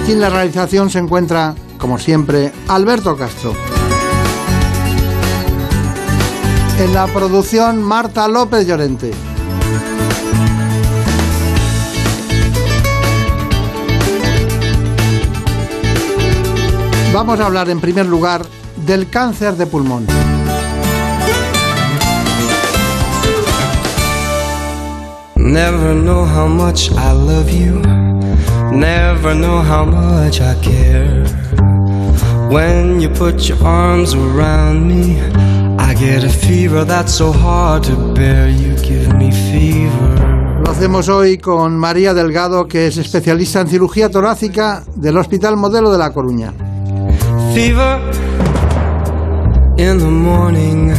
Aquí en la realización se encuentra, como siempre, Alberto Castro. En la producción, Marta López Llorente. Vamos a hablar en primer lugar del cáncer de pulmón. Never know how much I love you. Never know how much I care. When you put your arms around me, I get a fever that's so hard to bear. You give me fever. Lo hacemos hoy con María Delgado, que es especialista en cirugía torácica del Hospital Modelo de La Coruña. Fever in the morning.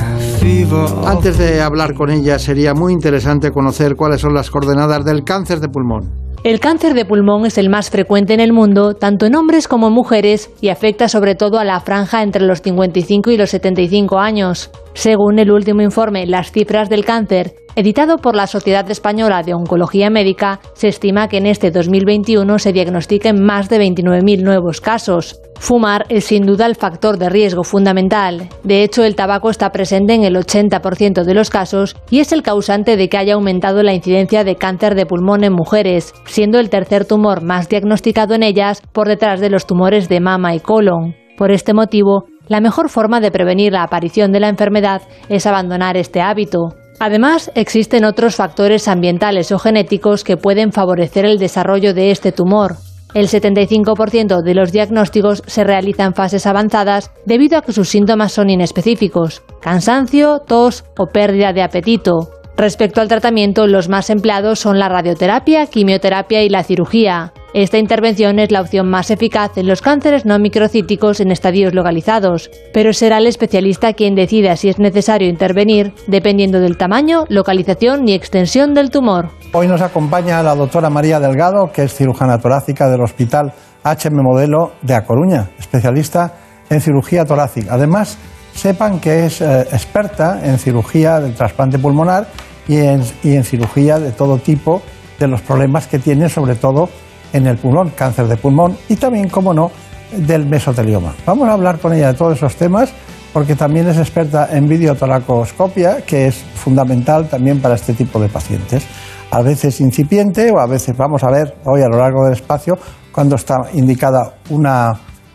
Antes de hablar con ella, sería muy interesante conocer cuáles son las coordenadas del cáncer de pulmón. El cáncer de pulmón es el más frecuente en el mundo, tanto en hombres como en mujeres, y afecta sobre todo a la franja entre los 55 y los 75 años. Según el último informe Las cifras del cáncer, editado por la Sociedad Española de Oncología Médica, se estima que en este 2021 se diagnostiquen más de 29.000 nuevos casos. Fumar es sin duda el factor de riesgo fundamental. De hecho, el tabaco está presente en el 80% de los casos y es el causante de que haya aumentado la incidencia de cáncer de pulmón en mujeres, siendo el tercer tumor más diagnosticado en ellas por detrás de los tumores de mama y colon. Por este motivo, la mejor forma de prevenir la aparición de la enfermedad es abandonar este hábito. Además, existen otros factores ambientales o genéticos que pueden favorecer el desarrollo de este tumor. El 75% de los diagnósticos se realiza en fases avanzadas debido a que sus síntomas son inespecíficos, cansancio, tos o pérdida de apetito. Respecto al tratamiento, los más empleados son la radioterapia, quimioterapia y la cirugía. Esta intervención es la opción más eficaz en los cánceres no microcíticos en estadios localizados, pero será el especialista quien decida si es necesario intervenir, dependiendo del tamaño, localización y extensión del tumor. Hoy nos acompaña la doctora María Delgado, que es cirujana torácica del Hospital HM Modelo de A Coruña, especialista en cirugía torácica. Además, sepan que es eh, experta en cirugía del trasplante pulmonar y en, y en cirugía de todo tipo de los problemas que tiene, sobre todo en el pulmón, cáncer de pulmón y también, como no, del mesotelioma. Vamos a hablar con ella de todos esos temas porque también es experta en videotoracoscopia, que es fundamental también para este tipo de pacientes. A veces incipiente o a veces, vamos a ver hoy a lo largo del espacio, cuando está indicada una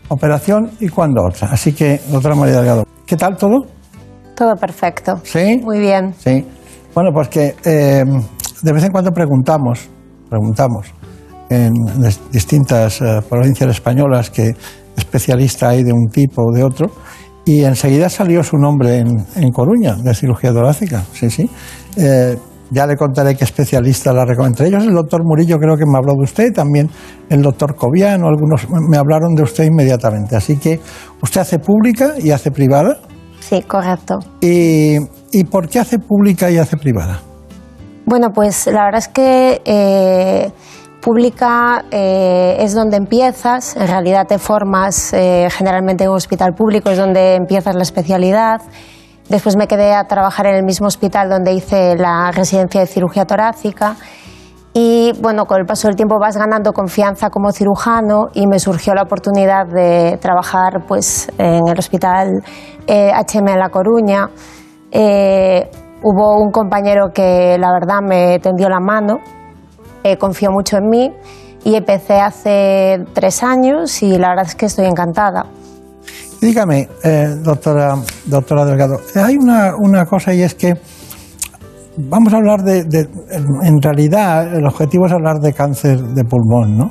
operación y cuando otra. Así que, doctora María Delgado, ¿qué tal todo? Todo perfecto. ¿Sí? Muy bien. Sí. Bueno, pues que eh, de vez en cuando preguntamos, preguntamos en distintas eh, provincias españolas que especialista hay de un tipo o de otro, y enseguida salió su nombre en, en Coruña, de cirugía torácica. Sí, sí. Eh, ya le contaré qué especialista la recomiendo. Entre ellos el doctor Murillo creo que me habló de usted, también el doctor Cobiano, algunos me hablaron de usted inmediatamente. Así que usted hace pública y hace privada. Sí, correcto. ¿Y, y por qué hace pública y hace privada? Bueno, pues la verdad es que eh, pública eh, es donde empiezas, en realidad te formas eh, generalmente en un hospital público, es donde empiezas la especialidad. Después me quedé a trabajar en el mismo hospital donde hice la residencia de cirugía torácica. Y bueno, con el paso del tiempo vas ganando confianza como cirujano y me surgió la oportunidad de trabajar pues, en el hospital eh, HM en La Coruña. Eh, hubo un compañero que la verdad me tendió la mano, eh, confió mucho en mí y empecé hace tres años y la verdad es que estoy encantada. Dígame, eh, doctora, doctora Delgado, hay una, una cosa y es que vamos a hablar de, de- en realidad, el objetivo es hablar de cáncer de pulmón, ¿no?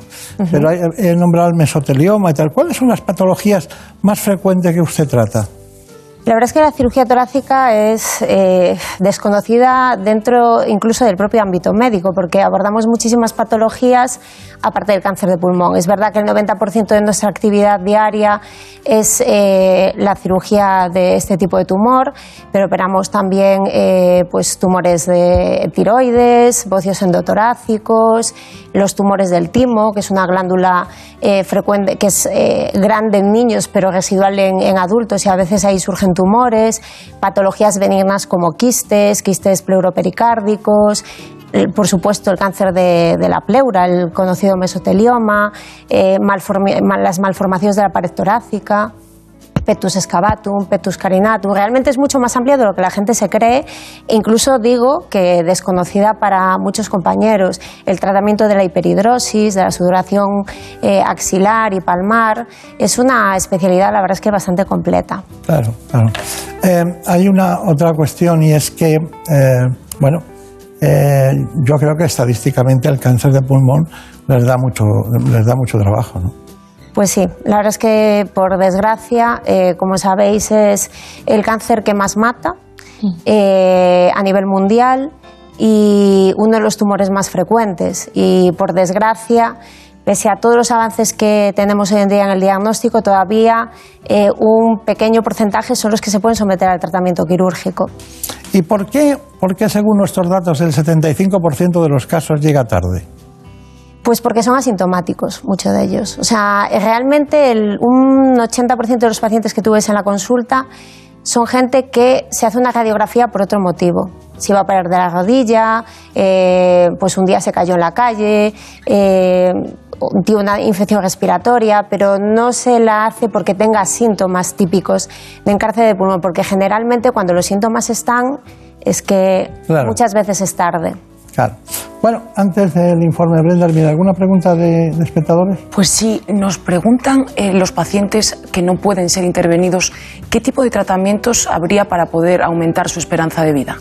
Pero hay- he nombrado el mesotelioma y tal. ¿Cuáles son las patologías más frecuentes que usted trata? La verdad es que la cirugía torácica es eh, desconocida dentro incluso del propio ámbito médico, porque abordamos muchísimas patologías aparte del cáncer de pulmón. Es verdad que el 90% de nuestra actividad diaria es eh, la cirugía de este tipo de tumor, pero operamos también eh, pues, tumores de tiroides, bocios endotorácicos, los tumores del timo, que es una glándula frecuente, que es grande en niños pero residual en adultos y a veces ahí surgen tumores, patologías benignas como quistes, quistes pleuropericárdicos, por supuesto el cáncer de, la pleura, el conocido mesotelioma, eh, las malformaciones de la pared torácica petus excavatum, petus carinatum. Realmente es mucho más amplia de lo que la gente se cree incluso digo que desconocida para muchos compañeros. El tratamiento de la hiperhidrosis, de la sudoración eh, axilar y palmar, es una especialidad, la verdad es que bastante completa. Claro, claro. Eh, hay una otra cuestión y es que, eh, bueno, yo creo que estadísticamente el cáncer de pulmón les da mucho, les da mucho trabajo, ¿no? Pues sí, la verdad es que por desgracia, eh, como sabéis, es el cáncer que más mata eh, a nivel mundial y uno de los tumores más frecuentes. Y por desgracia, pese a todos los avances que tenemos hoy en día en el diagnóstico, todavía eh, un pequeño porcentaje son los que se pueden someter al tratamiento quirúrgico. ¿Y por qué, por qué según nuestros datos, el 75% de los casos llega tarde? Pues porque son asintomáticos, muchos de ellos. O sea, realmente un 80% de los pacientes que tú ves en la consulta son gente que se hace una radiografía por otro motivo. Si va a perder la rodilla, eh, pues un día se cayó en la calle, eh, tiene una infección respiratoria, pero no se la hace porque tenga síntomas típicos de encárcel de pulmón, porque generalmente cuando los síntomas están es que muchas veces es tarde. Claro. Bueno, antes del informe de Brenda, ¿alguna pregunta de, espectadores? Pues sí, nos preguntan eh, los pacientes que no pueden ser intervenidos, ¿qué tipo de tratamientos habría para poder aumentar su esperanza de vida?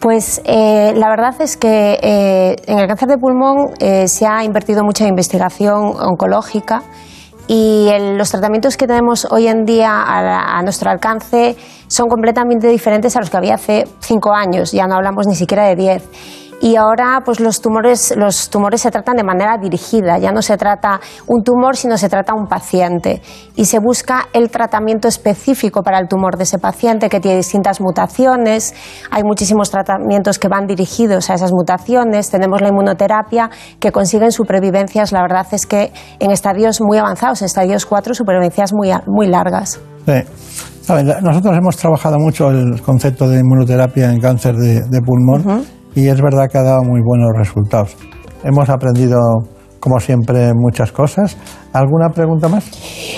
Pues eh, la verdad es que eh, en el cáncer de pulmón se ha invertido mucha investigación oncológica y los tratamientos que tenemos hoy en día a, a, nuestro alcance son completamente diferentes a los que había hace cinco años, ya no hablamos ni siquiera de diez y ahora pues los tumores, los tumores se tratan de manera dirigida, ya no se trata un tumor, sino se trata un paciente. Y se busca el tratamiento específico para el tumor de ese paciente que tiene distintas mutaciones, hay muchísimos tratamientos que van dirigidos a esas mutaciones, tenemos la inmunoterapia que consiguen supervivencias, la verdad es que en estadios muy avanzados, en estadios 4, supervivencias muy, muy largas. nosotros hemos trabajado mucho el concepto de inmunoterapia en cáncer de, pulmón y es verdad que ha dado muy buenos resultados. Hemos aprendido, como siempre, muchas cosas. ¿Alguna pregunta más?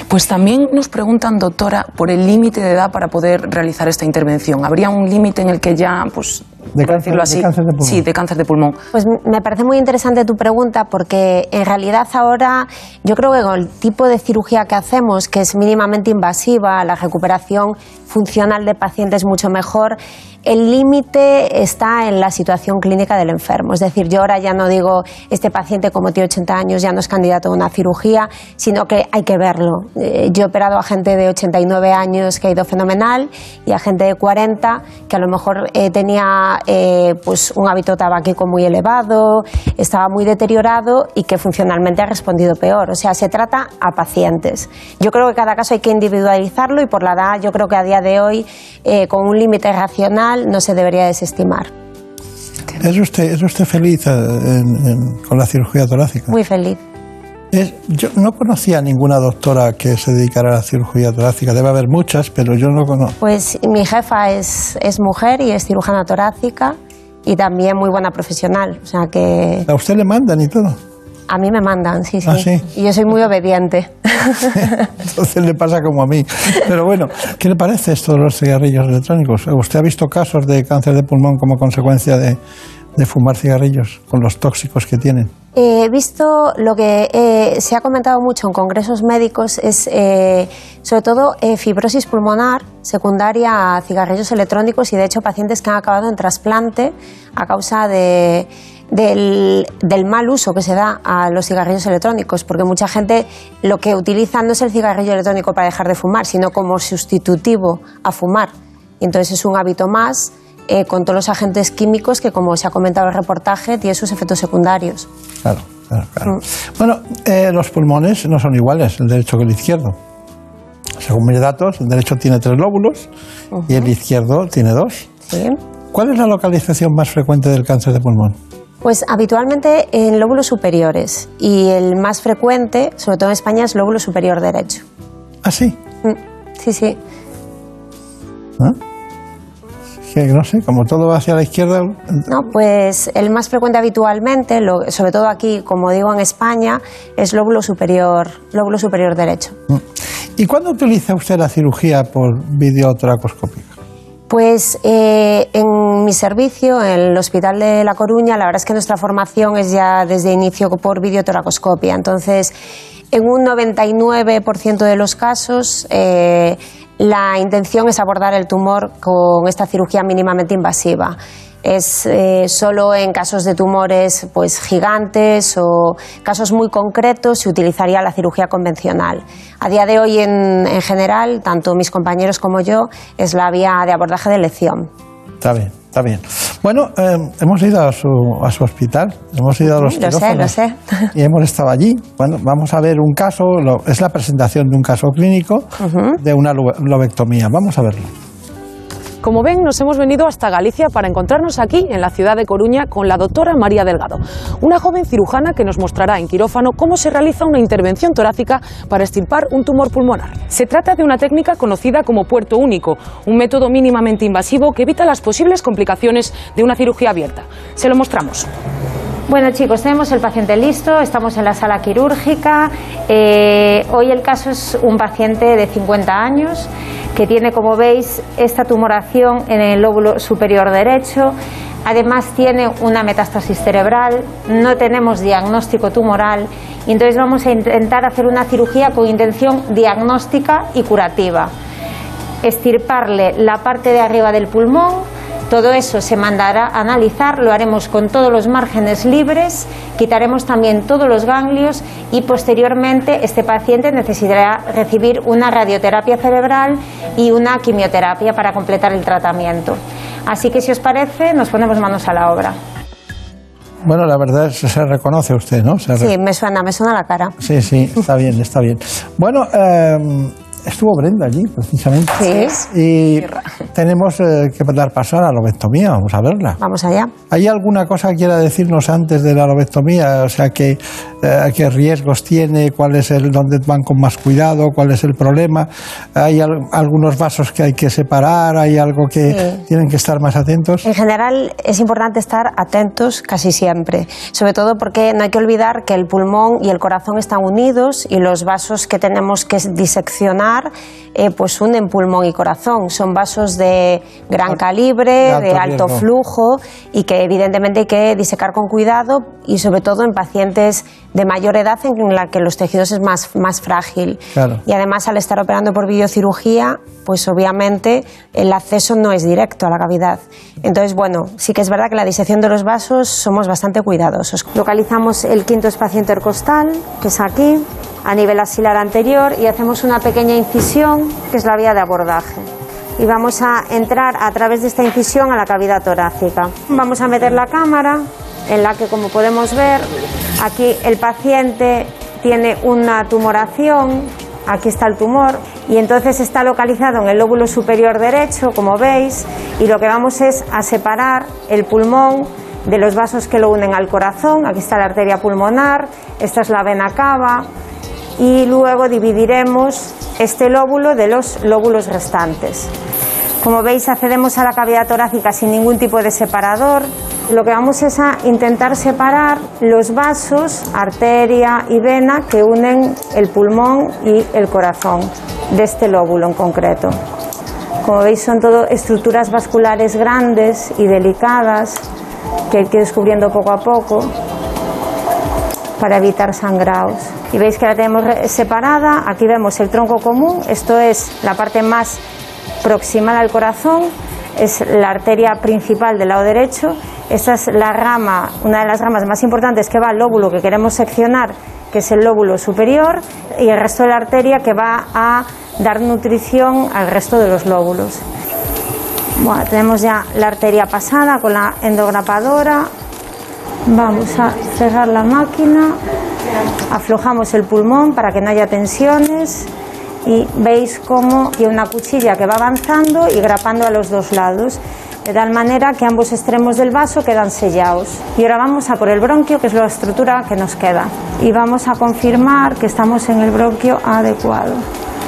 Pues también nos preguntan, doctora, por el límite de edad para poder realizar esta intervención. ¿Habría un límite en el que ya, pues, de cáncer, así, de cáncer de pulmón? Sí, de cáncer de pulmón. Pues me parece muy interesante tu pregunta porque en realidad ahora yo creo que con el tipo de cirugía que hacemos, que es mínimamente invasiva, la recuperación funcional de pacientes mucho mejor, el límite está en la situación clínica del enfermo. Es decir, yo ahora ya no digo este paciente como tiene 80 años ya no es candidato a una cirugía, sino que hay que verlo. Eh, yo he operado a gente de 89 años que ha ido fenomenal y a gente de 40 que a lo mejor eh, tenía eh, pues un hábito tabáquico muy elevado, estaba muy deteriorado y que funcionalmente ha respondido peor. O sea, se trata a pacientes. Yo creo que cada caso hay que individualizarlo y por la edad yo creo que a día de hoy con un límite racional no se debería desestimar. ¿Es usted, es usted feliz eh, con la cirugía torácica? Muy feliz. yo no conocía a ninguna doctora que se dedicara a la cirugía torácica. Debe haber muchas, pero yo no conozco. Pues mi jefa es, es mujer y es cirujana torácica y también muy buena profesional. O sea que... ¿A usted le mandan y todo? A mí me mandan, sí, ¿Ah, sí. Y yo soy muy obediente. Entonces le pasa como a mí. Pero bueno, ¿qué le parece esto de los cigarrillos electrónicos? ¿Usted ha visto casos de cáncer de pulmón como consecuencia de, fumar cigarrillos con los tóxicos que tienen? He visto lo que eh, se ha comentado mucho en congresos médicos es eh, sobre todo eh, fibrosis pulmonar secundaria a cigarrillos electrónicos y de hecho pacientes que han acabado en trasplante a causa de del, del, mal uso que se da a los cigarrillos electrónicos, porque mucha gente lo que utiliza no es el cigarrillo electrónico para dejar de fumar, sino como sustitutivo a fumar. Entonces es un hábito más eh, con todos los agentes químicos que, como se ha comentado en el reportaje, tiene sus efectos secundarios. Claro, claro, claro. Mm. Bueno, eh, los pulmones no son iguales, el derecho que el izquierdo. Según mis datos, el derecho tiene tres lóbulos y el izquierdo tiene dos. Sí. ¿Cuál es la localización más frecuente del cáncer de pulmón? Pues habitualmente en lóbulos superiores y el más frecuente, sobre todo en España, es lóbulo superior derecho. ¿Ah, sí? Mm, sí, sí. ¿Ah? Que no sé, como todo va hacia la izquierda. No, pues el más frecuente habitualmente, lo, sobre todo aquí, como digo en España, es lóbulo superior, lóbulo superior derecho. Mm. ¿Y cuándo utiliza usted la cirugía por videotoracoscópica? Pues eh, en mi servicio, en el Hospital de La Coruña, la verdad es que nuestra formación es ya desde inicio por videotoracoscopia. Entonces, en un 99% de los casos, eh, la intención es abordar el tumor con esta cirugía mínimamente invasiva es eh, solo en casos de tumores pues gigantes o casos muy concretos se utilizaría la cirugía convencional. A día de hoy en, en general, tanto mis compañeros como yo, es la vía de abordaje de elección. Está bien, está bien. Bueno, eh, hemos ido a su, a su hospital, hemos ido a los Lo sé, lo sé. y hemos estado allí. Bueno, vamos a ver un caso, lo- es la presentación de un caso clínico de una lobe- lobectomía. Vamos a verlo. Como ven, nos hemos venido hasta Galicia para encontrarnos aquí, en la ciudad de Coruña, con la doctora María Delgado, una joven cirujana que nos mostrará en quirófano cómo se realiza una intervención torácica para extirpar un tumor pulmonar. Se trata de una técnica conocida como puerto único, un método mínimamente invasivo que evita las posibles complicaciones de una cirugía abierta. Se lo mostramos. Bueno chicos, tenemos el paciente listo, estamos en la sala quirúrgica. Eh, hoy el caso es un paciente de 50 años que tiene, como veis, esta tumoración en el lóbulo superior derecho. Además tiene una metástasis cerebral, no tenemos diagnóstico tumoral y entonces vamos a intentar hacer una cirugía con intención diagnóstica y curativa. Estirparle la parte de arriba del pulmón, todo eso se mandará a analizar, lo haremos con todos los márgenes libres, quitaremos también todos los ganglios y posteriormente este paciente necesitará recibir una radioterapia cerebral y una quimioterapia para completar el tratamiento. Así que si os parece, nos ponemos manos a la obra. Bueno, la verdad es que se reconoce usted, ¿no? Se re- Sí, me suena, me suena la cara. sí, sí, está bien, está bien. Bueno, eh, estuvo Brenda allí, precisamente. Sí. Y tenemos eh, que dar paso a la lobectomía, vamos a verla. Vamos allá. ¿Hay alguna cosa que quiera decirnos antes de la lobectomía? O sea, ¿qué, eh, qué riesgos tiene? ¿Cuál es el dónde van con más cuidado? ¿Cuál es el problema? ¿Hay al- algunos vasos que hay que separar? ¿Hay algo que Sí. tienen que estar más atentos? En general es importante estar atentos casi siempre, sobre todo porque no hay que olvidar que el pulmón y el corazón están unidos y los vasos que tenemos que diseccionar eh, pues unen pulmón y corazón. Son vasos de gran De calibre, alto de alto flujo y que evidentemente hay que disecar con cuidado y sobre todo en pacientes de mayor edad en la que los tejidos es más, más frágil. Claro. Y además al estar operando por videocirugía, pues obviamente el acceso no es directo a la cavidad. Entonces, bueno, sí que es verdad que la disección de los vasos somos bastante cuidadosos. Localizamos el quinto espacio intercostal, que es aquí, a nivel axilar anterior, y hacemos una pequeña incisión, que es la vía de abordaje. Y vamos a entrar a través de esta incisión a la cavidad torácica. Vamos a meter la cámara, en la que, como podemos ver, aquí el paciente tiene una tumoración aquí está el tumor y entonces está localizado en el lóbulo superior derecho, como veis, y lo que vamos es a separar el pulmón de los vasos que lo unen al corazón. Aquí está la arteria pulmonar, esta es la vena cava y luego dividiremos este lóbulo de los lóbulos restantes. Como veis, accedemos a la cavidad torácica sin ningún tipo de separador. Lo que vamos es a intentar separar los vasos, arteria y vena que unen el pulmón y el corazón de este lóbulo en concreto. Como veis, son todo estructuras vasculares grandes y delicadas que hay que ir descubriendo poco a poco para evitar sangrados. Y veis que la tenemos separada. Aquí vemos el tronco común, esto es la parte más proximal al corazón. es la arteria principal del lado derecho. Esta es la rama, una de las ramas más importantes que va al lóbulo que queremos seccionar, que es el lóbulo superior, y el resto de la arteria que va a dar nutrición al resto de los lóbulos. Bueno, tenemos ya la arteria pasada con la endograpadora. Vamos a cerrar la máquina, aflojamos el pulmón para que no haya tensiones y veis cómo tiene una cuchilla que va avanzando y grapando a los dos lados, de tal manera que ambos extremos del vaso quedan sellados. Y ahora vamos a por el bronquio, que es la estructura que nos queda, y vamos a confirmar que estamos en el bronquio adecuado.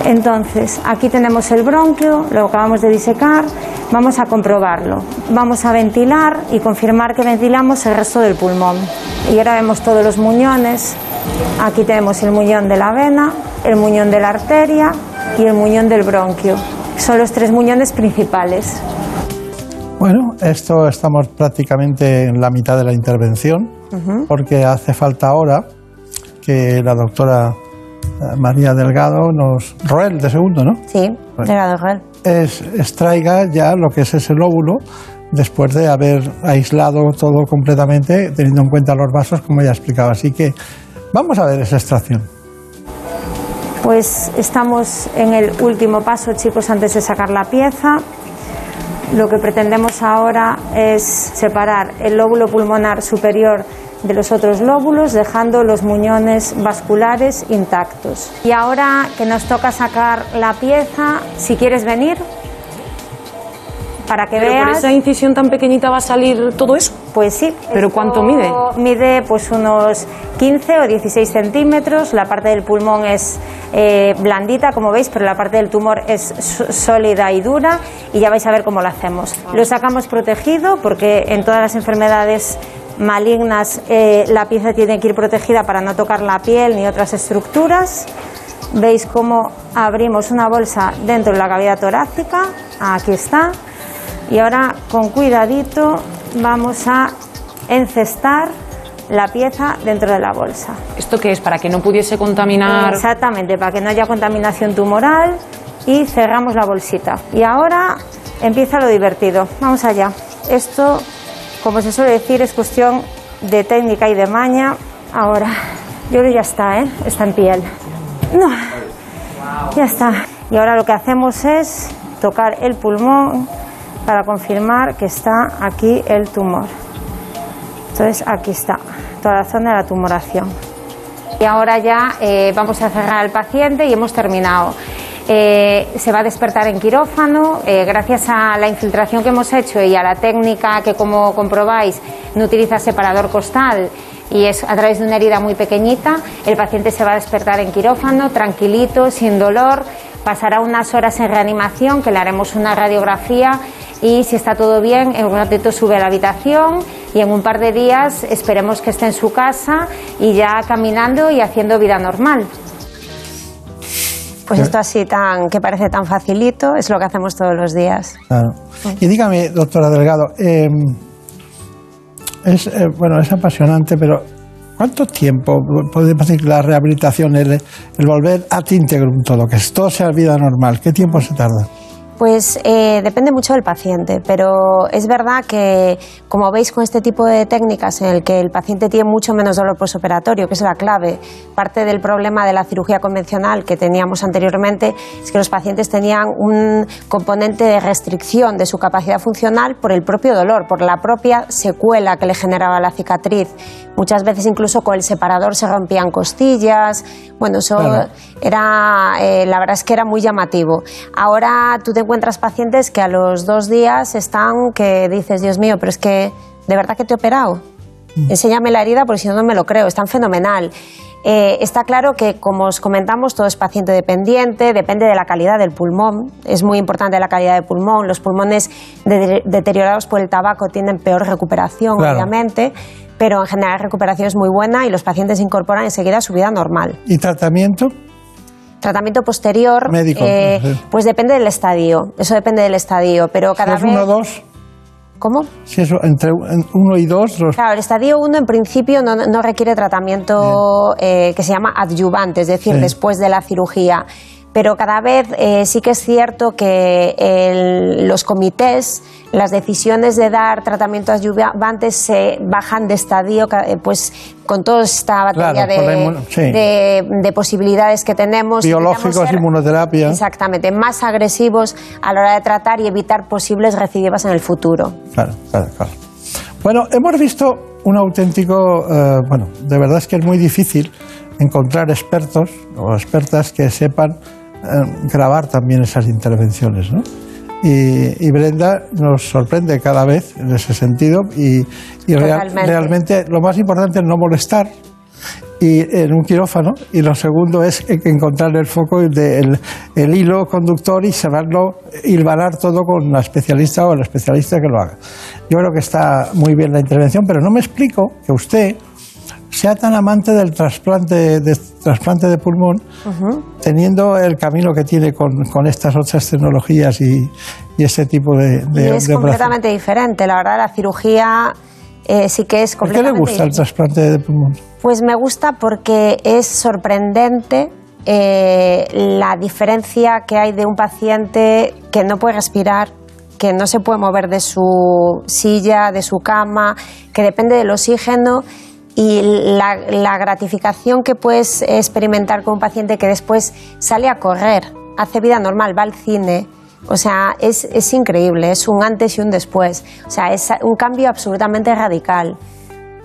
Entonces, aquí tenemos el bronquio, lo acabamos de disecar, vamos a comprobarlo. Vamos a ventilar y confirmar que ventilamos el resto del pulmón. Y ahora vemos todos los muñones. Aquí tenemos el muñón de la vena, el muñón de la arteria y el muñón del bronquio. Son los tres muñones principales. Bueno, esto estamos prácticamente en la mitad de la intervención, porque hace falta ahora que la doctora María Delgado nos... Roel, de segundo, ¿no? Sí, Delgado Roel. Es, extraiga ya lo que es ese lóbulo después de haber aislado todo completamente, teniendo en cuenta los vasos, como ya explicaba. Así que vamos a ver esa extracción. Pues estamos en el último paso, chicos, antes de sacar la pieza. Lo que pretendemos ahora es separar el lóbulo pulmonar superior de los otros lóbulos, dejando los muñones vasculares intactos. Y ahora que nos toca sacar la pieza, si quieres venir, para que ¿Pero veas. por esa incisión tan pequeñita va a salir todo eso? Pues sí. ¿Pero cuánto mide? Mide pues unos 15 o 16 centímetros. La parte del pulmón es eh, blandita, como veis, pero la parte del tumor es sólida y dura. Y ya vais a ver cómo lo hacemos. Lo sacamos protegido porque en todas las enfermedades malignas eh, la pieza tiene que ir protegida para no tocar la piel ni otras estructuras. Veis cómo abrimos una bolsa dentro de la cavidad torácica. Aquí está. Y ahora con cuidadito vamos a encestar la pieza dentro de la bolsa. ¿Esto qué es? ¿Para que no pudiese contaminar? Exactamente, para que no haya contaminación tumoral y cerramos la bolsita. Y ahora empieza lo divertido. Vamos allá. Esto, como se suele decir, es cuestión de técnica y de maña. Ahora, yo creo que ya está, ¿eh? Está en piel. No, ya está. Y ahora lo que hacemos es tocar el pulmón para confirmar que está aquí el tumor. Entonces, aquí está, toda la zona de la tumoración. Y ahora ya eh, vamos a cerrar al paciente y hemos terminado. Eh, se va a despertar en quirófano. eh, gracias a la infiltración que hemos hecho y a la técnica que, como comprobáis, no utiliza separador costal y es a través de una herida muy pequeñita, el paciente se va a despertar en quirófano, tranquilito, sin dolor. Pasará unas horas en reanimación, que le haremos una radiografía y si está todo bien, en un ratito sube a la habitación y en un par de días esperemos que esté en su casa y ya caminando y haciendo vida normal. Pues esto así tan que parece tan facilito es lo que hacemos todos los días. Claro. Y dígame, doctora Delgado, eh, es, eh, bueno, es apasionante, pero ¿cuánto tiempo podemos decir la rehabilitación, el, el volver a integrum todo, que todo sea vida normal, qué tiempo se tarda? Pues eh, depende mucho del paciente, pero es verdad que, como veis con este tipo de técnicas en el que el paciente tiene mucho menos dolor postoperatorio, que es la clave, parte del problema de la cirugía convencional que teníamos anteriormente es que los pacientes tenían un componente de restricción de su capacidad funcional por el propio dolor, por la propia secuela que le generaba la cicatriz. Muchas veces incluso con el separador se rompían costillas. Bueno, eso Claro. era, eh, la verdad es que era muy llamativo. Ahora tú te encuentras pacientes que a los dos días están que dices, Dios mío, pero es que de verdad que te he operado. Enséñame la herida porque si no, no me lo creo. Están fenomenal. Eh, está claro que, como os comentamos, todo es paciente dependiente, depende de la calidad del pulmón. Es muy importante la calidad del pulmón. Los pulmones de- deteriorados por el tabaco tienen peor recuperación, Claro. obviamente, pero en general la recuperación es muy buena y los pacientes incorporan enseguida a su vida normal. ¿Y tratamiento? Tratamiento posterior, Médico, eh, sí. pues depende del estadio. Eso depende del estadio, pero cada si es vez. uno o dos, ¿Cómo? si es entre en- uno y dos, los- Claro, el estadio 1 en principio no, no requiere tratamiento eh, que se llama adyuvante, es decir, Sí. después de la cirugía. Pero cada vez eh, sí que es cierto que el- los comités, las decisiones de dar tratamiento adyuvante se bajan de estadio, eh, pues con toda esta batería Claro, de, inmun- sí. de- de posibilidades que tenemos. Biológicos, inmunoterapia. Exactamente, más agresivos a la hora de tratar y evitar posibles recidivas en el futuro. Claro, claro, claro. Bueno, hemos visto un auténtico, eh, bueno, de verdad es que es muy difícil encontrar expertos o expertas que sepan grabar también esas intervenciones, ¿no? Y, y Brenda nos sorprende cada vez en ese sentido y, y real- realmente lo más importante es no molestar y en un quirófano y lo segundo es encontrar el foco del el hilo conductor y saberlo hilvanar todo con la especialista o el especialista que lo haga. Yo creo que está muy bien la intervención, pero no me explico que usted sea tan amante del trasplante de, trasplante de pulmón, teniendo el camino que tiene con, con estas otras tecnologías y, y ese tipo de, de, y es de operación. completamente diferente. La verdad, la cirugía eh, sí que es ¿Por qué le completamente gusta el diferente. trasplante de pulmón? Pues me gusta porque es sorprendente eh, la diferencia que hay de un paciente que no puede respirar, que no se puede mover de su silla, de su cama, que depende del oxígeno y la, la gratificación que puedes experimentar con un paciente que después sale a correr, hace vida normal, va al cine. O sea, es, es increíble, es un antes y un después. O sea, es un cambio absolutamente radical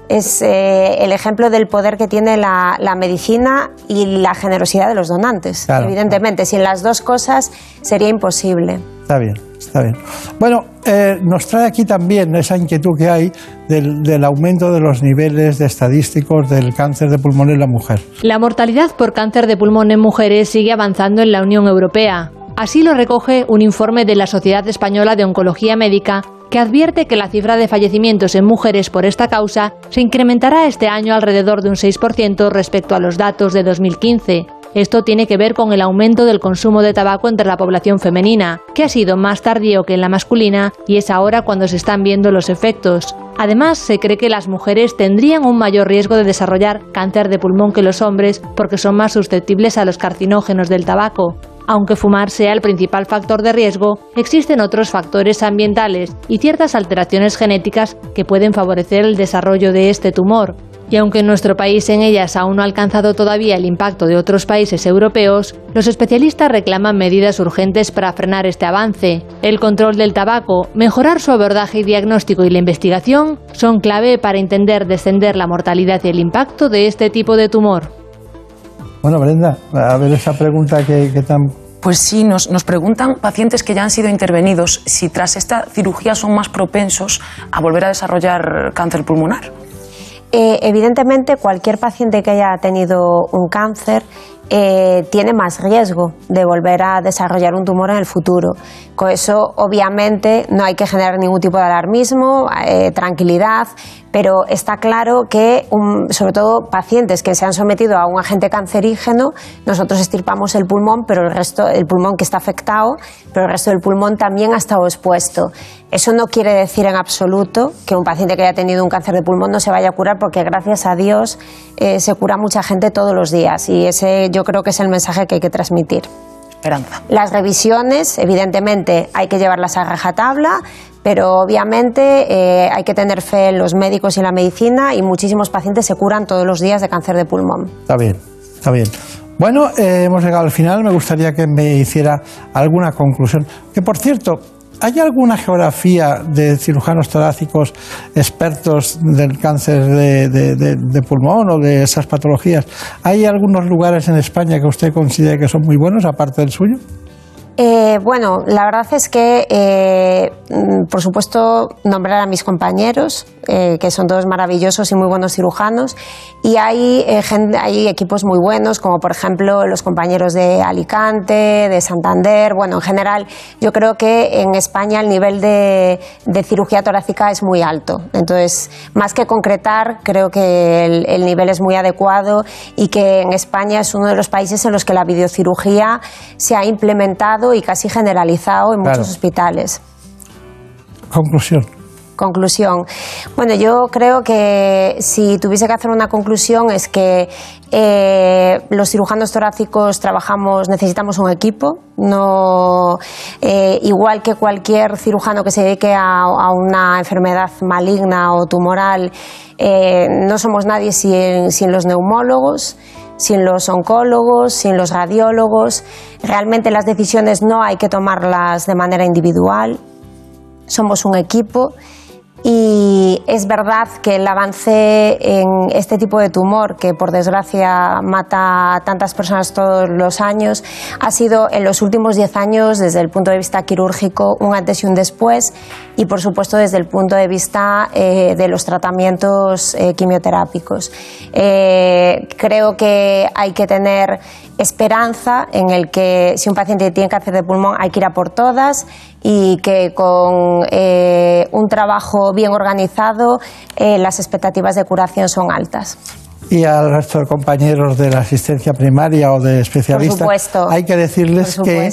es eh, el ejemplo del poder que tiene la, la medicina y la generosidad de los donantes. Claro, Evidentemente, sin las dos cosas sería imposible. Está bien, está bien. Bueno, eh, nos trae aquí también esa inquietud que hay del, aumento de los niveles de estadísticos del cáncer de pulmón en la mujer. La mortalidad por cáncer de pulmón en mujeres sigue avanzando en la Unión Europea. Así lo recoge un informe de la Sociedad Española de Oncología Médica que advierte que la cifra de fallecimientos en mujeres por esta causa se incrementará este año alrededor de un 6% respecto a los datos de 2015. Esto tiene que ver con el aumento del consumo de tabaco entre la población femenina, que ha sido más tardío que en la masculina y es ahora cuando se están viendo los efectos. Además, se cree que las mujeres tendrían un mayor riesgo de desarrollar cáncer de pulmón que los hombres porque son más susceptibles a los carcinógenos del tabaco. Aunque fumar sea el principal factor de riesgo, existen otros factores ambientales y ciertas alteraciones genéticas que pueden favorecer el desarrollo de este tumor. Y aunque en nuestro país en ellas aún no ha alcanzado todavía el impacto de otros países europeos, los especialistas reclaman medidas urgentes para frenar este avance. El control del tabaco, mejorar su abordaje y diagnóstico y la investigación son clave para entender descender la mortalidad y el impacto de este tipo de tumor. Bueno, Brenda, a ver esa pregunta que, que tan... Pues sí, nos, nos preguntan pacientes que ya han sido intervenidos si tras esta cirugía son más propensos a volver a desarrollar cáncer pulmonar. Eh, evidentemente, cualquier paciente que haya tenido un cáncer eh, tiene más riesgo de volver a desarrollar un tumor en el futuro. Con eso, obviamente, no hay que generar ningún tipo de alarmismo, eh, tranquilidad, pero está claro que, um, sobre todo pacientes que se han sometido a un agente cancerígeno, nosotros estirpamos el pulmón, pero el resto, el pulmón que está afectado, pero el resto del pulmón también ha estado expuesto. Eso no quiere decir en absoluto que un paciente que haya tenido un cáncer de pulmón no se vaya a curar, porque gracias a Dios eh, se cura mucha gente todos los días y ese yo creo que es el mensaje que hay que transmitir. Esperanza. Las revisiones, evidentemente, hay que llevarlas a rajatabla, pero obviamente eh, hay que tener fe en los médicos y en la medicina y muchísimos pacientes se curan todos los días de cáncer de pulmón. Está bien, está bien. Bueno, eh, hemos llegado al final. Me gustaría que me hiciera alguna conclusión. Que por cierto, ¿hay alguna geografía de cirujanos torácicos expertos del cáncer de, pulmón o de esas patologías? ¿Hay algunos lugares en España que usted considere que son muy buenos, aparte del suyo? Eh, bueno, la verdad es que, eh, mm, por supuesto, nombrar a mis compañeros, eh, que son todos maravillosos y muy buenos cirujanos, y hay, eh, gen- hay equipos muy buenos, como por ejemplo los compañeros de Alicante, de Santander. Bueno, en general, yo creo que en España el nivel de, de cirugía torácica es muy alto. Entonces, más que concretar, creo que el, el nivel es muy adecuado y que en España es uno de los países en los que la videocirugía se ha implementado y casi generalizado en Claro. muchos hospitales. Conclusión. Conclusión. Bueno, yo creo que si tuviese que hacer una conclusión es que eh, los cirujanos torácicos trabajamos, necesitamos un equipo, no eh, igual que cualquier cirujano que se dedique a, una enfermedad maligna o tumoral, eh, no somos nadie sin, sin los neumólogos sin los oncólogos, sin los radiólogos. Realmente las decisiones no hay que tomarlas de manera individual. Somos un equipo y es verdad que el avance en este tipo de tumor, que por desgracia mata a tantas personas todos los años, ha sido en los últimos 10 años, desde el punto de vista quirúrgico, un antes y un después, y por supuesto desde el punto de vista eh, de los tratamientos eh, quimioterápicos. Eh, creo que hay que tener esperanza en el que si un paciente tiene cáncer de pulmón hay que ir a por todas y que con eh, un trabajo bien organizado eh, las expectativas de curación son altas. Y al resto de compañeros de la asistencia primaria o de especialistas, hay que decirles que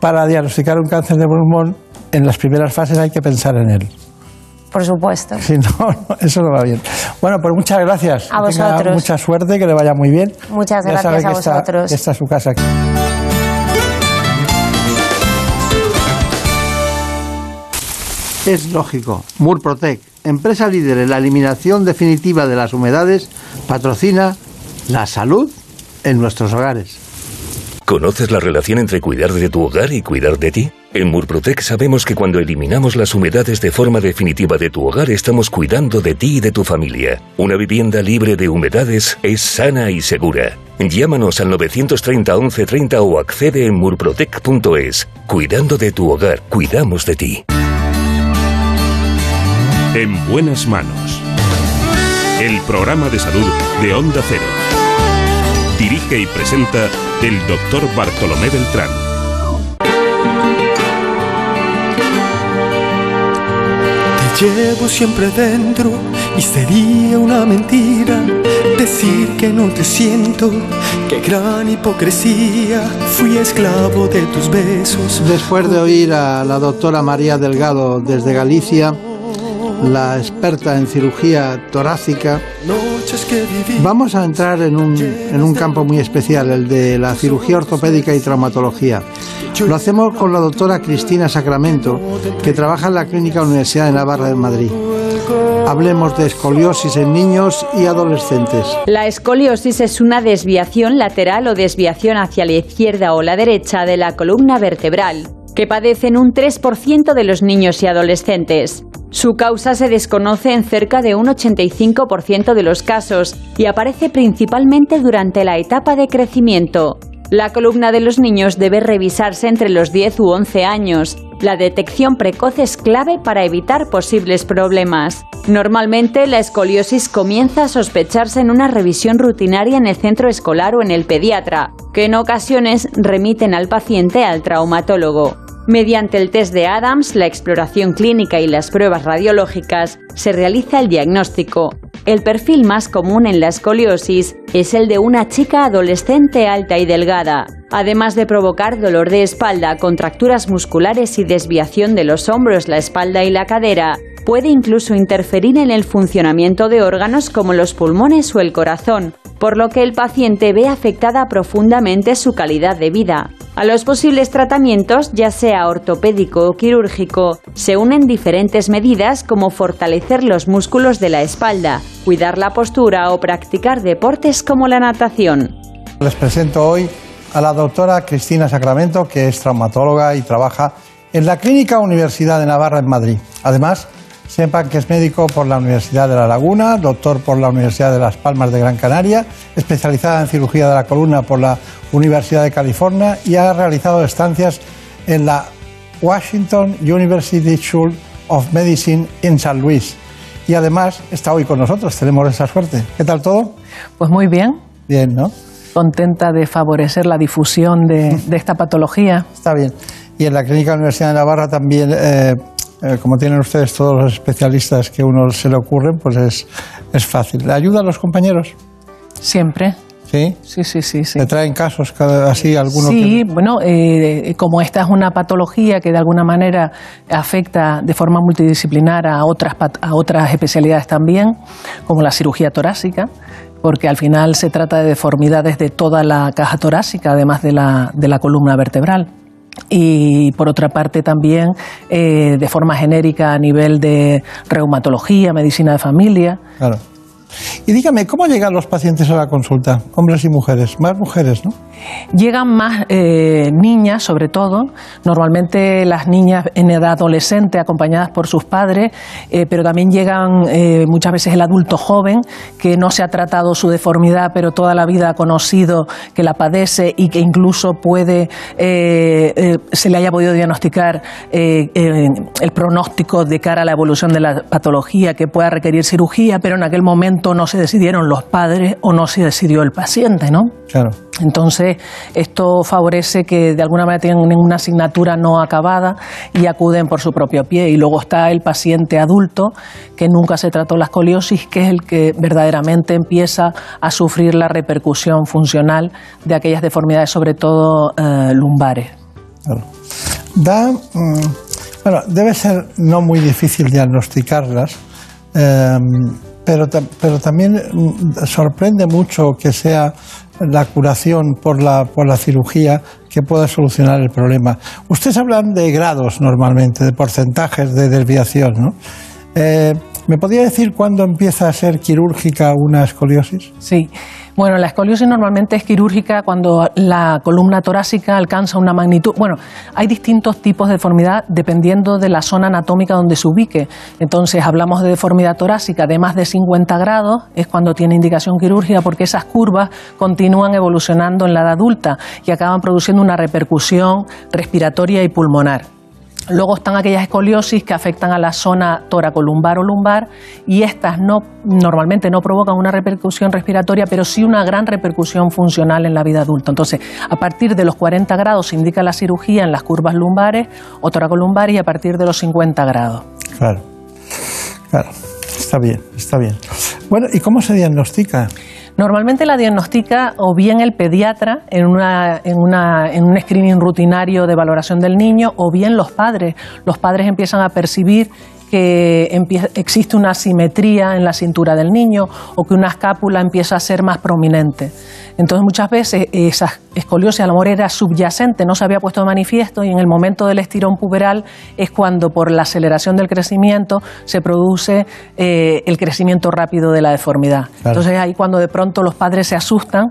para diagnosticar un cáncer de pulmón, en las primeras fases hay que pensar en él. Por supuesto. Si no, eso no va bien. Bueno, pues muchas gracias. A vosotros. mucha suerte, que le vaya muy bien. Muchas gracias a vosotros. esta es su casa aquí. Es lógico. Murprotec, empresa líder en la eliminación definitiva de las humedades, patrocina la salud en nuestros hogares. ¿Conoces la relación entre cuidar de tu hogar y cuidar de ti? En Murprotec sabemos que cuando eliminamos las humedades de forma definitiva de tu hogar estamos cuidando de ti y de tu familia. Una vivienda libre de humedades es sana y segura. Llámanos al 930 1130 o accede en murprotec.es. Cuidando de tu hogar, cuidamos de ti. En buenas manos. El programa de salud de Onda Cero. Dirige y presenta el doctor Bartolomé Beltrán. Te llevo siempre dentro y sería una mentira decir que no te siento. Qué gran hipocresía, fui esclavo de tus besos. Después de oír a la doctora María Delgado desde Galicia, la experta en cirugía torácica, vamos a entrar en un, en un campo muy especial, el de la cirugía ortopédica y traumatología. Lo hacemos con la doctora Cristina Sacramento, que trabaja en la Clínica Universidad de Navarra de Madrid. Hablemos de escoliosis en niños y adolescentes. La escoliosis es una desviación lateral o desviación hacia la izquierda o la derecha de la columna vertebral, que padecen un 3% de los niños y adolescentes. Su causa se desconoce en cerca de un 85% de los casos y aparece principalmente durante la etapa de crecimiento. La columna de los niños debe revisarse entre los 10 u 11 años. La detección precoz es clave para evitar posibles problemas. Normalmente la escoliosis comienza a sospecharse en una revisión rutinaria en el centro escolar o en el pediatra, que en ocasiones remiten al paciente al traumatólogo. Mediante el test de Adams, la exploración clínica y las pruebas radiológicas, se realiza el diagnóstico. El perfil más común en la escoliosis es el de una chica adolescente alta y delgada. Además de provocar dolor de espalda, contracturas musculares y desviación de los hombros, la espalda y la cadera, puede incluso interferir en el funcionamiento de órganos como los pulmones o el corazón, por lo que el paciente ve afectada profundamente su calidad de vida. A los posibles tratamientos, ya sea ortopédico o quirúrgico, se unen diferentes medidas como fortalecer los músculos de la espalda, cuidar la postura o practicar deportes como la natación. Les presento hoy a la doctora Cristina Sacramento, que es traumatóloga y trabaja en la Clínica Universidad de Navarra en Madrid. Además, sepan que es médico por la Universidad de La Laguna, doctor por la Universidad de Las Palmas de Gran Canaria, especializada en cirugía de la columna por la Universidad de California y ha realizado estancias en la Washington University School of Medicine en San Luis. Y además está hoy con nosotros, tenemos esa suerte. ¿Qué tal todo? Pues muy bien. Bien, ¿no? Contenta de favorecer la difusión de, esta patología. Está bien. Y en la Clínica Universidad de Navarra también, eh, eh, como tienen ustedes todos los especialistas que uno se le ocurren, pues es, es fácil. ¿Le ayuda a los compañeros? Siempre. Sí, sí, sí, sí. sí. ¿Le traen casos así algunos? Sí, bueno, eh, como esta es una patología que de alguna manera afecta de forma multidisciplinar a otras, a otras especialidades también, como la cirugía torácica, porque al final se trata de deformidades de toda la caja torácica, además de la, de la columna vertebral y por otra parte también eh, de forma genérica a nivel de reumatología, medicina de familia. Claro. Y dígame, ¿cómo llegan los pacientes a la consulta? Hombres y mujeres, más mujeres, ¿no? Llegan más eh, niñas, sobre todo, normalmente las niñas en edad adolescente acompañadas por sus padres, eh, pero también llegan eh, muchas veces el adulto joven que no se ha tratado su deformidad, pero toda la vida ha conocido que la padece y que incluso puede se le haya podido diagnosticar el pronóstico de cara a la evolución de la patología que pueda requerir cirugía, pero en aquel momento no se decidieron los padres o no se decidió el paciente, ¿no? Claro. Entonces, esto favorece que de alguna manera tengan una asignatura no acabada y acuden por su propio pie. Y luego está el paciente adulto que nunca se trató la escoliosis, que es el que verdaderamente empieza a sufrir la repercusión funcional de aquellas deformidades, sobre todo eh, lumbares. Da, mm, bueno, debe ser no muy difícil diagnosticarlas. Em, pero, pero también mm, sorprende mucho que sea la curación por la, por la cirugía que pueda solucionar el problema. Ustedes hablan de grados normalmente, de porcentajes de desviación, ¿no? Eh, ¿Me podría decir cuándo empieza a ser quirúrgica una escoliosis? Sí. Bueno, la escoliosis normalmente es quirúrgica cuando la columna torácica alcanza una magnitud. Bueno, hay distintos tipos de deformidad dependiendo de la zona anatómica donde se ubique. Entonces, hablamos de deformidad torácica de más de 50 grados, es cuando tiene indicación quirúrgica, porque esas curvas continúan evolucionando en la edad adulta y acaban produciendo una repercusión respiratoria y pulmonar. Luego están aquellas escoliosis que afectan a la zona toracolumbar o lumbar y estas no, normalmente no provocan una repercusión respiratoria, pero sí una gran repercusión funcional en la vida adulta. Entonces, a partir de los 40 grados se indica la cirugía en las curvas lumbares o toracolumbares y a partir de los 50 grados. Claro, claro, está bien, está bien. Bueno, ¿y cómo se diagnostica? Normalmente la diagnostica o bien el pediatra en, una, en, una, en un screening rutinario de valoración del niño o bien los padres. Los padres empiezan a percibir que existe una asimetría en la cintura del niño o que una escápula empieza a ser más prominente. Entonces muchas veces esa escoliosis a lo mejor era subyacente, no se había puesto de manifiesto y en el momento del estirón puberal es cuando por la aceleración del crecimiento se produce eh, el crecimiento rápido de la deformidad. Entonces ahí cuando de pronto los padres se asustan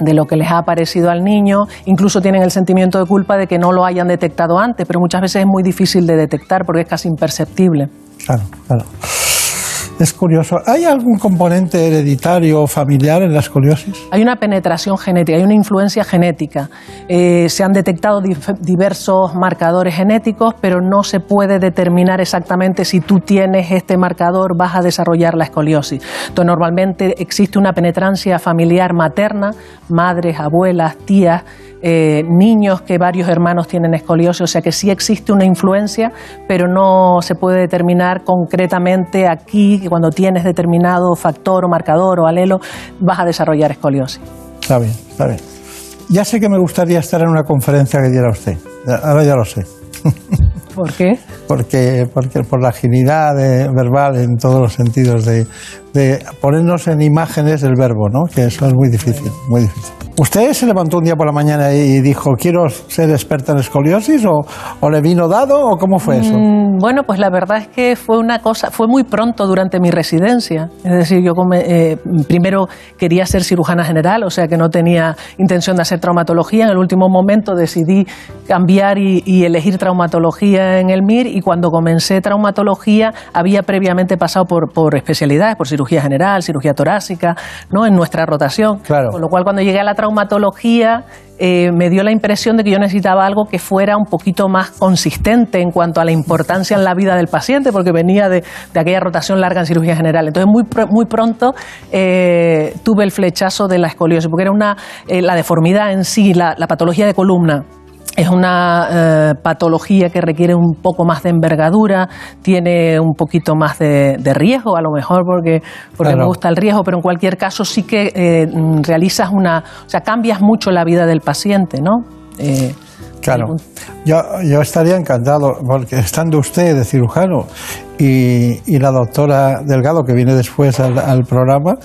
de lo que les ha aparecido al niño, incluso tienen el sentimiento de culpa de que no lo hayan detectado antes, pero muchas veces es muy difícil de detectar porque es casi imperceptible. Claro, claro. Es curioso. ¿Hay algún componente hereditario o familiar en la escoliosis? Hay una penetración genética, hay una influencia genética. Eh, se han detectado diversos marcadores genéticos, pero no se puede determinar exactamente si tú tienes este marcador vas a desarrollar la escoliosis. Entonces, normalmente existe una penetrancia familiar materna, madres, abuelas, tías, eh, niños que varios hermanos tienen escoliosis, o sea que sí existe una influencia, pero no se puede determinar concretamente aquí que cuando tienes determinado factor o marcador o alelo vas a desarrollar escoliosis. Está bien, está bien. Ya sé que me gustaría estar en una conferencia que diera usted, ahora ya lo sé. ¿Por qué? Porque, porque por la agilidad verbal en todos los sentidos, de, de ponernos en imágenes del verbo, ¿no? que eso es muy difícil, muy difícil. ¿Usted se levantó un día por la mañana y dijo, quiero ser experta en escoliosis o, le vino dado o cómo fue eso? Mm, bueno, pues la verdad es que fue una cosa, fue muy pronto durante mi residencia. Es decir, yo eh, primero quería ser cirujana general, o sea que no tenía intención de hacer traumatología. En el último momento decidí cambiar y, elegir traumatología en el MIR y cuando comencé traumatología había previamente pasado por, por especialidades, por cirugía general, cirugía torácica, ¿no? en nuestra rotación. Claro. Con lo cual cuando llegué a la traumatología eh, me dio la impresión de que yo necesitaba algo que fuera un poquito más consistente en cuanto a la importancia en la vida del paciente, porque venía de, aquella rotación larga en cirugía general. Entonces, muy, muy pronto eh, tuve el flechazo de la escoliosis, porque era una, eh, la deformidad en sí, la patología de columna es una eh, patología que requiere un poco más de envergadura, tiene un poquito más de, riesgo, a lo mejor porque, porque me gusta el riesgo, pero en cualquier caso sí que eh, realizas una, o sea, cambias mucho la vida del paciente, ¿no? Eh, claro, yo, yo estaría encantado, porque estando usted de cirujano y, la doctora Delgado, que viene después al programa,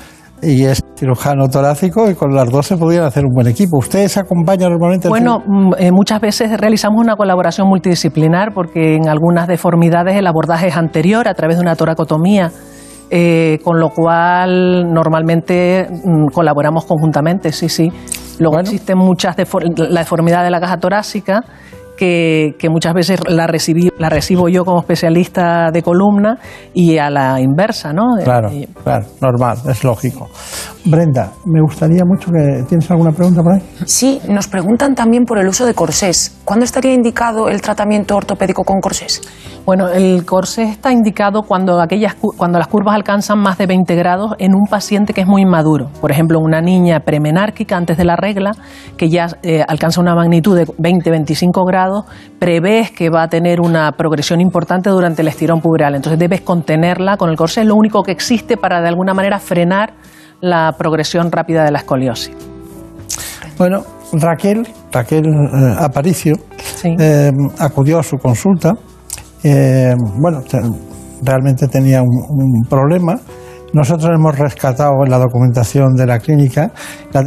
y es cirujano torácico y con las dos se podrían hacer un buen equipo. ¿Ustedes acompañan normalmente? Bueno, mm, eh, muchas veces realizamos una colaboración multidisciplinar porque en algunas deformidades el abordaje es anterior a través de una toracotomía. Eh, con lo cual normalmente mm, colaboramos conjuntamente, sí, sí. Luego existen muchas la deformidad de la caja torácica que, muchas veces la, recibí, la recibo yo como especialista de columna y a la inversa, ¿no? Claro, claro, normal, es lógico. Brenda, me gustaría mucho que... ¿Tienes alguna pregunta por ahí? Sí, nos preguntan también por el uso de corsés. ¿Cuándo estaría indicado el tratamiento ortopédico con corsés? Bueno, el corsés está indicado cuando, aquellas, cuando las curvas alcanzan más de 20 grados en un paciente que es muy inmaduro. Por ejemplo, una niña premenárquica antes de la regla, que ya eh, alcanza una magnitud de 20-25 grados, prevés que va a tener una progresión importante durante el estirón puberal. Entonces debes contenerla con el corsés, es lo único que existe para de alguna manera frenar la progresión rápida de la escoliosis. Bueno, Raquel, Raquel eh, Aparicio, eh, acudió a su consulta. Eh, bueno, realmente tenía un problema nosotros hemos rescatado la documentación de la clínica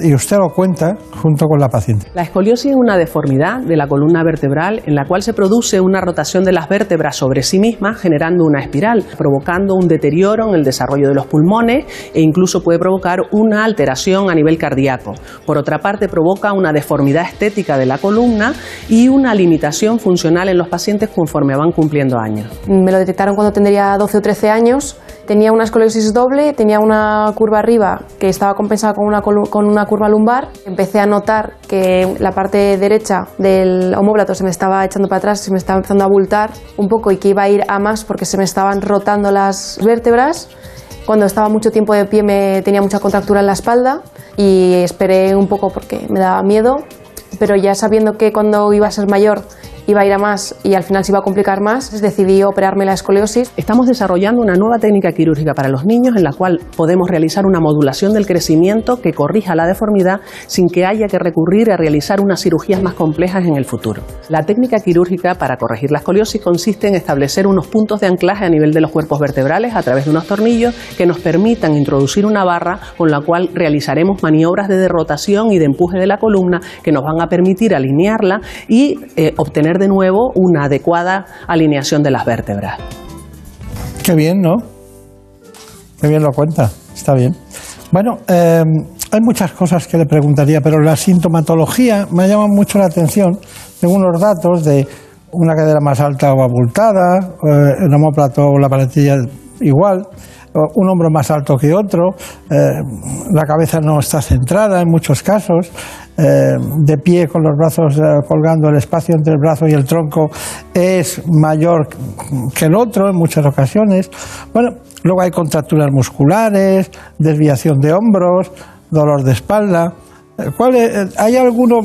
y usted lo cuenta junto con la paciente. La escoliosis es una deformidad de la columna vertebral en la cual se produce una rotación de las vértebras sobre sí mismas generando una espiral, provocando un deterioro en el desarrollo de los pulmones e incluso puede provocar una alteración a nivel cardíaco. Por otra parte, provoca una deformidad estética de la columna y una limitación funcional en los pacientes conforme van cumpliendo años. Me lo detectaron cuando tendría 12 o 13 años tenía una escoliosis doble, tenía una curva arriba que estaba compensada con una, con una curva lumbar. Empecé a notar que la parte derecha del homóplato se me estaba echando para atrás, se me estaba empezando a abultar un poco y que iba a ir a más porque se me estaban rotando las vértebras. Cuando estaba mucho tiempo de pie me tenía mucha contractura en la espalda y esperé un poco porque me daba miedo, pero ya sabiendo que cuando iba a ser mayor iba a ir a más y al final se iba a complicar más, decidí operarme la escoliosis. Estamos desarrollando una nueva técnica quirúrgica para los niños en la cual podemos realizar una modulación del crecimiento que corrija la deformidad sin que haya que recurrir a realizar unas cirugías más complejas en el futuro. La técnica quirúrgica para corregir la escoliosis consiste en establecer unos puntos de anclaje a nivel de los cuerpos vertebrales a través de unos tornillos que nos permitan introducir una barra con la cual realizaremos maniobras de derrotación y de empuje de la columna que nos van a permitir alinearla y eh, obtener de nuevo una adecuada alineación de las vértebras. Qué bien, ¿no? Qué bien lo cuenta, está bien. Bueno, eh, hay muchas cosas que le preguntaría, pero la sintomatología me llama mucho la atención. Tengo unos datos de una cadera más alta o abultada, eh, el homóplato o la paletilla igual, un hombro más alto que otro, eh, la cabeza no está centrada en muchos casos, eh, de pie con los brazos eh, colgando, el espacio entre el brazo y el tronco es mayor que el otro en muchas ocasiones. Bueno, luego hay contracturas musculares, desviación de hombros, dolor de espalda. ¿Cuál ¿Hay alguno,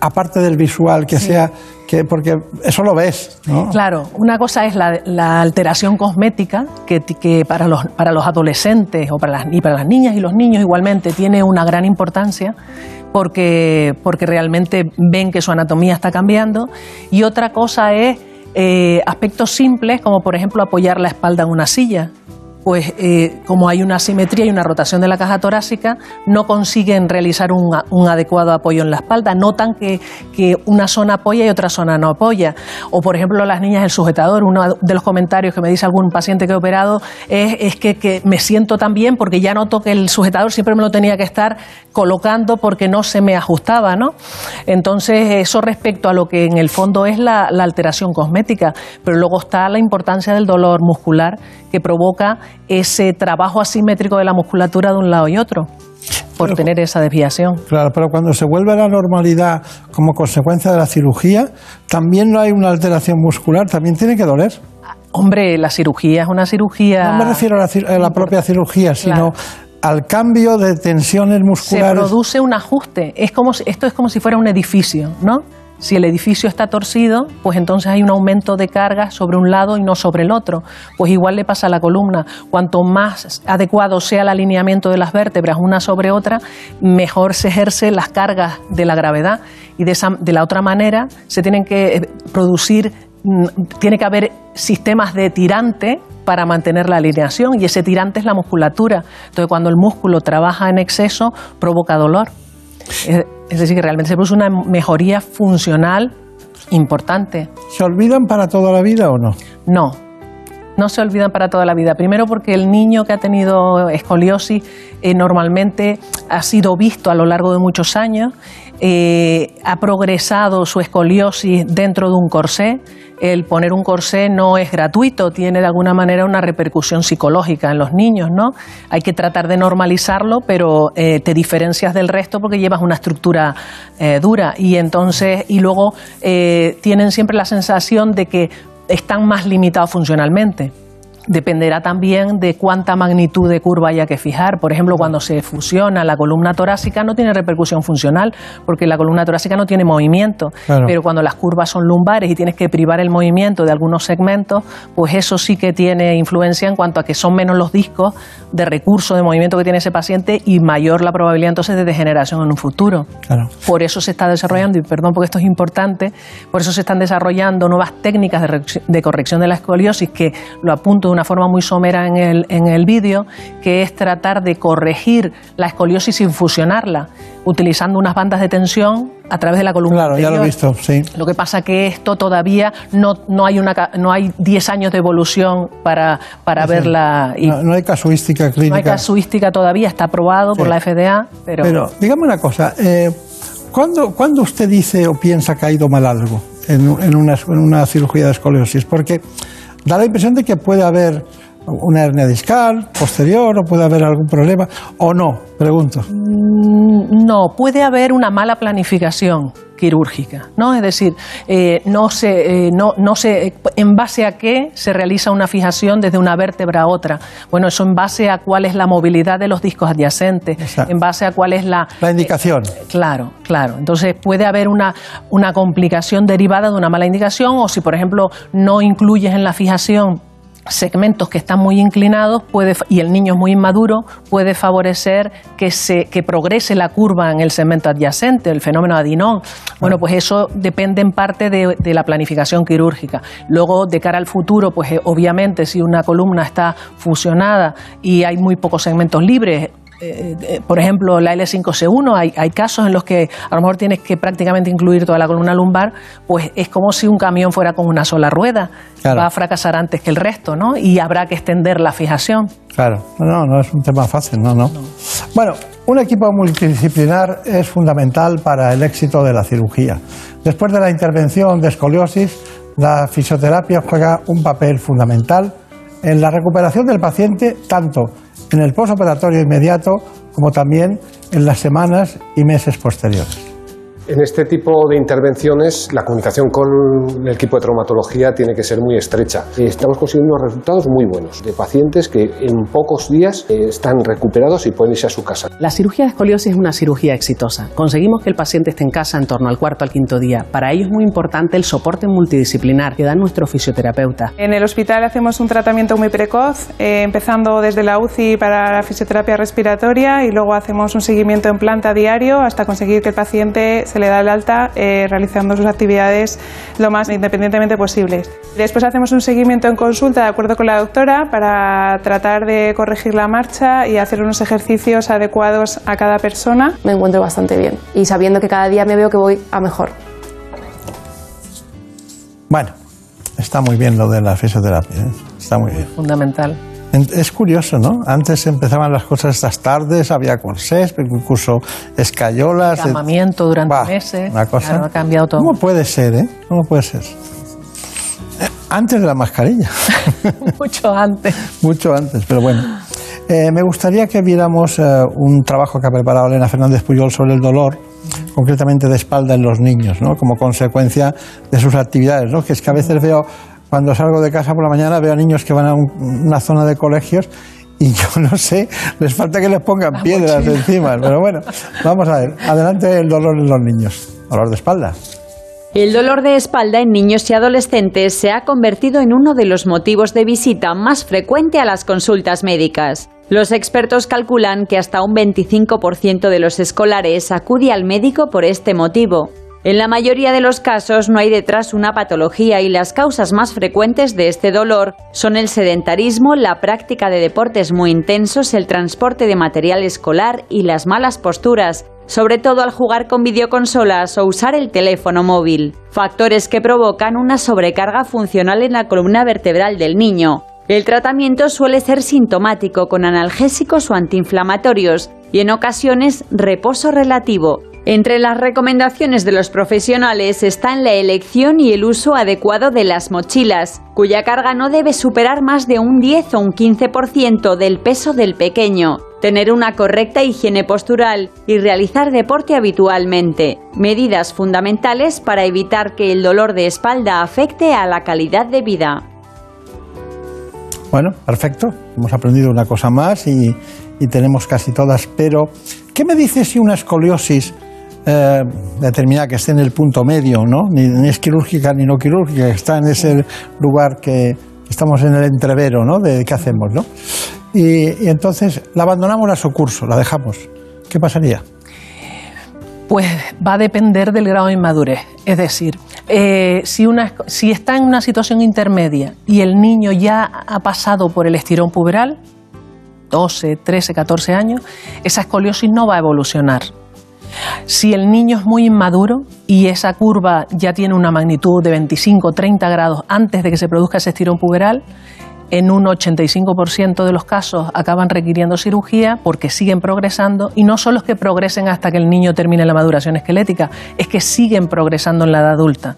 aparte del visual, que sea que porque eso lo ves. ¿no? Claro, una cosa es la, alteración cosmética, que, que, para, los, para los adolescentes o para las, y para las niñas y los niños igualmente tiene una gran importancia, porque, porque realmente ven que su anatomía está cambiando. Y otra cosa es eh, aspectos simples, como por ejemplo apoyar la espalda en una silla pues eh, como hay una asimetría y una rotación de la caja torácica, no consiguen realizar un, adecuado apoyo en la espalda, notan que, una zona apoya y otra zona no apoya. O por ejemplo las niñas el sujetador, uno de los comentarios que me dice algún paciente que he operado es, que, me siento tan bien porque ya noto que el sujetador siempre me lo tenía que estar colocando porque no se me ajustaba, ¿no? Entonces eso respecto a lo que en el fondo es la alteración cosmética, pero luego está la importancia del dolor muscular que provoca ese trabajo asimétrico de la musculatura de un lado y otro por tener esa desviación. Claro, pero cuando se vuelve a la normalidad como consecuencia de la cirugía, también no hay una alteración muscular, también tiene que doler. Hombre, la cirugía es una cirugía. No me refiero a la, propia cirugía, sino al cambio de tensiones musculares. Se produce un ajuste. Es como esto es como si fuera un edificio, ¿no? Si el edificio está torcido, pues entonces hay un aumento de carga sobre un lado y no sobre el otro. Pues igual le pasa a la columna. Cuanto más adecuado sea el alineamiento de las vértebras una sobre otra, mejor se ejerce las cargas de la gravedad. Y de, esa, de la otra manera se tienen que eh, producir, mm, tiene que haber sistemas de tirante para mantener la alineación y ese tirante es la musculatura. Entonces cuando el músculo trabaja en exceso provoca dolor. Es decir, que realmente se produce una mejoría funcional importante. ¿Se olvidan para toda la vida o no? No, no se olvidan para toda la vida. Primero porque el niño que ha tenido escoliosis eh, normalmente ha sido visto a lo largo de muchos años, eh, ha progresado su escoliosis dentro de un corsé. El poner un corsé no es gratuito, tiene de alguna manera una repercusión psicológica en los niños, ¿no? Hay que tratar de normalizarlo, pero eh, te diferencias del resto porque llevas una estructura dura y entonces y luego tienen siempre la sensación de que están más limitados funcionalmente. Dependerá también de cuánta magnitud de curva haya que fijar. Por ejemplo, cuando se fusiona la columna torácica no tiene repercusión funcional porque la columna torácica no tiene movimiento. Pero cuando las curvas son lumbares y tienes que privar el movimiento de algunos segmentos, pues eso sí que tiene influencia en cuanto a que son menos los discos de recurso de movimiento que tiene ese paciente y mayor la probabilidad entonces de degeneración en un futuro. Por eso se está desarrollando, y perdón porque esto es importante, por eso se están desarrollando nuevas técnicas de, de corrección de la escoliosis que lo apunto una forma muy somera en el, en el vídeo, que es tratar de corregir la escoliosis sin fusionarla, utilizando unas bandas de tensión a través de la columna. Claro, ya lo he visto, sí. Lo que pasa que esto todavía no, no hay una no hay 10 años de evolución para, para verla. Y no, hay casuística clínica. No hay casuística todavía, está aprobado por la FDA, pero... Pero dígame una cosa, eh, ¿cuándo, ¿cuándo, usted dice o piensa que ha ido mal algo en, en, una, en una cirugía de escoliosis? Porque da la impresión de que puede haber una hernia discal posterior o puede haber algún problema o no, pregunto. Mm, no, puede haber una mala planificación quirúrgica, ¿no? Es decir, eh, no, se, eh, no, no se, en base a qué se realiza una fijación desde una vértebra a otra. Bueno, eso en base a cuál es la movilidad de los discos adyacentes, en base a cuál es la... La indicación. Eh, claro, claro. Entonces puede haber una, una complicación derivada de una mala indicación o si, por ejemplo, no incluyes en la fijación segmentos que están muy inclinados puede, y el niño es muy inmaduro, puede favorecer que, se, que progrese la curva en el segmento adyacente, el fenómeno adinón. Bueno, pues eso depende en parte de, de, la planificación quirúrgica. Luego, de cara al futuro, pues eh, obviamente si una columna está fusionada y hay muy pocos segmentos libres, eh, eh, por ejemplo, la L5C1, hay, hay, casos en los que a lo mejor tienes que prácticamente incluir toda la columna lumbar, pues es como si un camión fuera con una sola rueda. Va a fracasar antes que el resto, ¿no? Y habrá que extender la fijación. Claro, no, no es un tema fácil, no, no. Bueno, un equipo multidisciplinar es fundamental para el éxito de la cirugía. Después de la intervención de escoliosis, la fisioterapia juega un papel fundamental en la recuperación del paciente, tanto en el posoperatorio inmediato como también en las semanas y meses posteriores. En este tipo de intervenciones, la comunicación con el equipo de traumatología tiene que ser muy estrecha. Estamos consiguiendo unos resultados muy buenos de pacientes que en pocos días eh, están recuperados y pueden irse a su casa. La cirugía de escoliosis es una cirugía exitosa. Conseguimos que el paciente esté en casa en torno al cuarto al quinto día. Para ello es muy importante el soporte multidisciplinar que da nuestro fisioterapeuta. En el hospital hacemos un tratamiento muy precoz, eh, empezando desde la UCI para la fisioterapia respiratoria y luego hacemos un seguimiento en planta diario hasta conseguir que el paciente se le da el alta eh, realizando sus actividades lo más independientemente posibles. Después hacemos un seguimiento en consulta de acuerdo con la doctora para tratar de corregir la marcha y hacer unos ejercicios adecuados a cada persona. Me encuentro bastante bien y sabiendo que cada día me veo que voy a mejor. Bueno, está muy bien lo de la fisioterapia, ¿eh? está muy bien. Fundamental. Es curioso, ¿no? Antes empezaban las cosas estas tardes, había corsés, incluso escayolas. Llamamiento durante meses. Una cosa. Claro, ha cambiado todo. ¿Cómo puede ser, eh? ¿Cómo puede ser? Antes de la mascarilla. Mucho antes. Mucho antes, pero bueno. Eh, me gustaría que viéramos eh, un trabajo que ha preparado Elena Fernández Puyol sobre el dolor, concretamente de espalda en los niños, ¿no? Como consecuencia de sus actividades, ¿no? Que es que a veces veo cuando salgo de casa por la mañana veo a niños que van a una zona de colegios y yo no sé, les falta que les pongan piedras encima. Pero bueno, vamos a ver. Adelante el dolor en los niños. Dolor de espalda. El dolor de espalda en niños y adolescentes se ha convertido en uno de los motivos de visita más frecuente a las consultas médicas. Los expertos calculan que hasta un 25% de los escolares acude al médico por este motivo. En la mayoría de los casos no hay detrás una patología y las causas más frecuentes de este dolor son el sedentarismo, la práctica de deportes muy intensos, el transporte de material escolar y las malas posturas, sobre todo al jugar con videoconsolas o usar el teléfono móvil, factores que provocan una sobrecarga funcional en la columna vertebral del niño. El tratamiento suele ser sintomático con analgésicos o antiinflamatorios y en ocasiones reposo relativo. Entre las recomendaciones de los profesionales están la elección y el uso adecuado de las mochilas, cuya carga no debe superar más de un 10 o un 15% del peso del pequeño, tener una correcta higiene postural y realizar deporte habitualmente, medidas fundamentales para evitar que el dolor de espalda afecte a la calidad de vida. Bueno, perfecto. Hemos aprendido una cosa más y, tenemos casi todas, pero ¿qué me dices si una escoliosis eh, determinada que esté en el punto medio, ¿no? Ni, es quirúrgica ni no quirúrgica, está en ese lugar que estamos en el entrevero, ¿no? De qué hacemos, ¿no? Y, entonces la abandonamos a su curso, la dejamos. ¿Qué pasaría? Pues va a depender del grado de inmadurez. Es decir, eh, si, está en una situación intermedia y el niño ya ha pasado por el estirón puberal, 12, 13, 14 años, esa escoliosis no va a evolucionar. Si el niño es muy inmaduro y esa curva ya tiene una magnitud de 25 30 grados antes de que se produzca ese estirón puberal, en un 85% de los casos acaban requiriendo cirugía porque siguen progresando y no solo es que progresen hasta que el niño termine la maduración esquelética, es que siguen progresando en la edad adulta.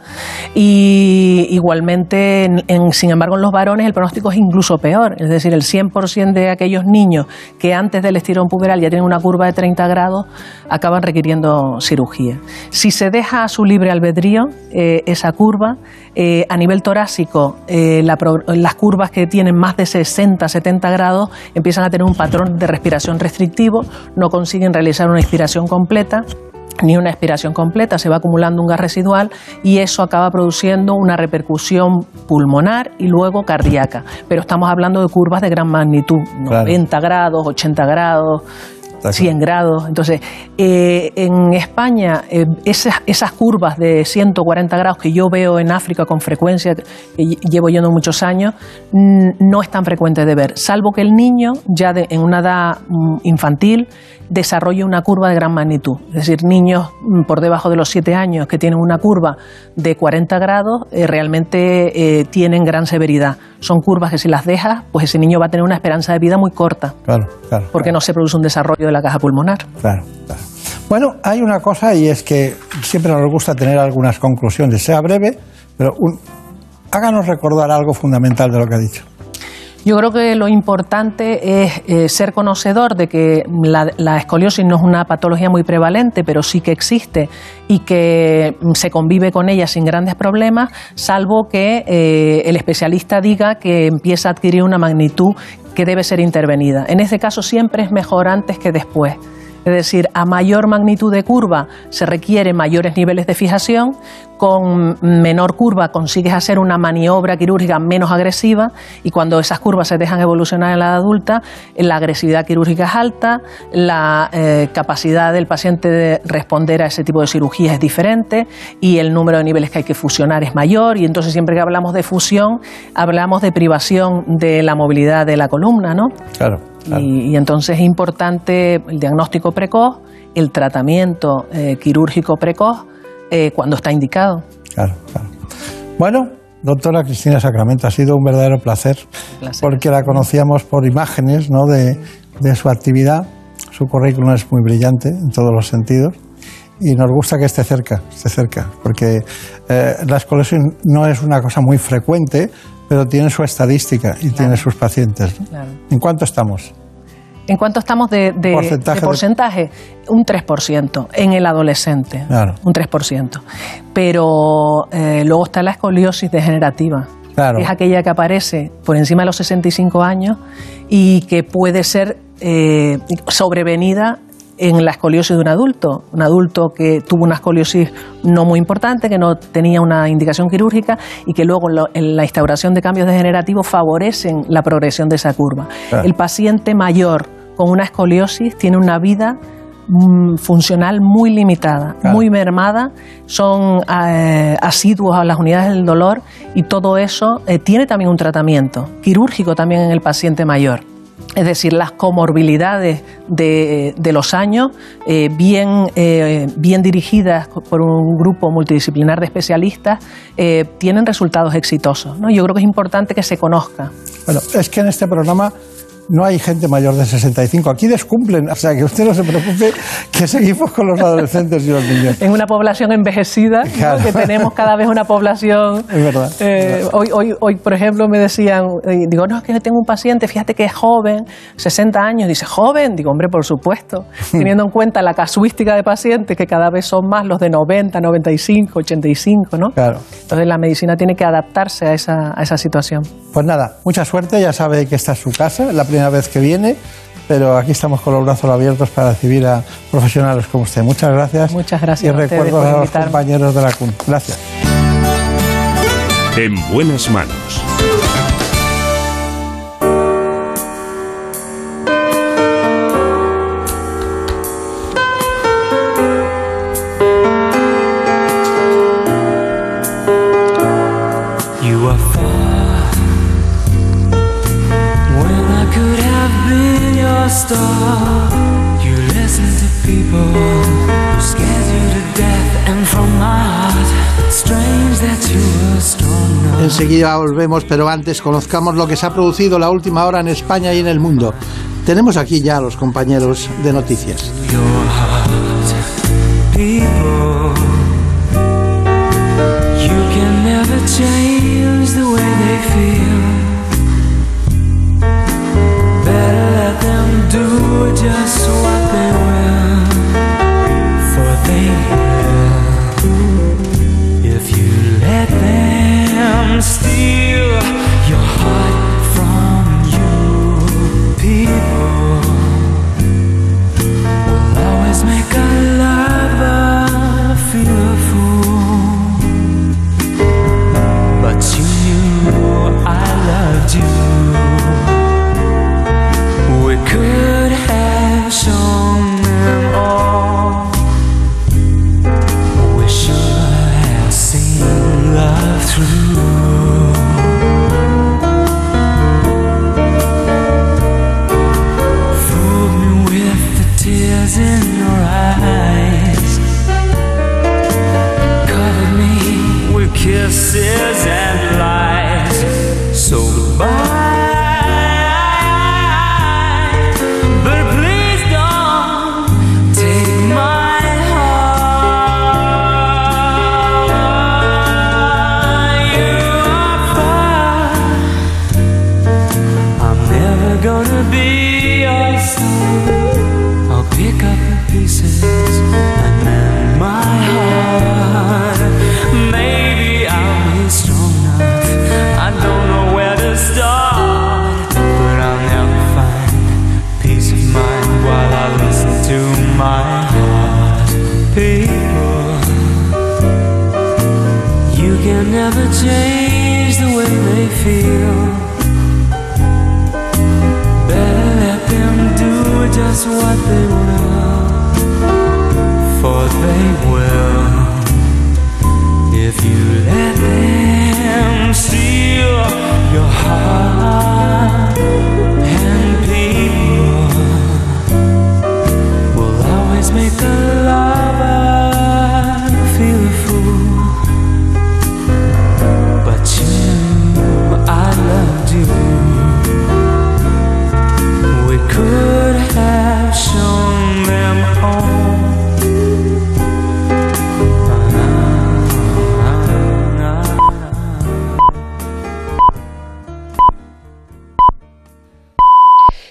Y igualmente, sin embargo, en los varones el pronóstico es incluso peor, es decir, el 100% de aquellos niños que antes del estirón puberal ya tienen una curva de 30 grados acaban requiriendo cirugía. Si se deja a su libre albedrío eh, esa curva, eh, a nivel torácico, eh, las curvas que tienen más de 60, 70 grados empiezan a tener un patrón de respiración restrictivo, no consiguen realizar una expiración completa ni una expiración completa, se va acumulando un gas residual y eso acaba produciendo una repercusión pulmonar y luego cardíaca. Pero estamos hablando de curvas de gran magnitud, 90 grados, 80 grados, 100 grados. Entonces, eh, en España, eh, esas, esas, curvas de 140 grados que yo veo en África con frecuencia, que llevo yendo muchos años, no es tan frecuente de ver, salvo que el niño, ya en una edad mm, infantil, desarrolle una curva de gran magnitud. Es decir, niños mm, por debajo de los 7 años que tienen una curva de 40 grados, eh, realmente tienen gran severidad. Son curvas que si las dejas, pues ese niño va a tener una esperanza de vida muy corta. Claro, claro. Porque no se produce un desarrollo de la caja pulmonar. Claro, claro. Bueno, hay una cosa y es que siempre nos gusta tener algunas conclusiones, sea breve, pero háganos recordar algo fundamental de lo que ha dicho. Yo creo que lo importante es eh, ser conocedor de que la, escoliosis no es una patología muy prevalente, pero sí que existe y que mm, se convive con ella sin grandes problemas, salvo que eh, el especialista diga que empieza a adquirir una magnitud que debe ser intervenida. En ese caso siempre es mejor antes que después. Es decir, a mayor magnitud de curva se requieren mayores niveles de fijación, con menor curva consigues hacer una maniobra quirúrgica menos agresiva y cuando esas curvas se dejan evolucionar en la adulta, la agresividad quirúrgica es alta, la eh, capacidad del paciente de responder a ese tipo de cirugía es diferente y el número de niveles que hay que fusionar es mayor y entonces siempre que hablamos de fusión hablamos de privación de la movilidad de la columna, ¿no? Claro. Y, entonces es importante el diagnóstico precoz, el tratamiento eh, quirúrgico precoz eh, cuando está indicado. Claro, claro. Bueno, doctora Cristina Sacramento, ha sido un verdadero placer, porque la conocíamos por imágenes ¿no? de, de su actividad. Su currículum es muy brillante en todos los sentidos y nos gusta que esté cerca, esté cerca, porque eh, la escoliosis no es una cosa muy frecuente, pero tiene su estadística y tiene sus pacientes. ¿En cuánto estamos? ¿En cuánto estamos de, porcentaje? Un 3% en el adolescente. Claro. Un 3%. Pero eh, luego está la escoliosis degenerativa. Claro. Es aquella que aparece por encima de los 65 años y que puede ser eh, sobrevenida en la escoliosis de un adulto, un adulto que tuvo una escoliosis no muy importante, que no tenía una indicación quirúrgica y que luego en la instauración de cambios degenerativos favorecen la progresión de esa curva. El paciente mayor con una escoliosis tiene una vida mm, funcional muy limitada, muy mermada, son eh, asiduos a las unidades del dolor y todo eso eh, tiene también un tratamiento quirúrgico también en el paciente mayor. Es decir, las comorbilidades de, los años, eh, bien, bien dirigidas por un grupo multidisciplinar de especialistas, tienen resultados exitosos. ¿no? Yo creo que es importante que se conozca. Bueno, es que en este programa no hay gente mayor de 65. Aquí descumplen, o sea, que usted no se preocupe que seguimos con los adolescentes y los niños. En una población envejecida, que tenemos cada vez una población... Es verdad. Eh, hoy, hoy, hoy, por ejemplo, me decían, eh, digo, no, es que tengo un paciente, fíjate que es joven, 60 años, dice, joven, digo, hombre, por supuesto, teniendo en cuenta la casuística de pacientes, que cada vez son más los de 90, 95, 85, ¿no? Claro. Entonces la medicina tiene que adaptarse a esa, a esa situación. Pues nada, mucha suerte, ya sabe que esta es su casa, la primera vez que viene, pero aquí estamos con los brazos abiertos para recibir a profesionales como usted. Muchas gracias. Muchas gracias. Y recuerdo a los compañeros de la CUN. Gracias. En buenas manos. Enseguida volvemos, pero antes conozcamos lo que se ha producido la última hora en España y en el mundo. Tenemos aquí ya a los compañeros de noticias.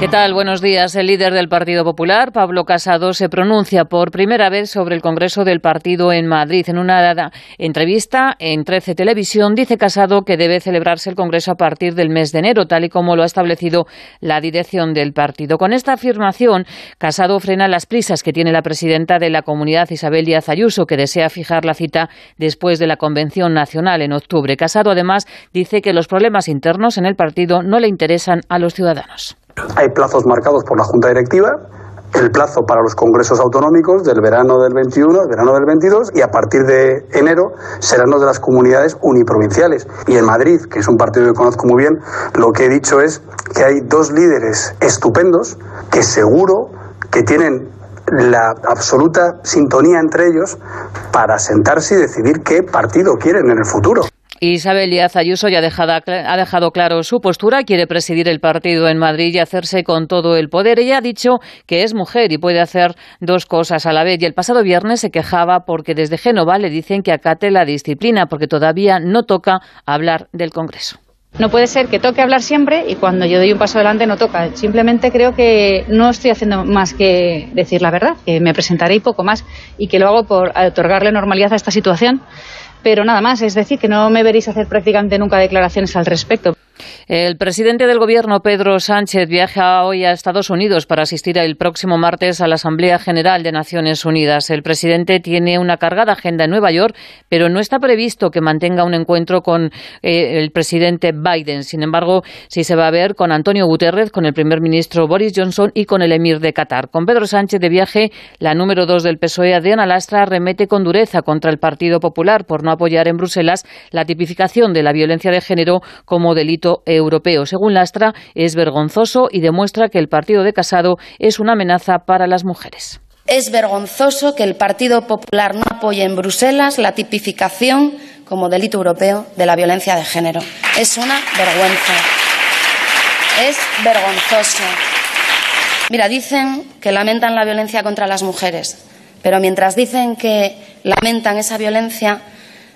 ¿Qué tal? Buenos días. El líder del Partido Popular, Pablo Casado, se pronuncia por primera vez sobre el Congreso del Partido en Madrid. En una entrevista en 13 Televisión dice Casado que debe celebrarse el Congreso a partir del mes de enero, tal y como lo ha establecido la dirección del partido. Con esta afirmación, Casado frena las prisas que tiene la presidenta de la comunidad, Isabel Díaz Ayuso, que desea fijar la cita después de la Convención Nacional en octubre. Casado, además, dice que los problemas internos en el partido no le interesan a los ciudadanos. Hay plazos marcados por la Junta Directiva, el plazo para los congresos autonómicos del verano del 21, el verano del 22 y a partir de enero serán los de las comunidades uniprovinciales. Y en Madrid, que es un partido que conozco muy bien, lo que he dicho es que hay dos líderes estupendos que seguro que tienen la absoluta sintonía entre ellos para sentarse y decidir qué partido quieren en el futuro. Isabel Díaz Ayuso ya ha dejado claro su postura, quiere presidir el partido en Madrid y hacerse con todo el poder. Ella ha dicho que es mujer y puede hacer dos cosas a la vez. Y el pasado viernes se quejaba porque desde Génova le dicen que acate la disciplina, porque todavía no toca hablar del Congreso. No puede ser que toque hablar siempre y cuando yo doy un paso adelante no toca. Simplemente creo que no estoy haciendo más que decir la verdad, que me presentaré y poco más, y que lo hago por otorgarle normalidad a esta situación pero nada más, es decir, que no me veréis hacer prácticamente nunca declaraciones al respecto. El presidente del Gobierno, Pedro Sánchez, viaja hoy a Estados Unidos para asistir el próximo martes a la Asamblea General de Naciones Unidas. El presidente tiene una cargada agenda en Nueva York, pero no está previsto que mantenga un encuentro con eh, el presidente Biden. Sin embargo, sí se va a ver con Antonio Guterres, con el primer ministro Boris Johnson y con el emir de Qatar. Con Pedro Sánchez de viaje, la número dos del PSOE, Adriana Lastra, remete con dureza contra el Partido Popular por no apoyar en Bruselas la tipificación de la violencia de género como delito europeo. Según Lastra, es vergonzoso y demuestra que el partido de Casado es una amenaza para las mujeres. Es vergonzoso que el Partido Popular no apoye en Bruselas la tipificación como delito europeo de la violencia de género. Es una vergüenza. Es vergonzoso. Mira, dicen que lamentan la violencia contra las mujeres, pero mientras dicen que lamentan esa violencia,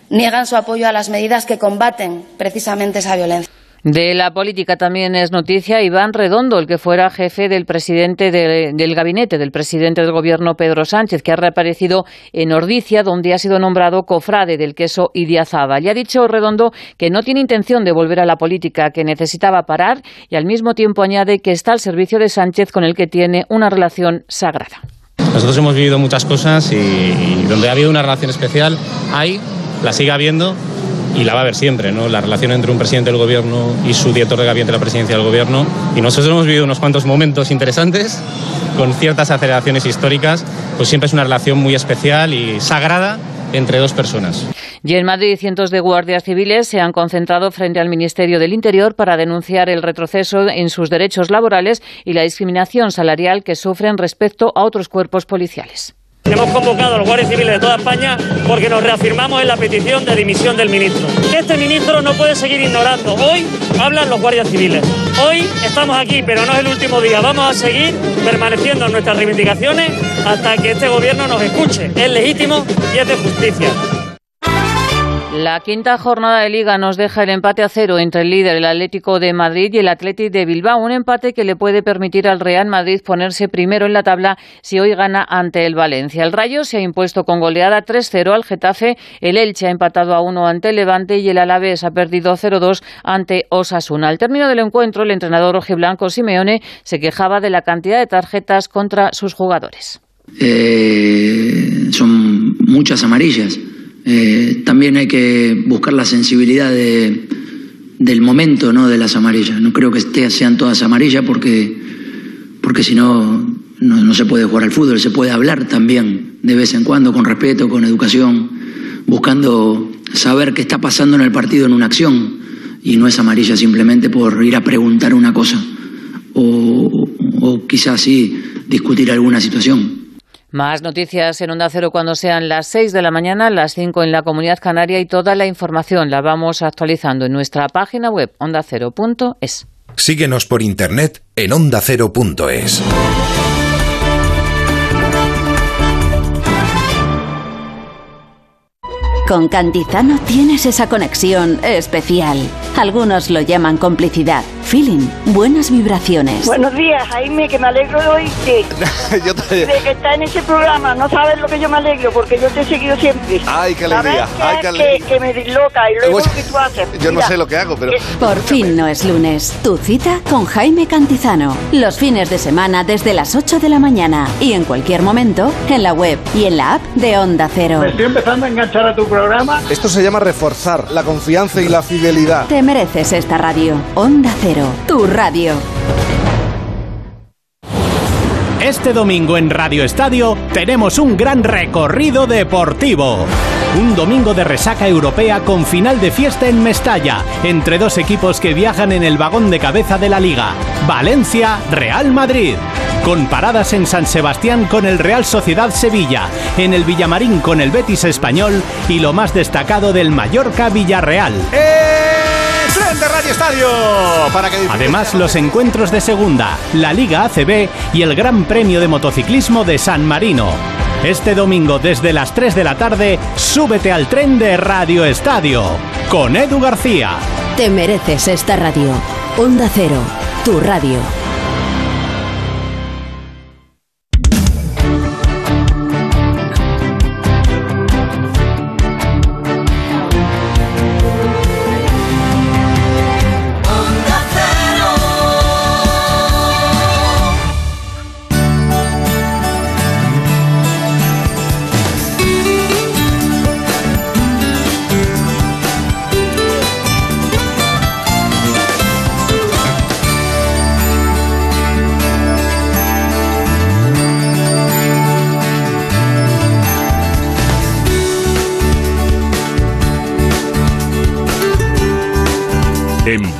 niegan su apoyo a las medidas que combaten precisamente esa violencia. De la política también es noticia Iván Redondo, el que fuera jefe del presidente del gabinete del presidente del gobierno Pedro Sánchez, que ha reaparecido en Ordicia, donde ha sido nombrado cofrade del queso Idiazaba. Y ha dicho Redondo que no tiene intención de volver a la política, que necesitaba parar y al mismo tiempo añade que está al servicio de Sánchez con el que tiene una relación sagrada. Nosotros hemos vivido muchas cosas y donde ha habido una relación especial hay, la sigue habiendo y la va a haber siempre, ¿no? La relación entre un presidente del gobierno y su director de gabinete de la presidencia del gobierno. Y nosotros hemos vivido unos cuantos momentos interesantes con ciertas aceleraciones históricas, pues siempre es una relación muy especial y sagrada entre dos personas. Y en Madrid, cientos de guardias civiles se han concentrado frente al Ministerio del Interior para denunciar el retroceso en sus derechos laborales y la discriminación salarial que sufren respecto a otros cuerpos policiales. Hemos convocado a los guardias civiles de toda España porque nos reafirmamos en la petición de dimisión del ministro. Este ministro no puede seguir ignorando. Hoy hablan los guardias civiles. Hoy estamos aquí, pero no es el último día. Vamos a seguir permaneciendo en nuestras reivindicaciones hasta que este gobierno nos escuche. Es legítimo y es de justicia. La quinta jornada de liga nos deja el empate a cero entre el líder, el Atlético de Madrid, y el Atlético de Bilbao. Un empate que le puede permitir al Real Madrid ponerse primero en la tabla si hoy gana ante el Valencia. El Rayo se ha impuesto con goleada 3-0 al Getafe. El Elche ha empatado a 1 ante el Levante y el Alavés ha perdido 0-2 ante Osasuna. Al término del encuentro, el entrenador rojiblanco Simeone se quejaba de la cantidad de tarjetas contra sus jugadores. Eh, son muchas amarillas eh, también hay que buscar la sensibilidad del momento ¿no? de las amarillas. No creo que sean todas amarillas porque, porque si no, no, se puede jugar al fútbol, se puede hablar también de vez en cuando con respeto, con educación, buscando saber qué está pasando en el partido en una acción y no es amarilla simplemente por ir a preguntar una cosa o, o quizás sí discutir alguna situación. Más noticias en Onda Cero cuando sean las 6 de la mañana, las 5 en la Comunidad Canaria y toda la información la vamos actualizando en nuestra página web ondacero.es. Síguenos por internet en ondacero.es. Con Cantizano tienes esa conexión especial. Algunos lo llaman complicidad. Feeling, buenas vibraciones. Buenos días, Jaime, que me alegro de oírte. yo te... De que está en ese programa, no sabes lo que yo me alegro, porque yo te he seguido siempre. Ay, qué alegría. ¿Sabes Ay, qué qué alegría. Que, que me disloca y luego lo que tú haces. Yo no sé lo que hago, pero... Por fin no es lunes. Tu cita con Jaime Cantizano. Los fines de semana desde las 8 de la mañana y en cualquier momento en la web y en la app de Onda Cero. Me estoy empezando a enganchar a tu programa. Esto se llama reforzar la confianza y la fidelidad. Te mereces esta radio. Onda Cero, tu radio. Este domingo en Radio Estadio tenemos un gran recorrido deportivo. Un domingo de resaca europea con final de fiesta en Mestalla, entre dos equipos que viajan en el vagón de cabeza de la liga, Valencia, Real Madrid. Con paradas en San Sebastián con el Real Sociedad Sevilla, en el Villamarín con el Betis Español y lo más destacado del Mallorca Villarreal. ¡Tren de Radio Estadio! Para que Además, los encuentros de segunda, la Liga ACB y el Gran Premio de Motociclismo de San Marino. Este domingo desde las 3 de la tarde, súbete al tren de Radio Estadio con Edu García. Te mereces esta radio. Onda Cero, tu radio.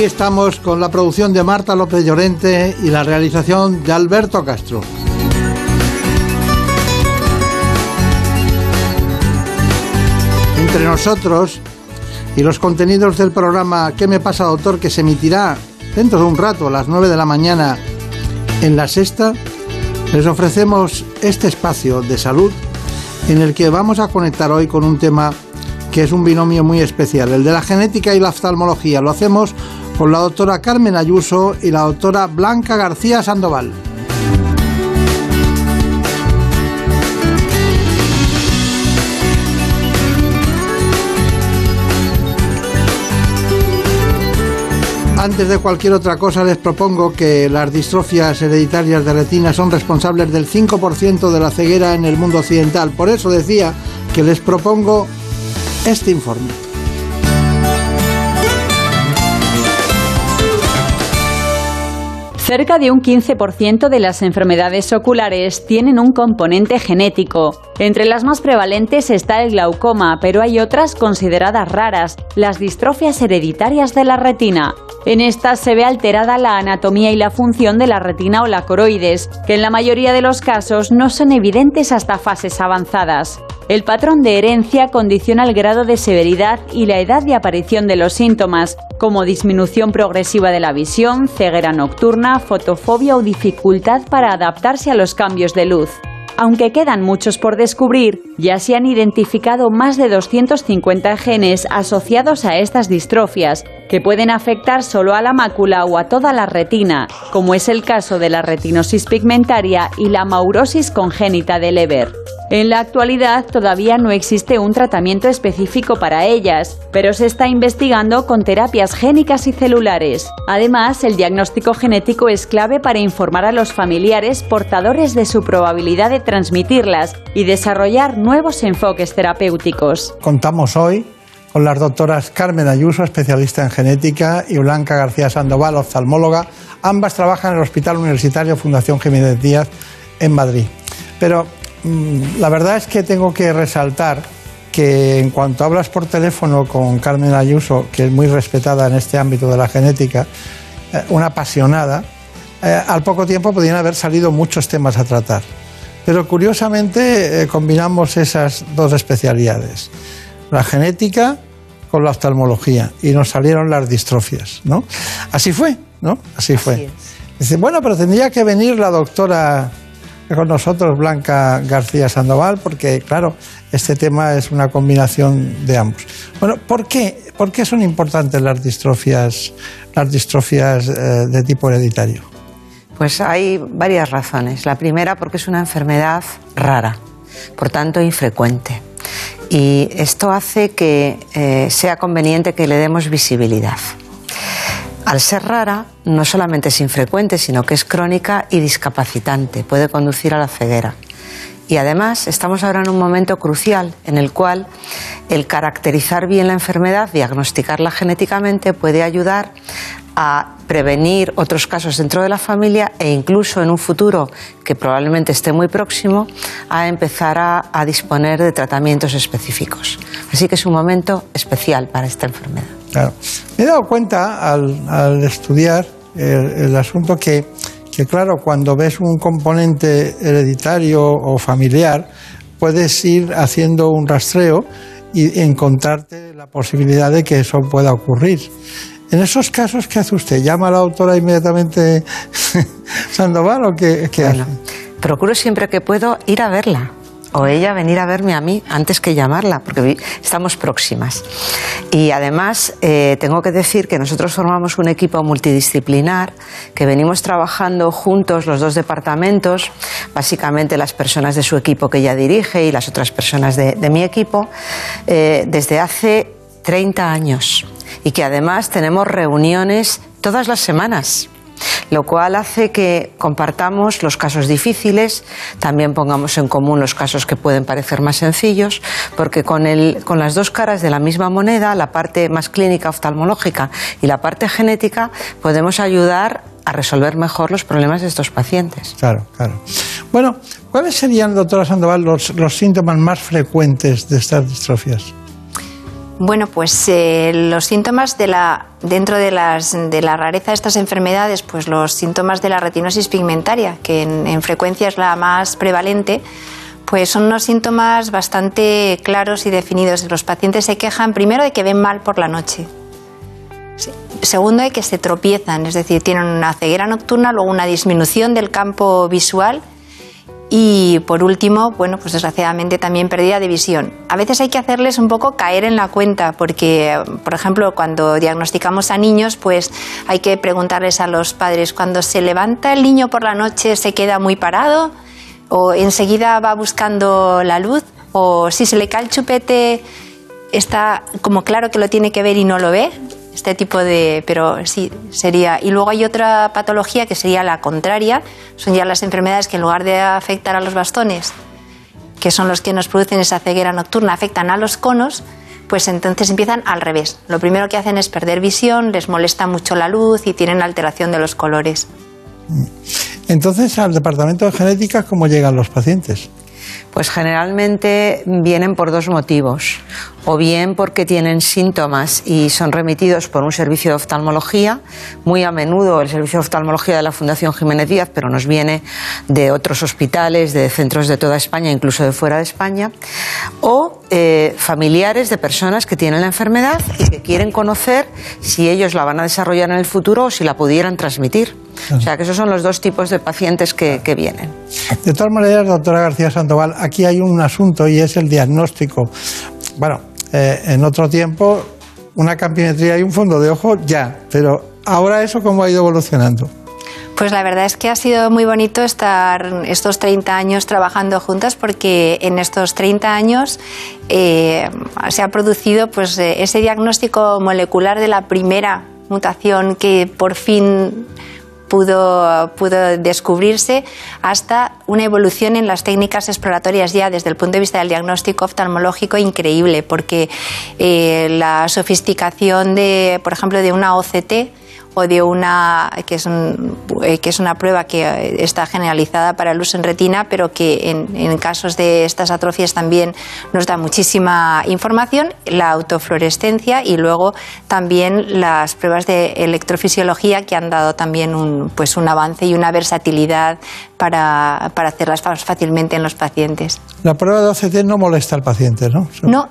Aquí estamos con la producción de Marta López Llorente y la realización de Alberto Castro. Entre nosotros y los contenidos del programa ¿Qué me pasa, doctor? que se emitirá dentro de un rato a las 9 de la mañana en la sexta, les ofrecemos este espacio de salud en el que vamos a conectar hoy con un tema que es un binomio muy especial, el de la genética y la oftalmología. Lo hacemos con la doctora Carmen Ayuso y la doctora Blanca García Sandoval. Antes de cualquier otra cosa les propongo que las distrofias hereditarias de retina son responsables del 5% de la ceguera en el mundo occidental. Por eso decía que les propongo este informe. Cerca de un 15% de las enfermedades oculares tienen un componente genético. Entre las más prevalentes está el glaucoma, pero hay otras consideradas raras, las distrofias hereditarias de la retina. En estas se ve alterada la anatomía y la función de la retina o la coroides, que en la mayoría de los casos no son evidentes hasta fases avanzadas. El patrón de herencia condiciona el grado de severidad y la edad de aparición de los síntomas, como disminución progresiva de la visión, ceguera nocturna, fotofobia o dificultad para adaptarse a los cambios de luz. Aunque quedan muchos por descubrir, ya se han identificado más de 250 genes asociados a estas distrofias, que pueden afectar solo a la mácula o a toda la retina, como es el caso de la retinosis pigmentaria y la maurosis congénita de Leber. En la actualidad todavía no existe un tratamiento específico para ellas, pero se está investigando con terapias génicas y celulares. Además, el diagnóstico genético es clave para informar a los familiares portadores de su probabilidad de transmitirlas y desarrollar nuevos enfoques terapéuticos. Contamos hoy con las doctoras Carmen Ayuso, especialista en genética, y Blanca García Sandoval, oftalmóloga. Ambas trabajan en el Hospital Universitario Fundación Jiménez Díaz en Madrid. Pero mm, la verdad es que tengo que resaltar que en cuanto hablas por teléfono con Carmen Ayuso, que es muy respetada en este ámbito de la genética, eh, una apasionada, eh, al poco tiempo podrían haber salido muchos temas a tratar. Pero curiosamente eh, combinamos esas dos especialidades, la genética con la oftalmología, y nos salieron las distrofias, ¿no? Así fue, ¿no? Así fue. Dice, bueno, pero tendría que venir la doctora con nosotros, Blanca García Sandoval, porque, claro, este tema es una combinación de ambos. Bueno, ¿por qué, ¿Por qué son importantes las distrofias, las distrofias eh, de tipo hereditario? Pues hay varias razones. La primera, porque es una enfermedad rara, por tanto infrecuente. Y esto hace que eh, sea conveniente que le demos visibilidad. Al ser rara, no solamente es infrecuente, sino que es crónica y discapacitante, puede conducir a la ceguera. Y además estamos ahora en un momento crucial en el cual el caracterizar bien la enfermedad, diagnosticarla genéticamente, puede ayudar a prevenir otros casos dentro de la familia e incluso en un futuro que probablemente esté muy próximo a empezar a, disponer de tratamientos específicos. Así que es un momento especial para esta enfermedad. Me he dado cuenta al, estudiar el, asunto que, que, claro, cuando ves un componente hereditario o familiar, puedes ir haciendo un rastreo y encontrarte la posibilidad de que eso pueda ocurrir. En esos casos, ¿qué hace usted? ¿Llama a la autora inmediatamente Sandoval o qué, hace? Procuro siempre que puedo ir a verla o ella venir a verme a mí antes que llamarla, porque estamos próximas. Y además, eh, tengo que decir que nosotros formamos un equipo multidisciplinar que venimos trabajando juntos los dos departamentos, básicamente las personas de su equipo que ella dirige y las otras personas de, mi equipo, eh, desde hace 30 años y que además tenemos reuniones todas las semanas lo cual hace que compartamos los casos difíciles, también pongamos en común los casos que pueden parecer más sencillos, porque con, con las dos caras de la misma moneda, la parte más clínica oftalmológica y la parte genética, podemos ayudar a resolver mejor los problemas de estos pacientes. Claro, claro. Bueno, ¿cuáles serían, doctora Sandoval, los síntomas más frecuentes de estas distrofias? Bueno, pues eh, los síntomas de la, dentro de, las, de la rareza de estas enfermedades, pues los síntomas de la retinosis pigmentaria, que en, frecuencia es la más prevalente, pues son unos síntomas bastante claros y definidos. Los pacientes se quejan primero de que ven mal por la noche. Segundo, de que se tropiezan, es decir, tienen una ceguera nocturna, luego una disminución del campo visual y por último, bueno, pues desgraciadamente también pérdida de visión. A veces hay que hacerles un poco caer en la cuenta, porque, por ejemplo, cuando diagnosticamos a niños, pues hay que preguntarles a los padres, cuando se levanta el niño por la noche, ¿se queda muy parado? ¿O enseguida va buscando la luz? ¿O si se le cae el chupete, está como claro que lo tiene que ver y no lo ve? Este tipo de, pero sí, sería. Y luego hay otra patología que sería la contraria, son ya las enfermedades que en lugar de afectar a los bastones, que son los que nos producen esa ceguera nocturna, afectan a los conos, pues entonces empiezan al revés. Lo primero que hacen es perder visión, les molesta mucho la luz y tienen alteración de los colores. Entonces, al departamento de genética, ¿cómo llegan los pacientes? Pues generalmente vienen por dos motivos. O bien porque tienen síntomas y son remitidos por un servicio de oftalmología, muy a menudo el servicio de oftalmología de la Fundación Jiménez Díaz, pero nos viene de otros hospitales, de centros de toda España, incluso de fuera de España. O eh, familiares de personas que tienen la enfermedad y que quieren conocer si ellos la van a desarrollar en el futuro o si la pudieran transmitir. O sea que esos son los dos tipos de pacientes que, vienen. De todas maneras, doctora García Sandoval, aquí hay un asunto y es el diagnóstico. Bueno, eh, en otro tiempo, una campimetría y un fondo de ojo, ya, pero ahora eso cómo ha ido evolucionando. Pues la verdad es que ha sido muy bonito estar estos 30 años trabajando juntas porque en estos 30 años eh, se ha producido pues, eh, ese diagnóstico molecular de la primera mutación que por fin pudo, pudo descubrirse hasta una evolución en las técnicas exploratorias ya desde el punto de vista del diagnóstico oftalmológico increíble, porque eh, la sofisticación de, por ejemplo, de una OCT o de una que es, eh, que es una prueba que eh, está generalizada para el uso en retina, pero que en, en casos de estas atrofias también nos da muchísima información, la autofluorescencia y luego también las pruebas de electrofisiología que han dado también un, pues un avance y una versatilidad para, para hacerlas fácilmente en los pacientes. La prueba de OCT no molesta al paciente, ¿no? No,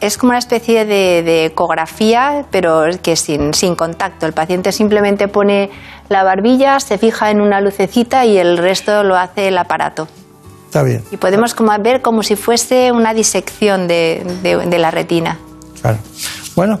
es como una especie de, de ecografía, pero que sin, sin contacto. El paciente simplemente pone la barbilla, se fija en una lucecita y el resto lo hace el aparato. Está bien. Y podemos como ver como si fuese una disección de, de- de la retina. Claro. Bueno,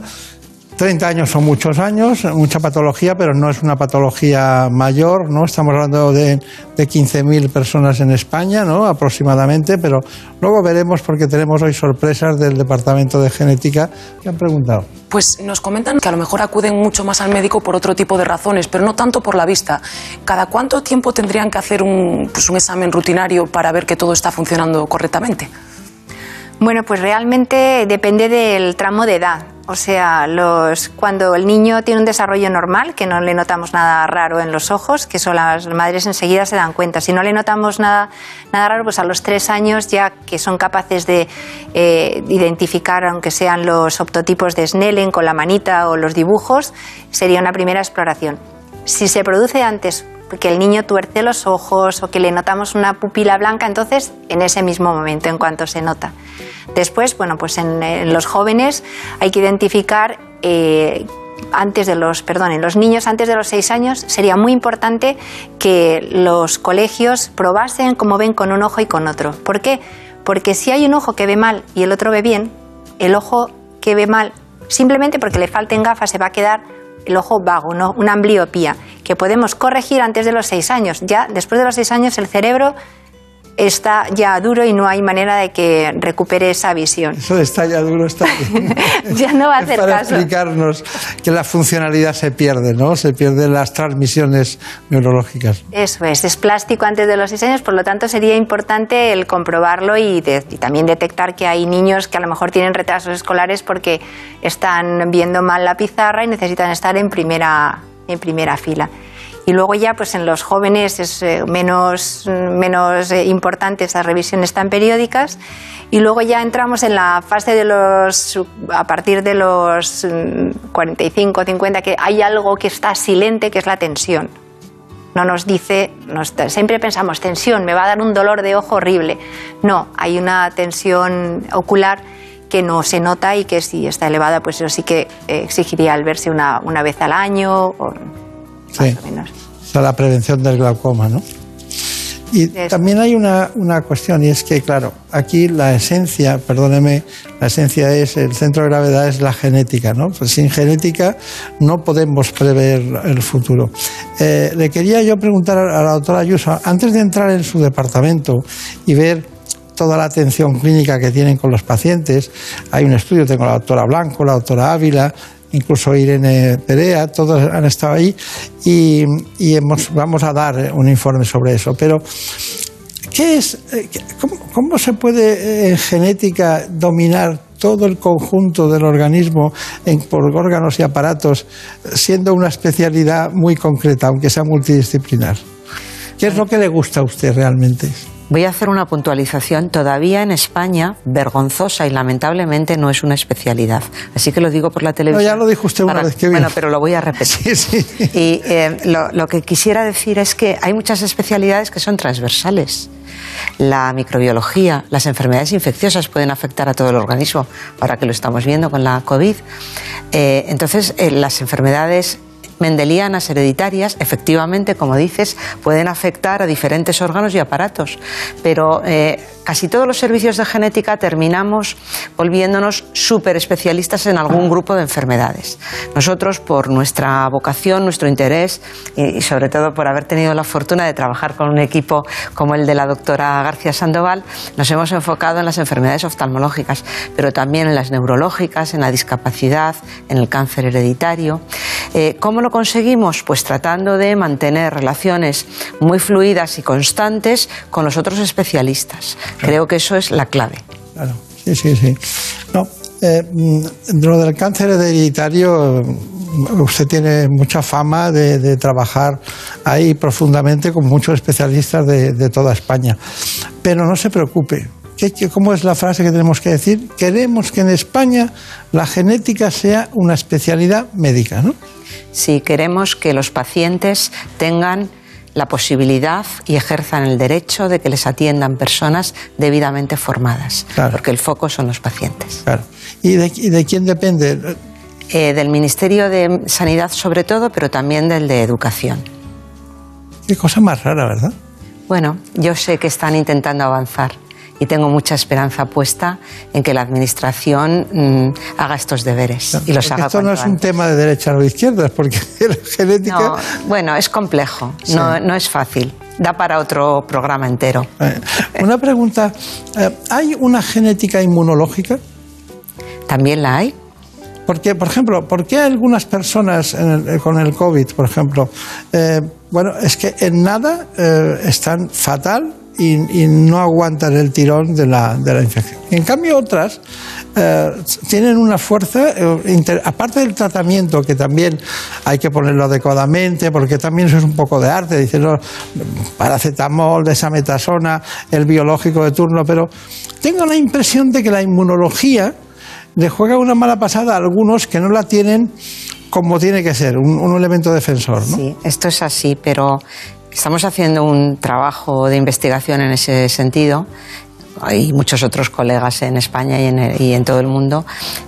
30 años son muchos años, mucha patología, pero no es una patología mayor, ¿no? Estamos hablando de, de 15.000 personas en España, ¿no? Aproximadamente, pero luego veremos porque tenemos hoy sorpresas del Departamento de Genética que han preguntado. Pues nos comentan que a lo mejor acuden mucho más al médico por otro tipo de razones, pero no tanto por la vista. ¿Cada cuánto tiempo tendrían que hacer un, pues un examen rutinario para ver que todo está funcionando correctamente? Bueno, pues realmente depende del tramo de edad. O sea, los, cuando el niño tiene un desarrollo normal, que no le notamos nada raro en los ojos, que eso las madres enseguida se dan cuenta. Si no le notamos nada, nada raro, pues a los tres años ya que son capaces de eh, identificar, aunque sean los optotipos de Snellen con la manita o los dibujos, sería una primera exploración. Si se produce antes que el niño tuerce los ojos o que le notamos una pupila blanca, entonces en ese mismo momento, en cuanto se nota. Después, bueno, pues en, los jóvenes hay que identificar eh, antes de los, perdón, en los niños antes de los seis años sería muy importante que los colegios probasen cómo ven con un ojo y con otro. ¿Por qué? Porque si hay un ojo que ve mal y el otro ve bien, el ojo que ve mal, simplemente porque le falten gafas, se va a quedar el ojo vago, ¿no? una ambliopía, que podemos corregir antes de los seis años. Ya después de los seis años el cerebro está ya duro y no hay manera de que recupere esa visión. Eso de está ya duro está bien. ya no va a Es hacer para caso. explicarnos que la funcionalidad se pierde, ¿no? Se pierden las transmisiones neurológicas. Eso es, es plástico antes de los seis años, por lo tanto sería importante el comprobarlo y, de- y también detectar que hay niños que a lo mejor tienen retrasos escolares porque están viendo mal la pizarra y necesitan estar en primera, en primera fila. Y luego ya pues en los jóvenes es eh, menos, menos eh, importante esas revisiones tan periódicas y luego ya entramos en la fase de los a partir de los mm, 45 50 que hay algo que está silente que es la tensión no nos dice, nos- siempre pensamos tensión, me va a dar un dolor de ojo horrible. No, hay una tensión ocular que no se nota y que si está elevada, pues eso sí que eh, exigiría el verse una, una vez al año. o- Sí. O sea, la prevención del glaucoma, ¿no? Y también hay una, una cuestión, y es que, claro, aquí la esencia, perdóneme, la esencia es, el centro de gravedad es la genética, ¿no? Pues sin genética no podemos prever el futuro. Eh, le quería yo preguntar a la doctora Ayuso, antes de entrar en su departamento y ver toda la atención clínica que tienen con los pacientes, hay un estudio, tengo la doctora Blanco, la doctora Ávila, incluso Irene Perea, todos han estado ahí y, y hemos, vamos a dar un informe sobre eso. Pero, ¿qué es, eh, cómo se puede eh, en genética dominar todo el conjunto del organismo en, por órganos y aparatos, siendo una especialidad muy concreta, aunque sea multidisciplinar? ¿Qué es lo que le gusta a usted realmente? Voy a hacer una puntualización. Todavía en España, vergonzosa y lamentablemente no es una especialidad. Así que lo digo por la televisión. ya lo dijo usted una vez, bien. Bueno, pero lo voy a repetir. Y eh, lo, lo que quisiera decir es que hay muchas especialidades que son transversales. La microbiología, las enfermedades infecciosas pueden afectar a todo el organismo, ahora que lo estamos viendo con la COVID. Eh, entonces, eh, las enfermedades mendelianas hereditarias, efectivamente, como dices, pueden afectar a diferentes órganos y aparatos, pero eh, casi todos los servicios de genética terminamos volviéndonos súper especialistas en algún grupo de enfermedades. Nosotros, por nuestra vocación, nuestro interés y, sobre todo por haber tenido la fortuna de trabajar con un equipo como el de la doctora García Sandoval, nos hemos enfocado en las enfermedades oftalmológicas, pero también en las neurológicas, en la discapacidad, en el cáncer hereditario. Eh, ¿Cómo lo conseguimos? Pues tratando de mantener relaciones muy fluidas y constantes con los otros especialistas. Creo que eso es la clave. Claro, sí, sí, sí. No, eh, mm, lo del cáncer hereditario, usted tiene mucha fama de, trabajar ahí profundamente con muchos especialistas de, toda España. Pero no se preocupe. ¿Cómo es la frase que tenemos que decir? Queremos que en España la genética sea una especialidad médica, ¿no? Sí, queremos que los pacientes tengan la posibilidad y ejerzan el derecho de que les atiendan personas debidamente formadas, porque el foco son los pacientes. Claro. ¿Y de, quién depende? Eh, del Ministerio de Sanidad sobre todo, pero también del de Educación. Qué cosa más rara, ¿verdad? Bueno, yo sé que están intentando avanzar y tengo mucha esperanza puesta en que la Administración mm, haga estos deberes y los haga Esto no es un tema de derecha o de izquierda, porque la genética. bueno, es complejo, no, no, es fácil. Da para otro programa entero. Eh, una pregunta: eh, ¿hay una genética inmunológica? También la hay. Porque, por ejemplo, ¿por qué algunas personas eh, con el COVID, por ejemplo, bueno, es que en nada están fatal y, no aguantan el tirón de la, de la infección. En cambio, otras eh, tienen una fuerza, eh, aparte del tratamiento, que también hay que ponerlo adecuadamente, porque también eso es un poco de arte, dicen no, paracetamol, desametasona, el biológico de turno, pero tengo la impresión de que la inmunología le juega una mala pasada a algunos que no la tienen como tiene que ser, un, un elemento defensor. Sí, esto es así, pero Estamos haciendo un trabajo de investigación en ese sentido hay muchos otros colegas en España y en, todo el mundo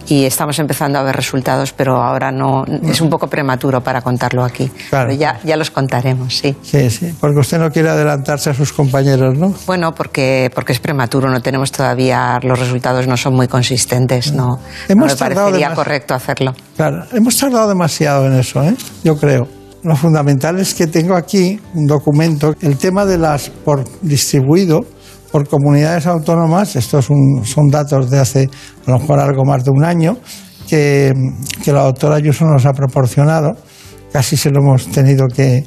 y estamos empezando a ver resultados, pero ahora no es un poco prematuro para contarlo aquí. Pero ya, ya los contaremos, sí. Sí, sí, porque usted no quiere adelantarse a sus compañeros, ¿no? Bueno, porque, porque es prematuro, no tenemos todavía, los resultados no son muy consistentes, no, hemos me parecería correcto hacerlo. Claro, hemos tardado demasiado en eso, ¿eh? yo creo. Lo fundamental es que tengo aquí un documento, el tema de las por distribuido por comunidades autónomas, estos son, datos de hace a lo mejor algo más de un año, que, que la doctora Ayuso nos ha proporcionado casi se lo hemos tenido que,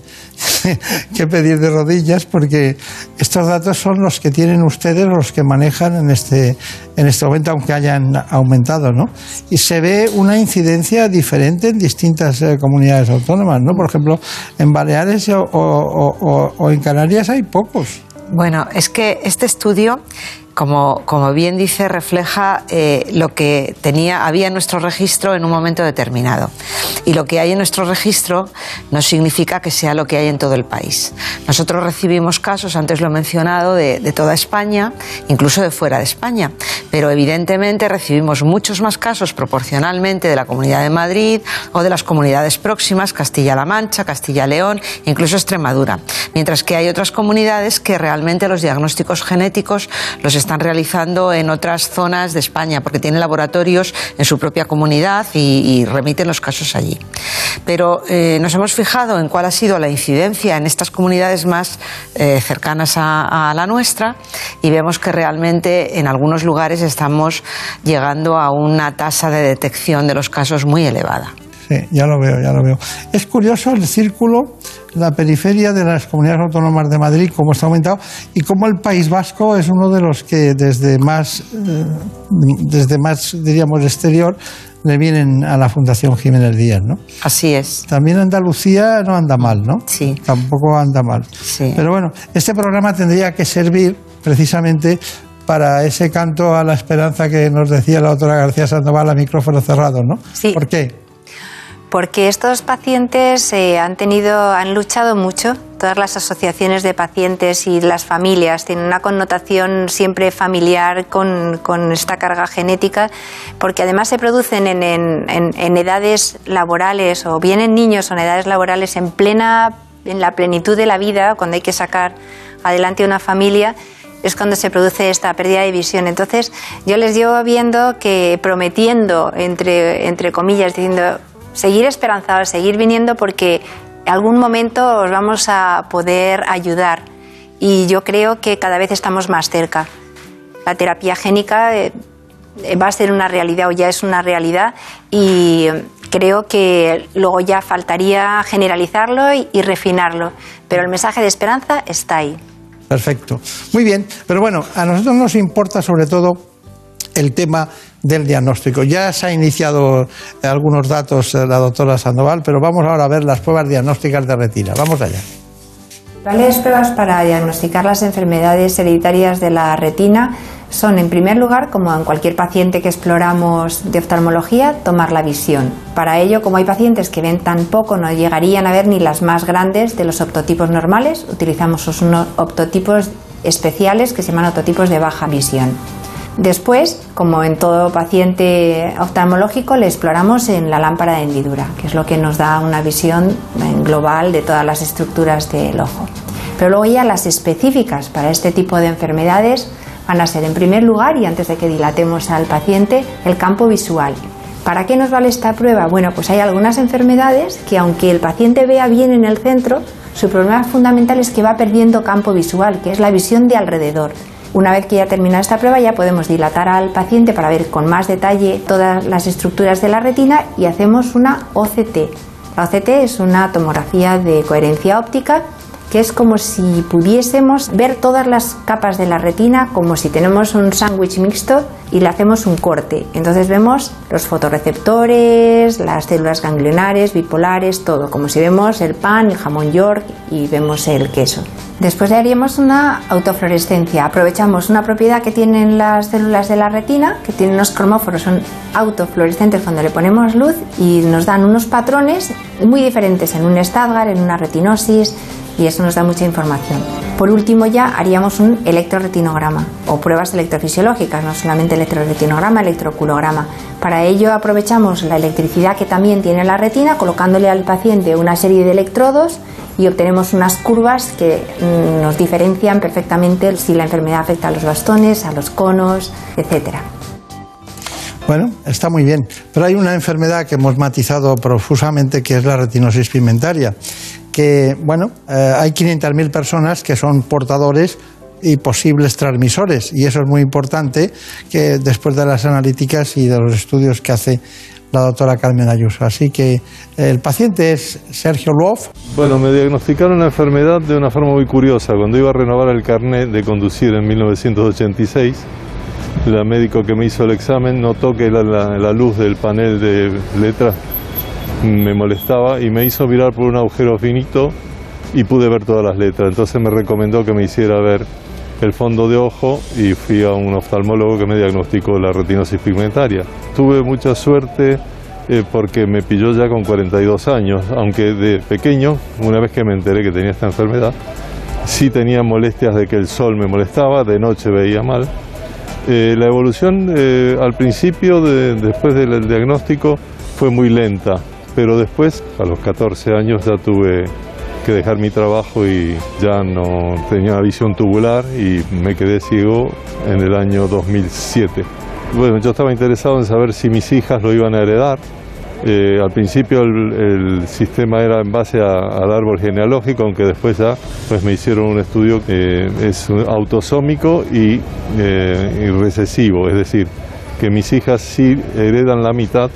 que, pedir de rodillas porque estos datos son los que tienen ustedes, los que manejan en este, en este momento, aunque hayan aumentado, ¿no? Y se ve una incidencia diferente en distintas eh, comunidades autónomas, ¿no? Por ejemplo, en Baleares o, o en Canarias hay pocos. Bueno, es que este estudio como, como, bien dice, refleja eh, lo que tenía, había en nuestro registro en un momento determinado. Y lo que hay en nuestro registro no significa que sea lo que hay en todo el país. Nosotros recibimos casos, antes lo he mencionado, de, de toda España, incluso de fuera de España. Pero evidentemente recibimos muchos más casos proporcionalmente de la Comunidad de Madrid o de las comunidades próximas, Castilla-La Mancha, Castilla-León, incluso Extremadura. Mientras que hay otras comunidades que realmente los diagnósticos genéticos los están realizando en otras zonas de España, porque tienen laboratorios en su propia comunidad y, remiten los casos allí. Pero eh, nos hemos fijado en cuál ha sido la incidencia en estas comunidades más eh, cercanas a, la nuestra y vemos que realmente en algunos lugares estamos llegando a una tasa de detección de los casos muy elevada. Sí, ya lo veo, ya lo veo. Es curioso el círculo la periferia de las comunidades autónomas de Madrid, como está aumentado, y como el País Vasco es uno de los que desde más, eh, desde más diríamos, exterior, le vienen a la Fundación Jiménez Díaz, ¿no? Así es. También Andalucía no anda mal, ¿no? Sí. Tampoco anda mal. Sí. Pero bueno, este programa tendría que servir precisamente para ese canto a la esperanza que nos decía la doctora García Sandoval a micrófono cerrado, ¿no? Sí. ¿Por qué? Porque estos pacientes eh, han tenido, han luchado mucho. Todas las asociaciones de pacientes y las familias tienen una connotación siempre familiar con, esta carga genética, porque además se producen en, edades laborales o bien en niños o en edades laborales en plena, en la plenitud de la vida, cuando hay que sacar adelante una familia es cuando se produce esta pérdida de visión. Entonces, yo les llevo viendo que prometiendo, entre, entre comillas, diciendo, seguir esperanzados, seguir viniendo porque en algún momento os vamos a poder ayudar y yo creo que cada vez estamos más cerca. La terapia génica eh, va a ser una realidad o ya es una realidad y creo que luego ya faltaría generalizarlo y, y refinarlo, pero el mensaje de esperanza está ahí. Perfecto. Muy bien, pero bueno, a nosotros nos importa sobre todo el tema del diagnóstico. Ya se ha iniciado algunos datos la doctora Sandoval, pero vamos ahora a ver las pruebas diagnósticas de retina. Vamos allá. Las pruebas para diagnosticar las enfermedades hereditarias de la retina son, en primer lugar, como en cualquier paciente que exploramos de oftalmología, tomar la visión. Para ello, como hay pacientes que ven tan poco, no llegarían a ver ni las más grandes de los optotipos normales, utilizamos unos optotipos especiales que se llaman optotipos de baja visión. Después, como en todo paciente oftalmológico, le exploramos en la lámpara de hendidura, que es lo que nos da una visión global de todas las estructuras del ojo. Pero luego ya las específicas para este tipo de enfermedades van a ser, en primer lugar, y antes de que dilatemos al paciente, el campo visual. ¿Para qué nos vale esta prueba? Bueno, pues hay algunas enfermedades que aunque el paciente vea bien en el centro, su problema fundamental es que va perdiendo campo visual, que es la visión de alrededor. Una vez que ya termina esta prueba ya podemos dilatar al paciente para ver con más detalle todas las estructuras de la retina y hacemos una OCT. La OCT es una tomografía de coherencia óptica que es como si pudiésemos ver todas las capas de la retina como si tenemos un sándwich mixto y le hacemos un corte. Entonces vemos los fotorreceptores, las células ganglionares, bipolares, todo, como si vemos el pan, el jamón york y vemos el queso. Después le haríamos una autofluorescencia. Aprovechamos una propiedad que tienen las células de la retina, que tienen unos cromóforos, son autofluorescentes cuando le ponemos luz y nos dan unos patrones muy diferentes en un Stadgar, en una retinosis, y eso nos da mucha información. Por último ya haríamos un electroretinograma o pruebas electrofisiológicas, no solamente electroretinograma, electroculograma. Para ello aprovechamos la electricidad que también tiene la retina colocándole al paciente una serie de electrodos y obtenemos unas curvas que mm, nos diferencian perfectamente si la enfermedad afecta a los bastones, a los conos, etcétera. Bueno, está muy bien, pero hay una enfermedad que hemos matizado profusamente que es la retinosis pigmentaria que, bueno, eh, hay 500.000 personas que son portadores y posibles transmisores. Y eso es muy importante que después de las analíticas y de los estudios que hace la doctora Carmen Ayuso. Así que eh, el paciente es Sergio Love. Bueno, me diagnosticaron la enfermedad de una forma muy curiosa. Cuando iba a renovar el carnet de conducir en 1986, la médico que me hizo el examen notó que la luz del panel de letras me molestaba y me hizo mirar por un agujero finito y pude ver todas las letras. Entonces me recomendó que me hiciera ver el fondo de ojo y fui a un oftalmólogo que me diagnosticó la retinosis pigmentaria. Tuve mucha suerte eh, porque me pilló ya con 42 años, aunque de pequeño, una vez que me enteré que tenía esta enfermedad, sí tenía molestias de que el sol me molestaba, de noche veía mal. Eh, la evolución eh, al principio, después del diagnóstico, fue muy lenta pero después, a los 14 años, ya tuve que dejar mi trabajo y ya no tenía visión tubular y me quedé ciego en el año 2007. Bueno, yo estaba interesado en saber si mis hijas lo iban a heredar. Eh, al principio el, sistema era en base al árbol genealógico, aunque después ya pues me hicieron un estudio que es autosómico y, eh, y recesivo, es decir, que mis hijas sí heredan la mitad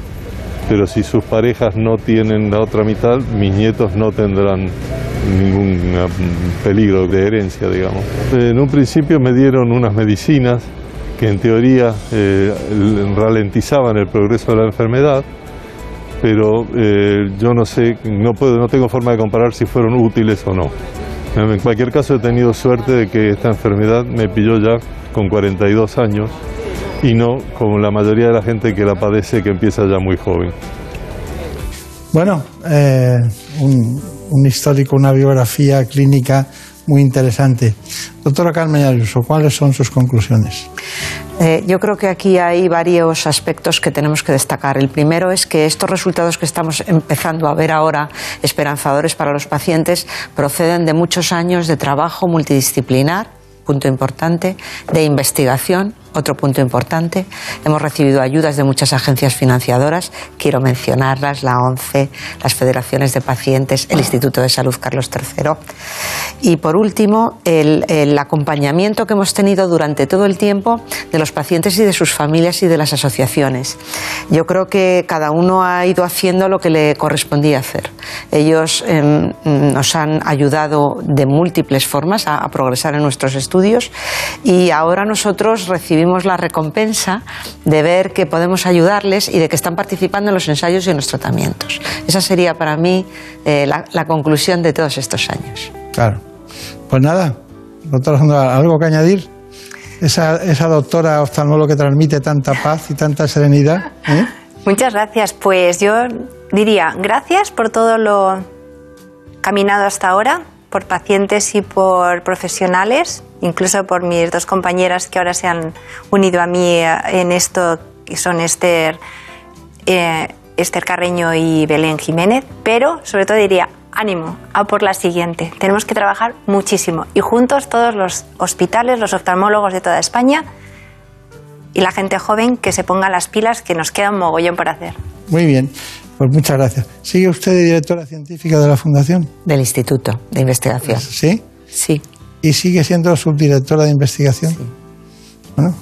pero si sus parejas no tienen la otra mitad, mis nietos no tendrán ningún mm, peligro de herencia, digamos. En un principio me dieron unas medicinas que en teoría eh, ralentizaban el progreso de la enfermedad, pero eh, yo no sé, no, puedo, no tengo forma de comparar si fueron útiles o no. En cualquier caso he tenido suerte de que esta enfermedad me pilló ya con 42 años y no como la mayoría de la gente que la padece que empieza ya muy joven. Bueno, eh, un, histórico, una biografía clínica muy interesante. Doctora Carmen Ayuso, ¿cuáles son sus conclusiones? Eh, yo creo que aquí hay varios aspectos que tenemos que destacar. El primero es que estos resultados que estamos empezando a ver ahora, esperanzadores para los pacientes, proceden de muchos años de trabajo multidisciplinar, punto importante, de investigación otro punto importante, hemos recibido ayudas de muchas agencias financiadoras, quiero mencionarlas, la ONCE, las federaciones de pacientes, el Instituto de Salud Carlos III. Y por último, el, acompañamiento que hemos tenido durante todo el tiempo de los pacientes y de sus familias y de las asociaciones. Yo creo que cada uno ha ido haciendo lo que le correspondía hacer. Ellos em, nos han ayudado de múltiples formas a progresar en nuestros estudios y ahora nosotros recibimos recibimos la recompensa de ver que podemos ayudarles y de que están participando en los ensayos y en los tratamientos. Esa sería para mí eh, la, la conclusión de todos estos años. Claro. Pues nada, doctora Sandra, ¿algo que añadir? Esa, esa doctora oftalmóloga que transmite tanta paz y tanta serenidad. ¿eh? Muchas gracias. Pues yo diría gracias por todo lo caminado hasta ahora, por pacientes y por profesionales, incluso por mis dos compañeras que ahora se han unido a mí eh, en esto, que son Esther, eh, Esther Carreño y Belén Jiménez, pero sobre todo diría ánimo, a por la siguiente. Tenemos que trabajar muchísimo y juntos todos los hospitales, los oftalmólogos de toda España y la gente joven que se ponga las pilas, que nos queda un mogollón por hacer. Muy bien, pues muchas gracias. ¿Sigue usted de directora científica de la Fundación? Del Instituto de Investigación. ¿Sí? Sí. ¿Y sigue siendo subdirectora de investigación? Sí. Bueno,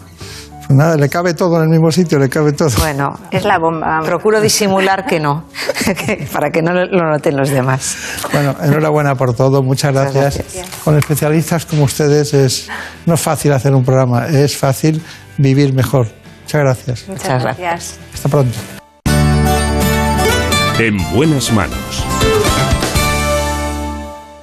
pues nada, le cabe todo en el mismo sitio, le cabe todo. Bueno, es la bomba. Procuro disimular que no, para que no lo noten los demás. Bueno, enhorabuena por todo, muchas gracias. Muchas gracias. Con especialistas como ustedes es no es fácil hacer un programa, es fácil vivir mejor. Muchas gracias. Muchas gracias. Hasta pronto. En buenas manos.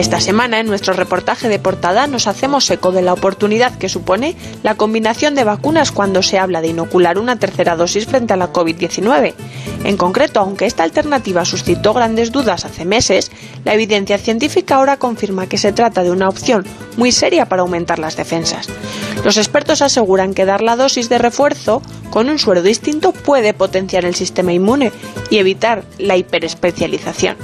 Esta semana en nuestro reportaje de portada nos hacemos eco de la oportunidad que supone la combinación de vacunas cuando se habla de inocular una tercera dosis frente a la COVID-19. En concreto, aunque esta alternativa suscitó grandes dudas hace meses, la evidencia científica ahora confirma que se trata de una opción muy seria para aumentar las defensas. Los expertos aseguran que dar la dosis de refuerzo con un suero distinto puede potenciar el sistema inmune y evitar la hiperespecialización.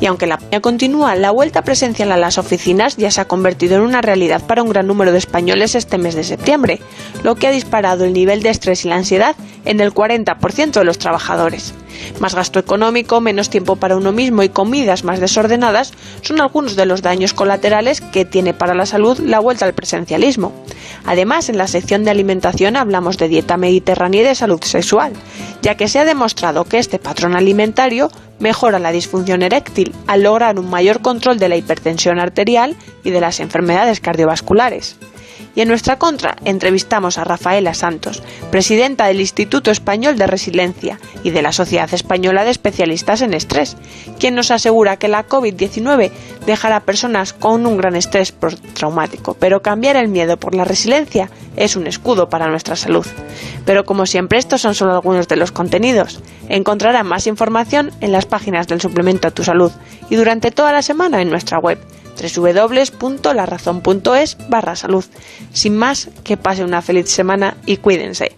Y aunque la pandemia continúa, la vuelta presencial a las oficinas ya se ha convertido en una realidad para un gran número de españoles este mes de septiembre, lo que ha disparado el nivel de estrés y la ansiedad en el 40% de los trabajadores. Más gasto económico, menos tiempo para uno mismo y comidas más desordenadas son algunos de los daños colaterales que tiene para la salud la vuelta al presencialismo. Además, en la sección de alimentación hablamos de dieta mediterránea y de salud sexual, ya que se ha demostrado que este patrón alimentario mejora la disfunción eréctil al lograr un mayor control de la hipertensión arterial y de las enfermedades cardiovasculares. Y en nuestra contra entrevistamos a Rafaela Santos, presidenta del Instituto Español de Resiliencia y de la Sociedad Española de Especialistas en Estrés, quien nos asegura que la COVID-19 dejará personas con un gran estrés traumático, pero cambiar el miedo por la resiliencia es un escudo para nuestra salud. Pero como siempre estos son solo algunos de los contenidos. Encontrarán más información en las páginas del suplemento a tu salud y durante toda la semana en nuestra web www.larazón.es barra salud. Sin más, que pase una feliz semana y cuídense.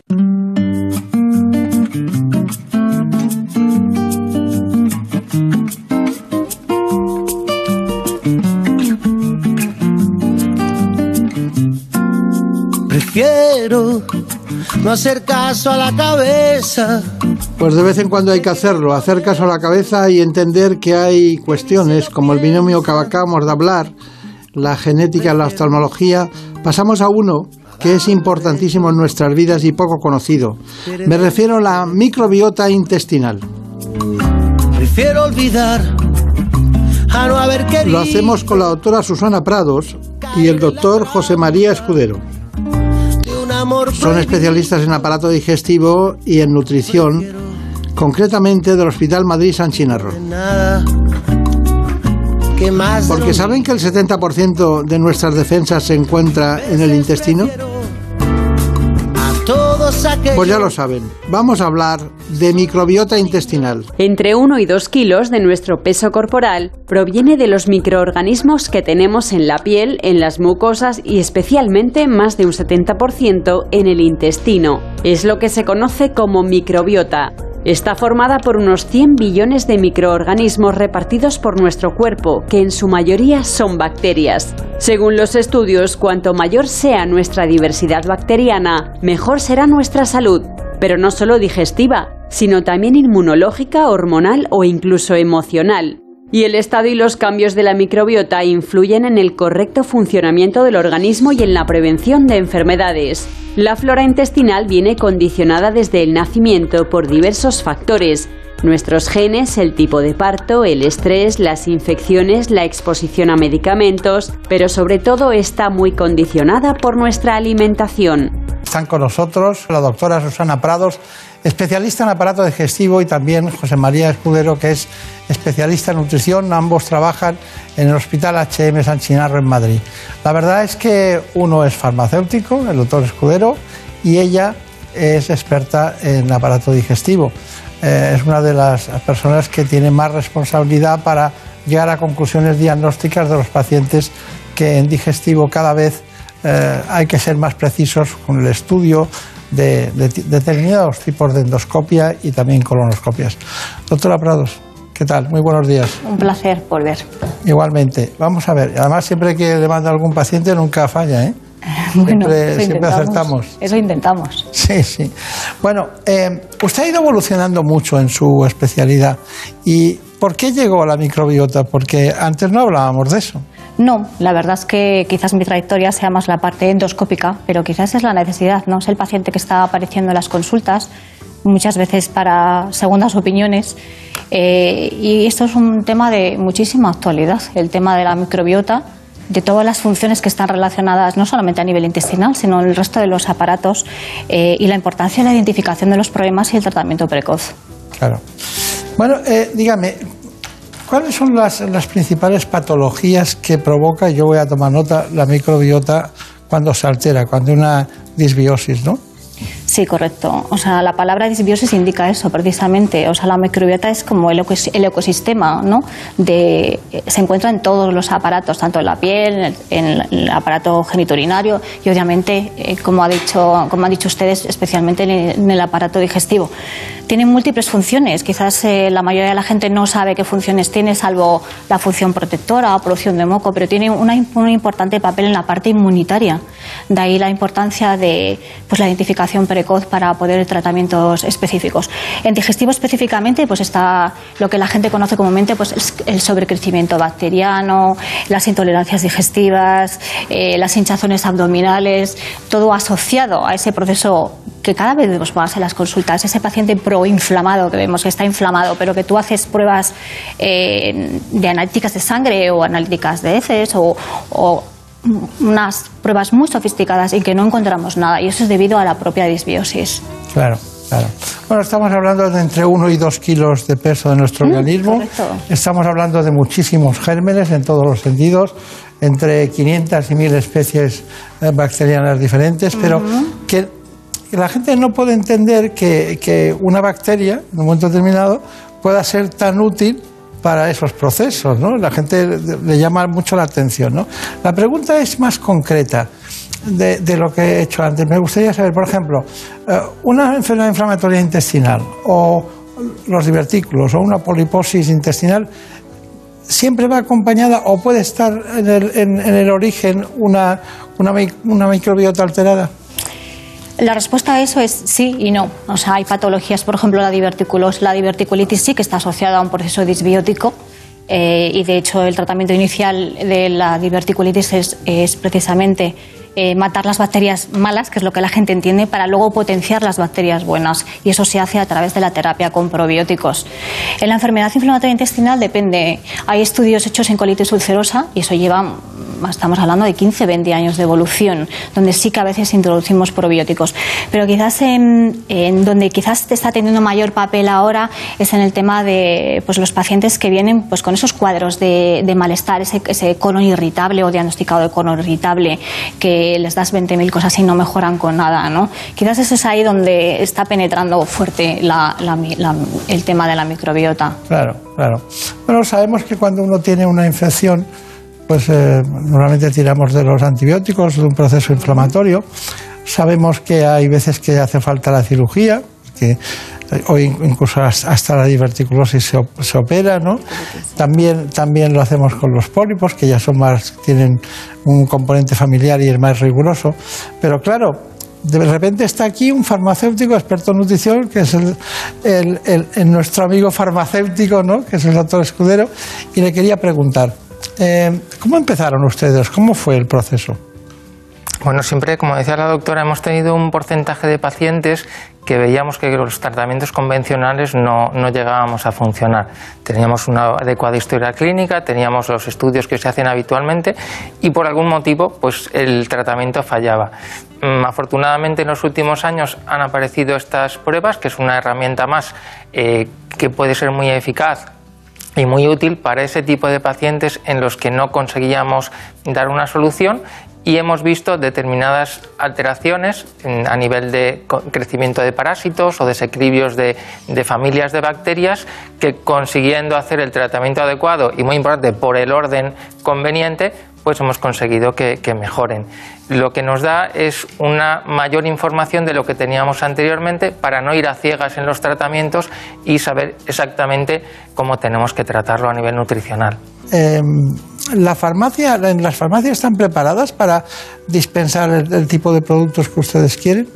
Prefiero no hacer caso a la cabeza. Pues de vez en cuando hay que hacerlo, hacer caso a la cabeza y entender que hay cuestiones como el binomio que acabamos de hablar, la genética, la oftalmología. Pasamos a uno que es importantísimo en nuestras vidas y poco conocido. Me refiero a la microbiota intestinal. Prefiero olvidar a no haber querido. Lo hacemos con la doctora Susana Prados y el doctor José María Escudero. Son especialistas en aparato digestivo y en nutrición, concretamente del Hospital Madrid San Chinarro. Porque ¿saben que el 70% de nuestras defensas se encuentra en el intestino? Pues ya lo saben, vamos a hablar de microbiota intestinal. Entre 1 y 2 kilos de nuestro peso corporal proviene de los microorganismos que tenemos en la piel, en las mucosas y especialmente más de un 70% en el intestino. Es lo que se conoce como microbiota. Está formada por unos 100 billones de microorganismos repartidos por nuestro cuerpo, que en su mayoría son bacterias. Según los estudios, cuanto mayor sea nuestra diversidad bacteriana, mejor será nuestra salud, pero no solo digestiva, sino también inmunológica, hormonal o incluso emocional. Y el estado y los cambios de la microbiota influyen en el correcto funcionamiento del organismo y en la prevención de enfermedades. La flora intestinal viene condicionada desde el nacimiento por diversos factores, nuestros genes, el tipo de parto, el estrés, las infecciones, la exposición a medicamentos, pero sobre todo está muy condicionada por nuestra alimentación. Están con nosotros la doctora Susana Prados, especialista en aparato digestivo, y también José María Escudero, que es especialista en nutrición. Ambos trabajan en el Hospital HM San Chinarro en Madrid. La verdad es que uno es farmacéutico, el doctor Escudero, y ella es experta en aparato digestivo. Eh, es una de las personas que tiene más responsabilidad para llegar a conclusiones diagnósticas de los pacientes que en digestivo cada vez eh, hay que ser más precisos con el estudio de, de determinados tipos de endoscopia y también colonoscopias. Doctora Prados, ¿qué tal? Muy buenos días. Un placer volver. Igualmente. Vamos a ver. Además, siempre que le manda algún paciente nunca falla, ¿eh? Bueno, siempre, eso siempre acertamos. Eso intentamos. Sí, sí. Bueno, eh, usted ha ido evolucionando mucho en su especialidad. ¿Y por qué llegó a la microbiota? Porque antes no hablábamos de eso. No, la verdad es que quizás mi trayectoria sea más la parte endoscópica, pero quizás es la necesidad, ¿no? Es el paciente que está apareciendo en las consultas, muchas veces para segundas opiniones. eh, y esto es un tema de muchísima actualidad, el tema de la microbiota, de todas las funciones que están relacionadas no solamente a nivel intestinal, sino el resto de los aparatos eh, y la importancia de la identificación de los problemas y el tratamiento precoz. Claro. Bueno, eh, dígame, ¿cuáles son las, las principales patologías que provoca, yo voy a tomar nota, la microbiota cuando se altera, cuando hay una disbiosis, ¿no? Sí, correcto. O sea, la palabra disbiosis indica eso precisamente. O sea, la microbiota es como el, ecos- el ecosistema, ¿no? De, se encuentra en todos los aparatos, tanto en la piel, en el, en el aparato geniturinario y obviamente, eh, como, ha dicho, como han dicho ustedes, especialmente en el aparato digestivo. Tiene múltiples funciones. Quizás eh, la mayoría de la gente no sabe qué funciones tiene, salvo la función protectora o producción de moco, pero tiene una, un importante papel en la parte inmunitaria. De ahí la importancia de pues, la identificación precoz para poder tratamientos específicos. En digestivo específicamente pues está lo que la gente conoce comúnmente pues es el sobrecrecimiento bacteriano, las intolerancias digestivas, eh, las hinchazones abdominales, todo asociado a ese proceso que cada vez vemos más en las consultas, ese paciente proinflamado que vemos que está inflamado, pero que tú haces pruebas eh, de analíticas de sangre o analíticas de heces o, o unas pruebas muy sofisticadas y que no encontramos nada. Y eso es debido a la propia disbiosis. Claro, claro. Bueno, estamos hablando de entre 1 y 2 kilos de peso de nuestro organismo. correcto. Estamos hablando de muchísimos gérmenes en todos los sentidos, entre 500 y 1000 especies eh, bacterianas diferentes, pero que la gente no puede entender que, una bacteria, en un momento determinado, pueda ser tan útil para esos procesos, ¿no? La gente le- llama mucho la atención, ¿no? La pregunta es más concreta de, lo que he hecho antes. Me gustaría saber, por ejemplo, eh, una enfermedad inflamatoria intestinal o los divertículos o una poliposis intestinal siempre va acompañada o puede estar en el, en- en el origen una microbiota alterada. La respuesta a eso es sí y no. O sea, hay patologías, por ejemplo, la diverticulosis, la diverticulitis sí que está asociada a un proceso disbiótico. eh, y de hecho, el tratamiento inicial de la diverticulitis es, es precisamente eh, matar las bacterias malas, que es lo que la gente entiende, para luego potenciar las bacterias buenas. Y eso se hace a través de la terapia con probióticos. En la enfermedad inflamatoria intestinal depende. Hay estudios hechos en colitis ulcerosa y eso lleva, mm, estamos hablando de 15, 20 años de evolución, donde sí que a veces introducimos probióticos. Pero quizás en, donde quizás te está teniendo mayor papel ahora es en el tema de pues, los pacientes que vienen pues, con esos cuadros de, malestar, ese, ese colon irritable o diagnosticado de colon irritable, que les das 20.000 cosas y no mejoran con nada. ¿no? Quizás eso es ahí donde está penetrando fuerte el tema de la microbiota. Claro, claro. Bueno, sabemos que cuando uno tiene una infección, pues eh, normalmente tiramos de los antibióticos, de un proceso inflamatorio. Sabemos que hay veces que hace falta la cirugía, que Hoy incluso hasta la diverticulosis se, se opera, ¿no? También, también lo hacemos con los pólipos, que ya son más, tienen un componente familiar y es más riguroso. Pero claro, de repente está aquí un farmacéutico experto en nutrición, que es el, el, el, nuestro amigo farmacéutico, ¿no? que es el doctor Escudero, y le quería preguntar, eh, ¿cómo empezaron ustedes? ¿Cómo fue el proceso? Bueno, siempre, como decía la doctora, hemos tenido un porcentaje de pacientes que veíamos que los tratamientos convencionales no, no, llegábamos a funcionar. Teníamos una adecuada historia clínica, teníamos los estudios que se hacen habitualmente y por algún motivo pues el tratamiento fallaba. Mm, afortunadamente en los últimos años han aparecido estas pruebas, que es una herramienta más eh, que puede ser muy eficaz y muy útil para ese tipo de pacientes en los que no conseguíamos dar una solución y hemos visto determinadas alteraciones a nivel de crecimiento de parásitos o desequilibrios de, familias de bacterias que consiguiendo hacer el tratamiento adecuado y muy importante por el orden conveniente, pues hemos conseguido que, mejoren. Lo que nos da es una mayor información de lo que teníamos anteriormente para no ir a ciegas en los tratamientos y saber exactamente cómo tenemos que tratarlo a nivel nutricional. Eh, la farmacia, ¿Las farmacias están preparadas para dispensar el tipo de productos que ustedes quieren?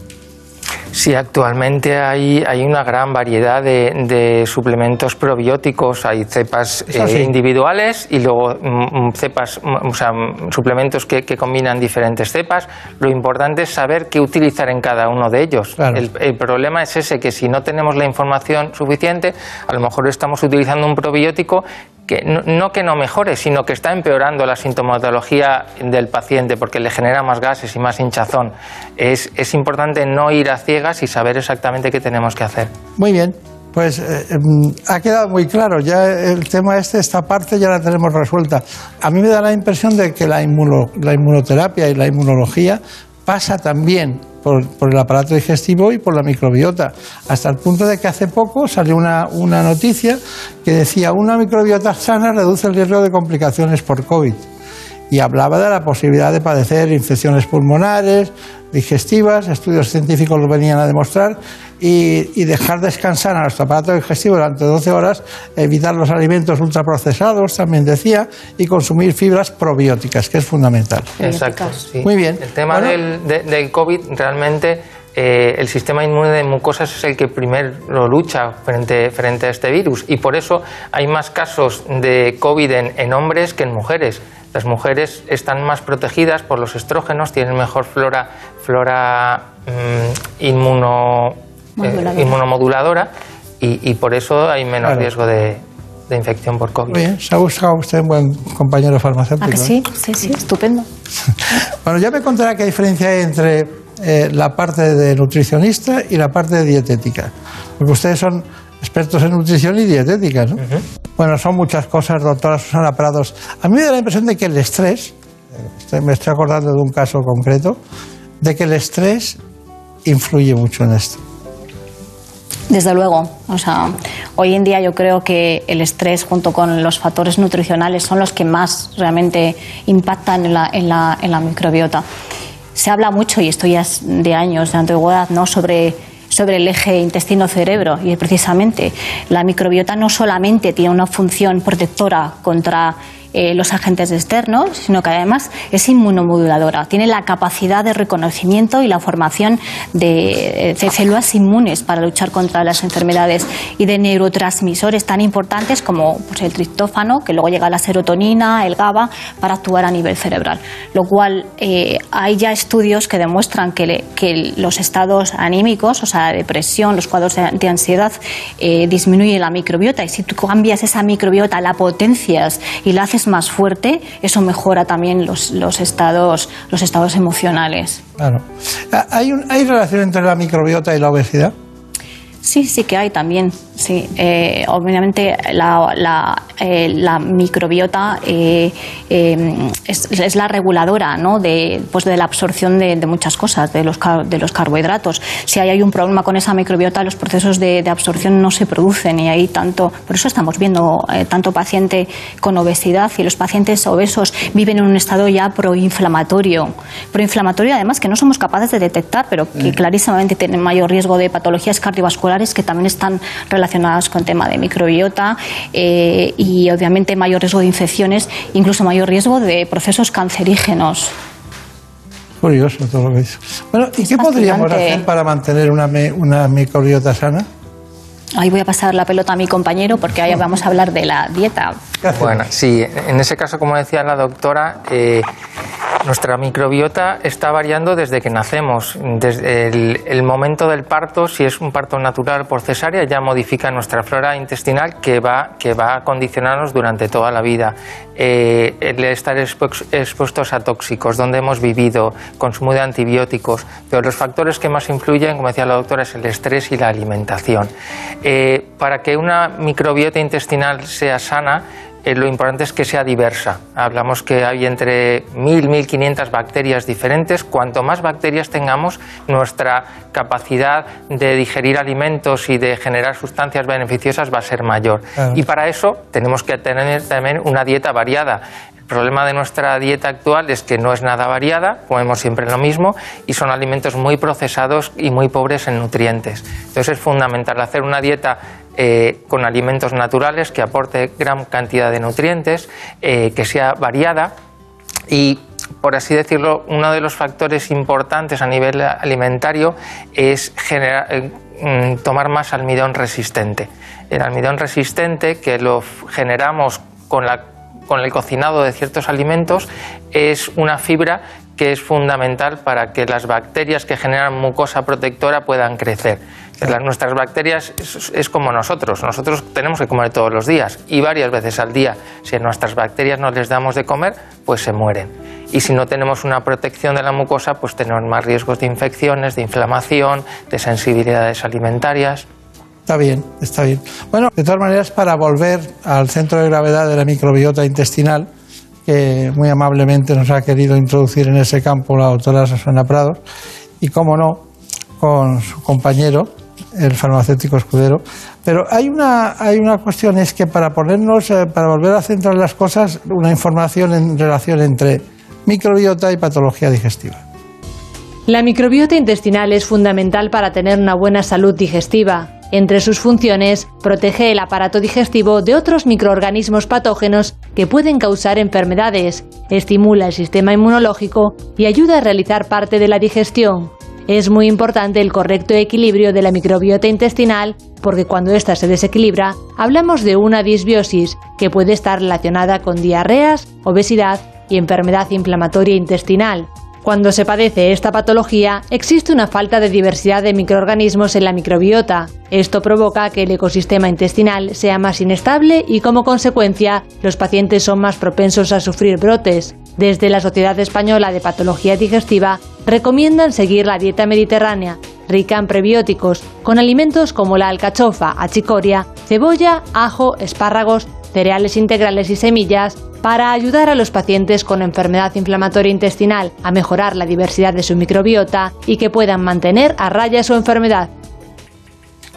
Sí, actualmente hay, hay una gran variedad de, suplementos probióticos. Hay cepas eh, individuales y luego mm, mm, cepas, mm, o sea, suplementos que, combinan diferentes cepas. Lo importante es saber qué utilizar en cada uno de ellos. El, el, problema es ese, que si no tenemos la información suficiente, a lo mejor estamos utilizando un probiótico que no, que no mejore, sino que está empeorando la sintomatología del paciente porque le genera más gases y más hinchazón. Es, es importante no ir a ciegas y saber exactamente qué tenemos que hacer. Muy bien. Pues eh, em, ha quedado muy claro, ya el tema este, esta parte ya la tenemos resuelta. A mí me da la impresión de que la, la inmunoterapia y la inmunología pasa también por, el aparato digestivo y por la microbiota, hasta el punto de que hace poco salió una, noticia que decía una microbiota sana reduce el riesgo de complicaciones por COVID y hablaba de la posibilidad de padecer infecciones pulmonares, digestivas, estudios científicos lo venían a demostrar, y, dejar descansar a nuestro aparato digestivo durante 12 horas, evitar los alimentos ultraprocesados, también decía, y consumir fibras probióticas, que es fundamental. Exacto. Muy bien. El tema del, del COVID realmente eh, el sistema inmune de mucosas es el que primero lucha frente, frente a este virus y por eso hay más casos de COVID en, hombres que en mujeres. Las mujeres están más protegidas por los estrógenos, tienen mejor flora, flora mm, inmuno, eh, inmunomoduladora y, por eso hay menos riesgo de, infección por COVID. bien, se ha buscado usted un buen compañero farmacéutico. ¿Ah, sí? sí, sí, estupendo. bueno, ya me contará qué diferencia hay entre eh, la parte de nutricionista y la parte de dietética. Porque ustedes son expertos en nutrición y dietética, ¿no? Bueno, son muchas cosas, doctora Susana Prados. A mí me da la impresión de que el estrés, me estoy acordando de un caso concreto, de que el estrés influye mucho en esto. Desde luego, o sea, hoy en día yo creo que el estrés junto con los factores nutricionales son los que más realmente impactan en la, en la, en la microbiota se habla mucho, y esto ya es de años, de antigüedad, ¿no? sobre, sobre el eje intestino-cerebro. Y precisamente la microbiota no solamente tiene una función protectora contra eh, los agentes externos, sino que además es inmunomoduladora. Tiene la capacidad de reconocimiento y la formación de, células inmunes para luchar contra las enfermedades y de neurotransmisores tan importantes como pues, el triptófano, que luego llega la serotonina, el GABA, para actuar a nivel cerebral. Lo cual eh, hay ya estudios que demuestran que, los estados anímicos, o sea, depresión, los cuadros de, ansiedad, eh, disminuyen la microbiota. Y si tú cambias esa microbiota, la potencias y la haces más fuerte, eso mejora también los, los, estados, los estados emocionales. Claro. ¿Hay, ¿Hay relación entre la microbiota y la obesidad? Sí, sí que hay también. Sí, eh, obviamente la, la, eh, la microbiota eh, eh, es, es la reguladora ¿no? de, pues de la absorción de, de muchas cosas, de los, de los carbohidratos. Si hay, hay un problema con esa microbiota, los procesos de, de absorción no se producen y hay tanto, por eso estamos viendo eh, tanto paciente con obesidad y los pacientes obesos viven en un estado ya proinflamatorio. Proinflamatorio además que no somos capaces de detectar, pero que clarísimamente tienen mayor riesgo de patologías cardiovasculares que también están relacionadas con el tema de microbiota eh, y obviamente mayor riesgo de infecciones, incluso mayor riesgo de procesos cancerígenos. Curioso todo lo que dice. Bueno, ¿y qué podríamos hacer para mantener una, una microbiota sana? Ahí voy a pasar la pelota a mi compañero porque ahí vamos a hablar de la dieta. Bueno, sí, en ese caso, como decía la doctora, eh, nuestra microbiota está variando desde que nacemos. Desde el, momento del parto, si es un parto natural por cesárea, ya modifica nuestra flora intestinal que va, que va a condicionarnos durante toda la vida. Eh, el estar expu- expuestos a tóxicos, donde hemos vivido, consumo de antibióticos, pero los factores que más influyen, como decía la doctora, es el estrés y la alimentación. Eh, para que una microbiota intestinal sea sana, eh, lo importante es que sea diversa. Hablamos que hay entre 1.000 1.500 bacterias diferentes. Cuanto más bacterias tengamos, nuestra capacidad de digerir alimentos y de generar sustancias beneficiosas va a ser mayor. Claro. Y para eso tenemos que tener también una dieta variada. El problema de nuestra dieta actual es que no es nada variada, comemos siempre lo mismo y son alimentos muy procesados y muy pobres en nutrientes. Entonces es fundamental hacer una dieta eh, con alimentos naturales que aporte gran cantidad de nutrientes, eh, que sea variada y por así decirlo, uno de los factores importantes a nivel alimentario es generar, eh, mm, tomar más almidón resistente. El almidón resistente, que lo generamos con, la- con el cocinado de ciertos alimentos, es una fibra que es fundamental para que las bacterias que generan mucosa protectora puedan crecer. Las- nuestras bacterias es, es como nosotros. Nosotros tenemos que comer todos los días y varias veces al día. Si a nuestras bacterias no les damos de comer, pues se mueren. Y si no tenemos una protección de la mucosa, pues tenemos más riesgos de infecciones, de inflamación, de sensibilidades alimentarias. Está bien, está bien. Bueno, de todas maneras, para volver al centro de gravedad de la microbiota intestinal, que muy amablemente nos ha querido introducir en ese campo la doctora Susana Prados, y cómo no, con su compañero, el farmacéutico escudero. Pero hay una, hay una cuestión, es que para ponernos, eh, para volver a centrar las cosas, una información en relación entre microbiota y patología digestiva. La microbiota intestinal es fundamental para tener una buena salud digestiva. Entre sus funciones, protege el aparato digestivo de otros microorganismos patógenos que pueden causar enfermedades, estimula el sistema inmunológico y ayuda a realizar parte de la digestión. Es muy importante el correcto equilibrio de la microbiota intestinal porque cuando ésta se desequilibra, hablamos de una disbiosis que puede estar relacionada con diarreas, obesidad y enfermedad inflamatoria intestinal. Cuando se padece esta patología, existe una falta de diversidad de microorganismos en la microbiota. Esto provoca que el ecosistema intestinal sea más inestable y como consecuencia los pacientes son más propensos a sufrir brotes. Desde la Sociedad Española de Patología Digestiva recomiendan seguir la dieta mediterránea, rica en prebióticos, con alimentos como la alcachofa, achicoria, cebolla, ajo, espárragos, cereales integrales y semillas para ayudar a los pacientes con enfermedad inflamatoria intestinal a mejorar la diversidad de su microbiota y que puedan mantener a raya su enfermedad.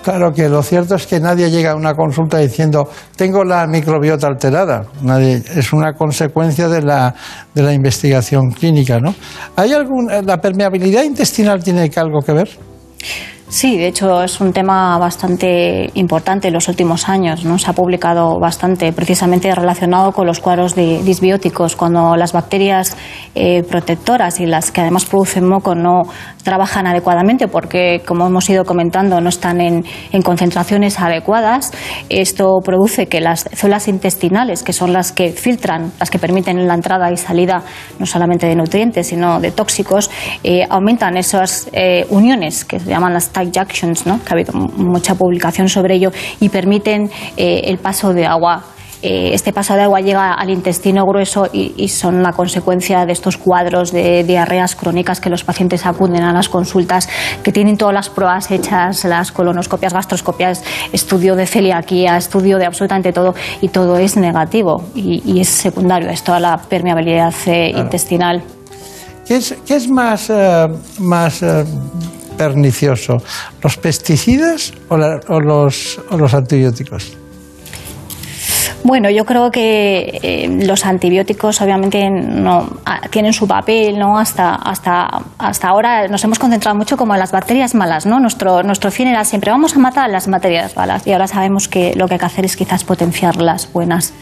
Claro que lo cierto es que nadie llega a una consulta diciendo tengo la microbiota alterada. Nadie, es una consecuencia de la, de la investigación clínica, ¿no? ¿Hay algún, ¿La permeabilidad intestinal tiene algo que ver? Sí, de hecho es un tema bastante importante en los últimos años. ¿no? Se ha publicado bastante precisamente relacionado con los cuadros de disbióticos. Cuando las bacterias eh, protectoras y las que además producen moco no trabajan adecuadamente porque, como hemos ido comentando, no están en, en concentraciones adecuadas, esto produce que las células intestinales, que son las que filtran, las que permiten la entrada y salida no solamente de nutrientes, sino de tóxicos, eh, aumentan esas eh, uniones que se llaman las junctions, ¿no? que ha habido mucha publicación sobre ello, y permiten eh, el paso de agua eh, este paso de agua llega al intestino grueso y, son la consecuencia de estos cuadros de diarreas crónicas que los pacientes acuden a las consultas, que tienen todas las pruebas hechas, las colonoscopias, gastroscopias, estudio de celiaquía, estudio de absolutamente todo, y todo es negativo y, es secundario, es toda la permeabilidad eh, intestinal. ¿Qué es, más, eh, más pernicioso, los pesticidas o, los, o los antibióticos? Bueno, yo creo que eh, los antibióticos obviamente no ah, tienen su papel, ¿no? Hasta, hasta, hasta ahora nos hemos concentrado mucho como en las bacterias malas, ¿no? Nuestro, nuestro fin era siempre vamos a matar las bacterias malas y ahora sabemos que lo que hay que hacer es quizás potenciar las buenas.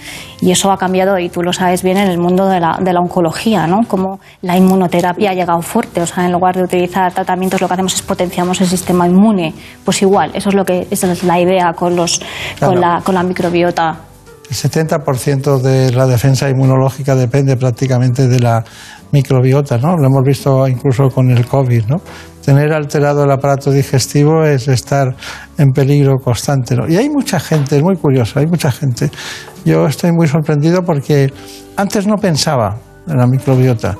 Y eso ha cambiado y tú lo sabes bien en el mundo de la, de la oncología, ¿no? Como la inmunoterapia ha llegado fuerte, o sea, en lugar de utilizar tratamientos lo que hacemos es potenciamos el sistema inmune. Pues igual, eso es lo que esa es la idea con los con la con la microbiota el 70% de la defensa inmunológica depende prácticamente de la microbiota, ¿no? Lo hemos visto incluso con el COVID, ¿no? Tener alterado el aparato digestivo es estar en peligro constante, ¿no? Y hay mucha gente, es muy curioso, hay mucha gente. Yo estoy muy sorprendido porque antes no pensaba en la microbiota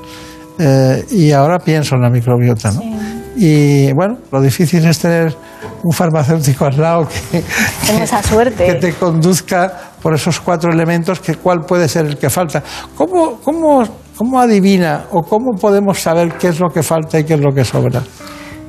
eh, y ahora pienso en la microbiota, ¿no? Y bueno, lo difícil es tener un farmacéutico al lado que, esa suerte. que te conduzca por esos cuatro elementos, que cuál puede ser el que falta. ¿Cómo, cómo, cómo adivina o cómo podemos saber qué es lo que falta y qué es lo que sobra?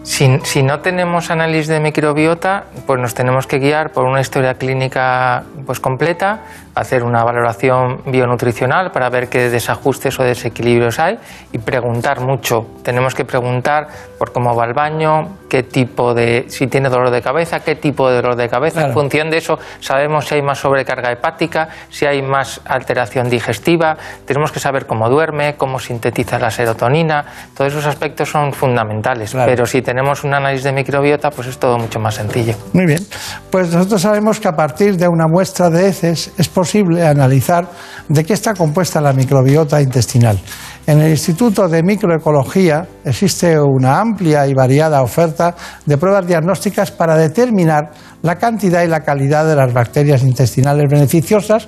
Si, si, no tenemos análisis de microbiota, pues nos tenemos que guiar por una historia clínica pues completa, hacer una valoración bionutricional para ver qué desajustes o desequilibrios hay y preguntar mucho. Tenemos que preguntar por cómo va el baño, qué tipo de, si tiene dolor de cabeza, qué tipo de dolor de cabeza. En función de eso sabemos si hay más sobrecarga hepática, si hay más alteración digestiva. Tenemos que saber cómo duerme, cómo sintetiza la serotonina. Todos esos aspectos son fundamentales. Pero si tenemos un análisis de microbiota, pues es todo mucho más sencillo. Muy bien. Pues nosotros sabemos que a partir de una muestra de heces es posible analizar de qué está compuesta la microbiota intestinal. En el Instituto de Microecología existe una amplia y variada oferta de pruebas diagnósticas para determinar la cantidad y la calidad de las bacterias intestinales beneficiosas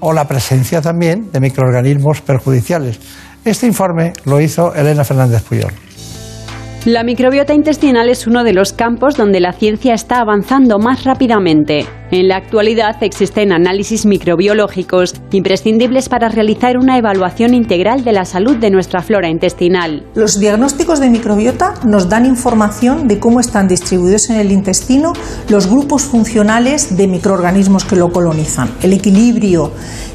o la presencia también de microorganismos perjudiciales. Este informe lo hizo Elena Fernández Puyol. La microbiota intestinal es uno de los campos donde la ciencia está avanzando más rápidamente. En la actualidad existen análisis microbiológicos imprescindibles para realizar una evaluación integral de la salud de nuestra flora intestinal. Los diagnósticos de microbiota nos dan información de cómo están distribuidos en el intestino los grupos funcionales de microorganismos que lo colonizan. El equilibrio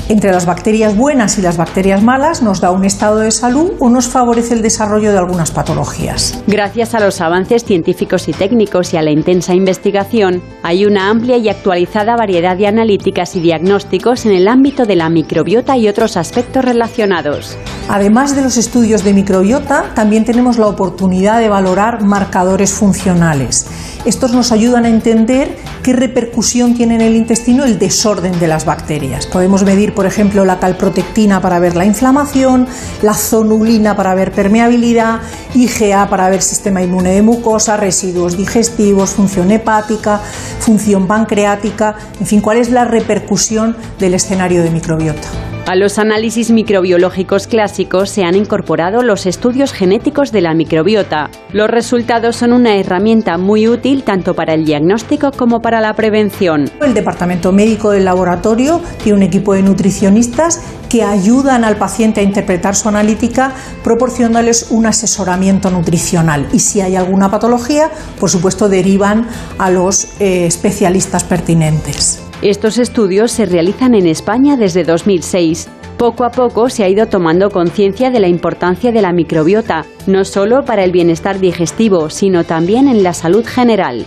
entre las bacterias buenas y las bacterias malas nos da un estado de salud o nos favorece el desarrollo de algunas patologías. Gracias a los avances científicos y técnicos y a la intensa investigación, hay una amplia y actualizada variedad de analíticas y diagnósticos en el ámbito de la microbiota y otros aspectos relacionados. Además de los estudios de microbiota, también tenemos la oportunidad de valorar marcadores funcionales. Estos nos ayudan a entender qué repercusión tiene en el intestino el desorden de las bacterias. Podemos medir por ejemplo, la calprotectina para ver la inflamación, la zonulina para ver permeabilidad, IgA para ver sistema inmune de mucosa, residuos digestivos, función hepática, función pancreática, en fin, cuál es la repercusión del escenario de microbiota. A los análisis microbiológicos clásicos se han incorporado los estudios genéticos de la microbiota. Los resultados son una herramienta muy útil tanto para el diagnóstico como para la prevención. El departamento médico del laboratorio tiene un equipo de nutricionistas que ayudan al paciente a interpretar su analítica proporcionándoles un asesoramiento nutricional. Y si hay alguna patología, por supuesto, derivan a los eh, especialistas pertinentes. Estos estudios se realizan en España desde 2006. Poco a poco se ha ido tomando conciencia de la importancia de la microbiota, no solo para el bienestar digestivo, sino también en la salud general.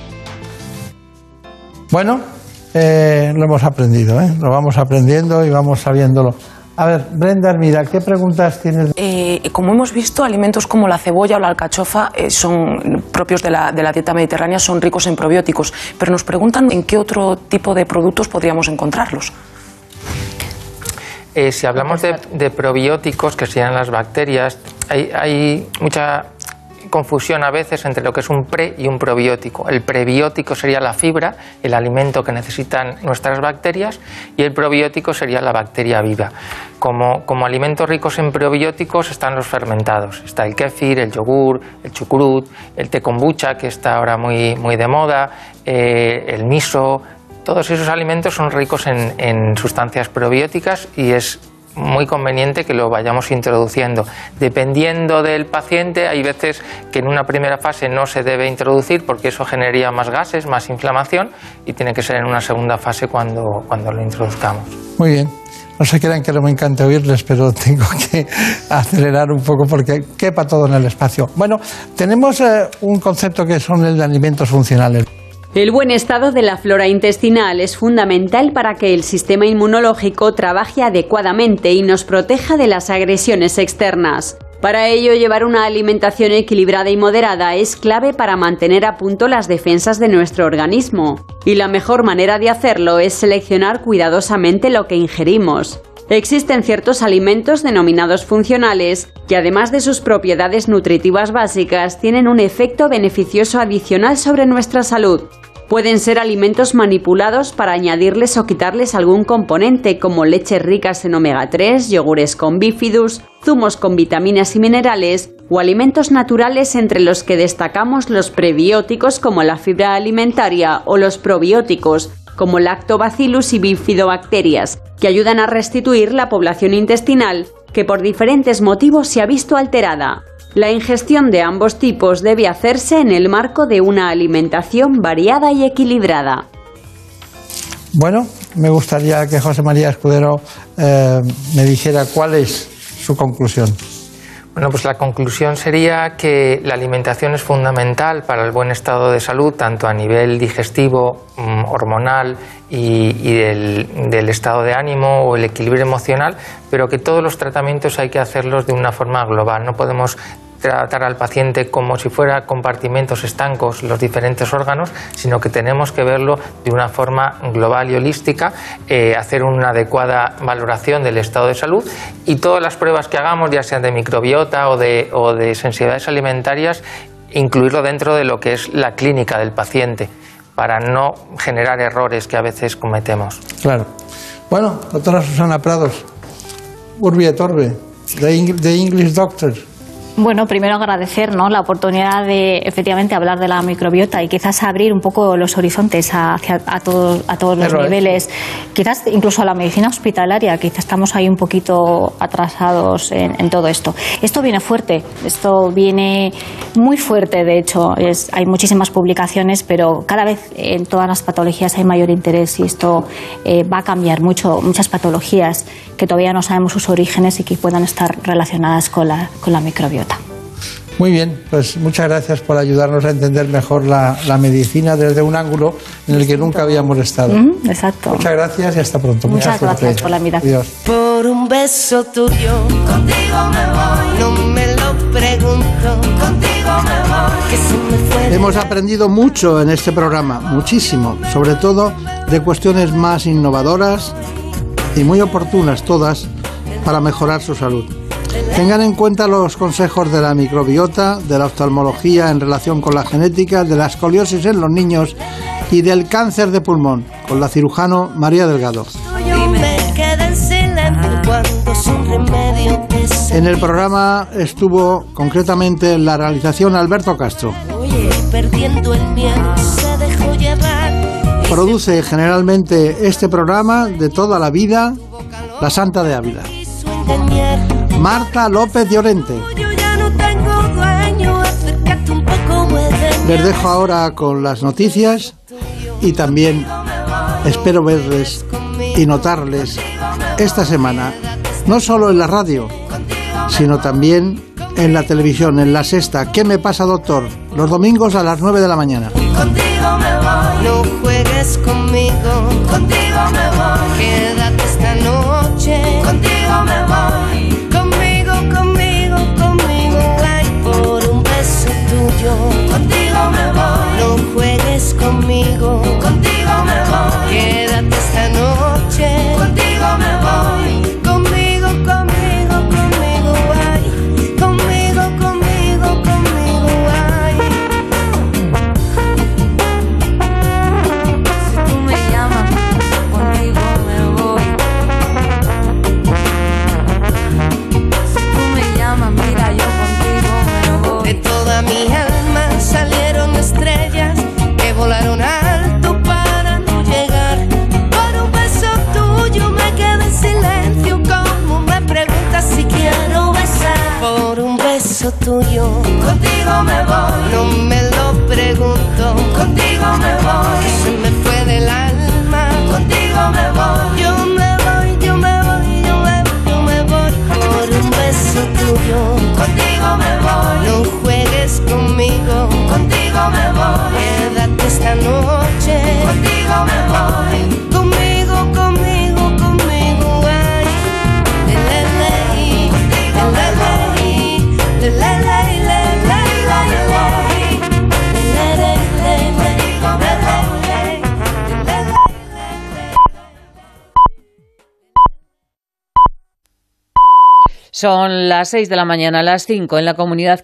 Bueno, eh, lo hemos aprendido, ¿eh? lo vamos aprendiendo y vamos sabiéndolo. A ver, Brenda, mira, ¿qué preguntas tienes? Eh, como hemos visto, alimentos como la cebolla o la alcachofa eh, son propios de la, dieta mediterránea, son ricos en probióticos, pero nos preguntan en qué otro tipo de productos podríamos encontrarlos. Eh, si hablamos de, probióticos, que serían las bacterias, hay, hay mucha confusión a veces entre lo que es un pre y un probiótico. El prebiótico sería la fibra, el alimento que necesitan nuestras bacterias, y el probiótico sería la bacteria viva. Como, como alimentos ricos en probióticos están los fermentados. Está el kéfir, el yogur, el chucrut, el té kombucha, que está ahora muy, muy de moda, eh, el miso. Todos esos alimentos son ricos en, en sustancias probióticas y es muy conveniente que lo vayamos introduciendo. Dependiendo del paciente, hay veces que en una primera fase no se debe introducir porque eso generaría más gases, más inflamación y tiene que ser en una segunda fase cuando, cuando lo introduzcamos. Muy bien. No se crean que no me encanta oírles, pero tengo que acelerar un poco porque quepa todo en el espacio. Bueno, tenemos eh, un concepto que son el de alimentos funcionales. El buen estado de la flora intestinal es fundamental para que el sistema inmunológico trabaje adecuadamente y nos proteja de las agresiones externas. Para ello, llevar una alimentación equilibrada y moderada es clave para mantener a punto las defensas de nuestro organismo. Y la mejor manera de hacerlo es seleccionar cuidadosamente lo que ingerimos. Existen ciertos alimentos denominados funcionales que además de sus propiedades nutritivas básicas tienen un efecto beneficioso adicional sobre nuestra salud. Pueden ser alimentos manipulados para añadirles o quitarles algún componente como leches ricas en omega 3, yogures con bifidus, zumos con vitaminas y minerales o alimentos naturales entre los que destacamos los prebióticos como la fibra alimentaria o los probióticos como lactobacillus y bifidobacterias, que ayudan a restituir la población intestinal que por diferentes motivos se ha visto alterada. La ingestión de ambos tipos debe hacerse en el marco de una alimentación variada y equilibrada. Bueno, me gustaría que José María Escudero eh, me dijera cuál es su conclusión. Bueno, pues la conclusión sería que la alimentación es fundamental para el buen estado de salud, tanto a nivel digestivo, mm, hormonal y, del, del, estado de ánimo o el equilibrio emocional, pero que todos los tratamientos hay que hacerlos de una forma global. No podemos tratar al paciente como si fuera compartimentos estancos los diferentes órganos, sino que tenemos que verlo de una forma global y holística, eh, hacer una adecuada valoración del estado de salud y todas las pruebas que hagamos, ya sean de microbiota o de, o de sensibilidades alimentarias, incluirlo dentro de lo que es la clínica del paciente para no generar errores que a veces cometemos. Claro. Bueno, doctora Susana Prados, Urbi et Orbe, The English Doctor. Bueno, primero agradecer ¿no? la oportunidad de efectivamente hablar de la microbiota y quizás abrir un poco los horizontes hacia, a, todos, a todos los niveles, quizás incluso a la medicina hospitalaria, quizás estamos ahí un poquito atrasados en, en, todo esto. Esto viene fuerte, esto viene muy fuerte, de hecho, es, hay muchísimas publicaciones, pero cada vez en todas las patologías hay mayor interés y esto eh, va a cambiar mucho, muchas patologías que todavía no sabemos sus orígenes y que puedan estar relacionadas con la, con la microbiota. Muy bien, pues muchas gracias por ayudarnos a entender mejor la, la, medicina desde un ángulo en el que nunca habíamos estado. Mm, exacto. Muchas gracias y hasta pronto. Muchas gracias por la invitación. Adiós. Por un beso tuyo, contigo me voy. No me lo pregunto, contigo me voy. Que se me fue Hemos aprendido mucho en este programa, muchísimo, sobre todo de cuestiones más innovadoras y muy oportunas todas para mejorar su salud. Tengan en cuenta los consejos de la microbiota, de la oftalmología en relación con la genética, de la escoliosis en los niños y del cáncer de pulmón, con la cirujano María Delgado. En el programa estuvo concretamente en la realización Alberto Castro. Produce generalmente este programa de toda la vida la Santa de Ávila. Marta López Llorente. Les dejo ahora con las noticias y también espero verles y notarles esta semana, no solo en la radio, sino también en la televisión, en la sexta. ¿Qué me pasa, doctor? Los domingos a las 9 de la mañana. Contigo me voy, no juegues conmigo, tuyo. Contigo me voy, no me lo pregunto. Contigo me voy, se me fue del alma. Contigo me voy, yo me voy, yo me voy, yo me voy, yo me voy por un beso tuyo. Contigo me voy, no juegues conmigo. Contigo me voy, quédate esta noche. Contigo Son las 6 de la mañana, las 5 en la comunidad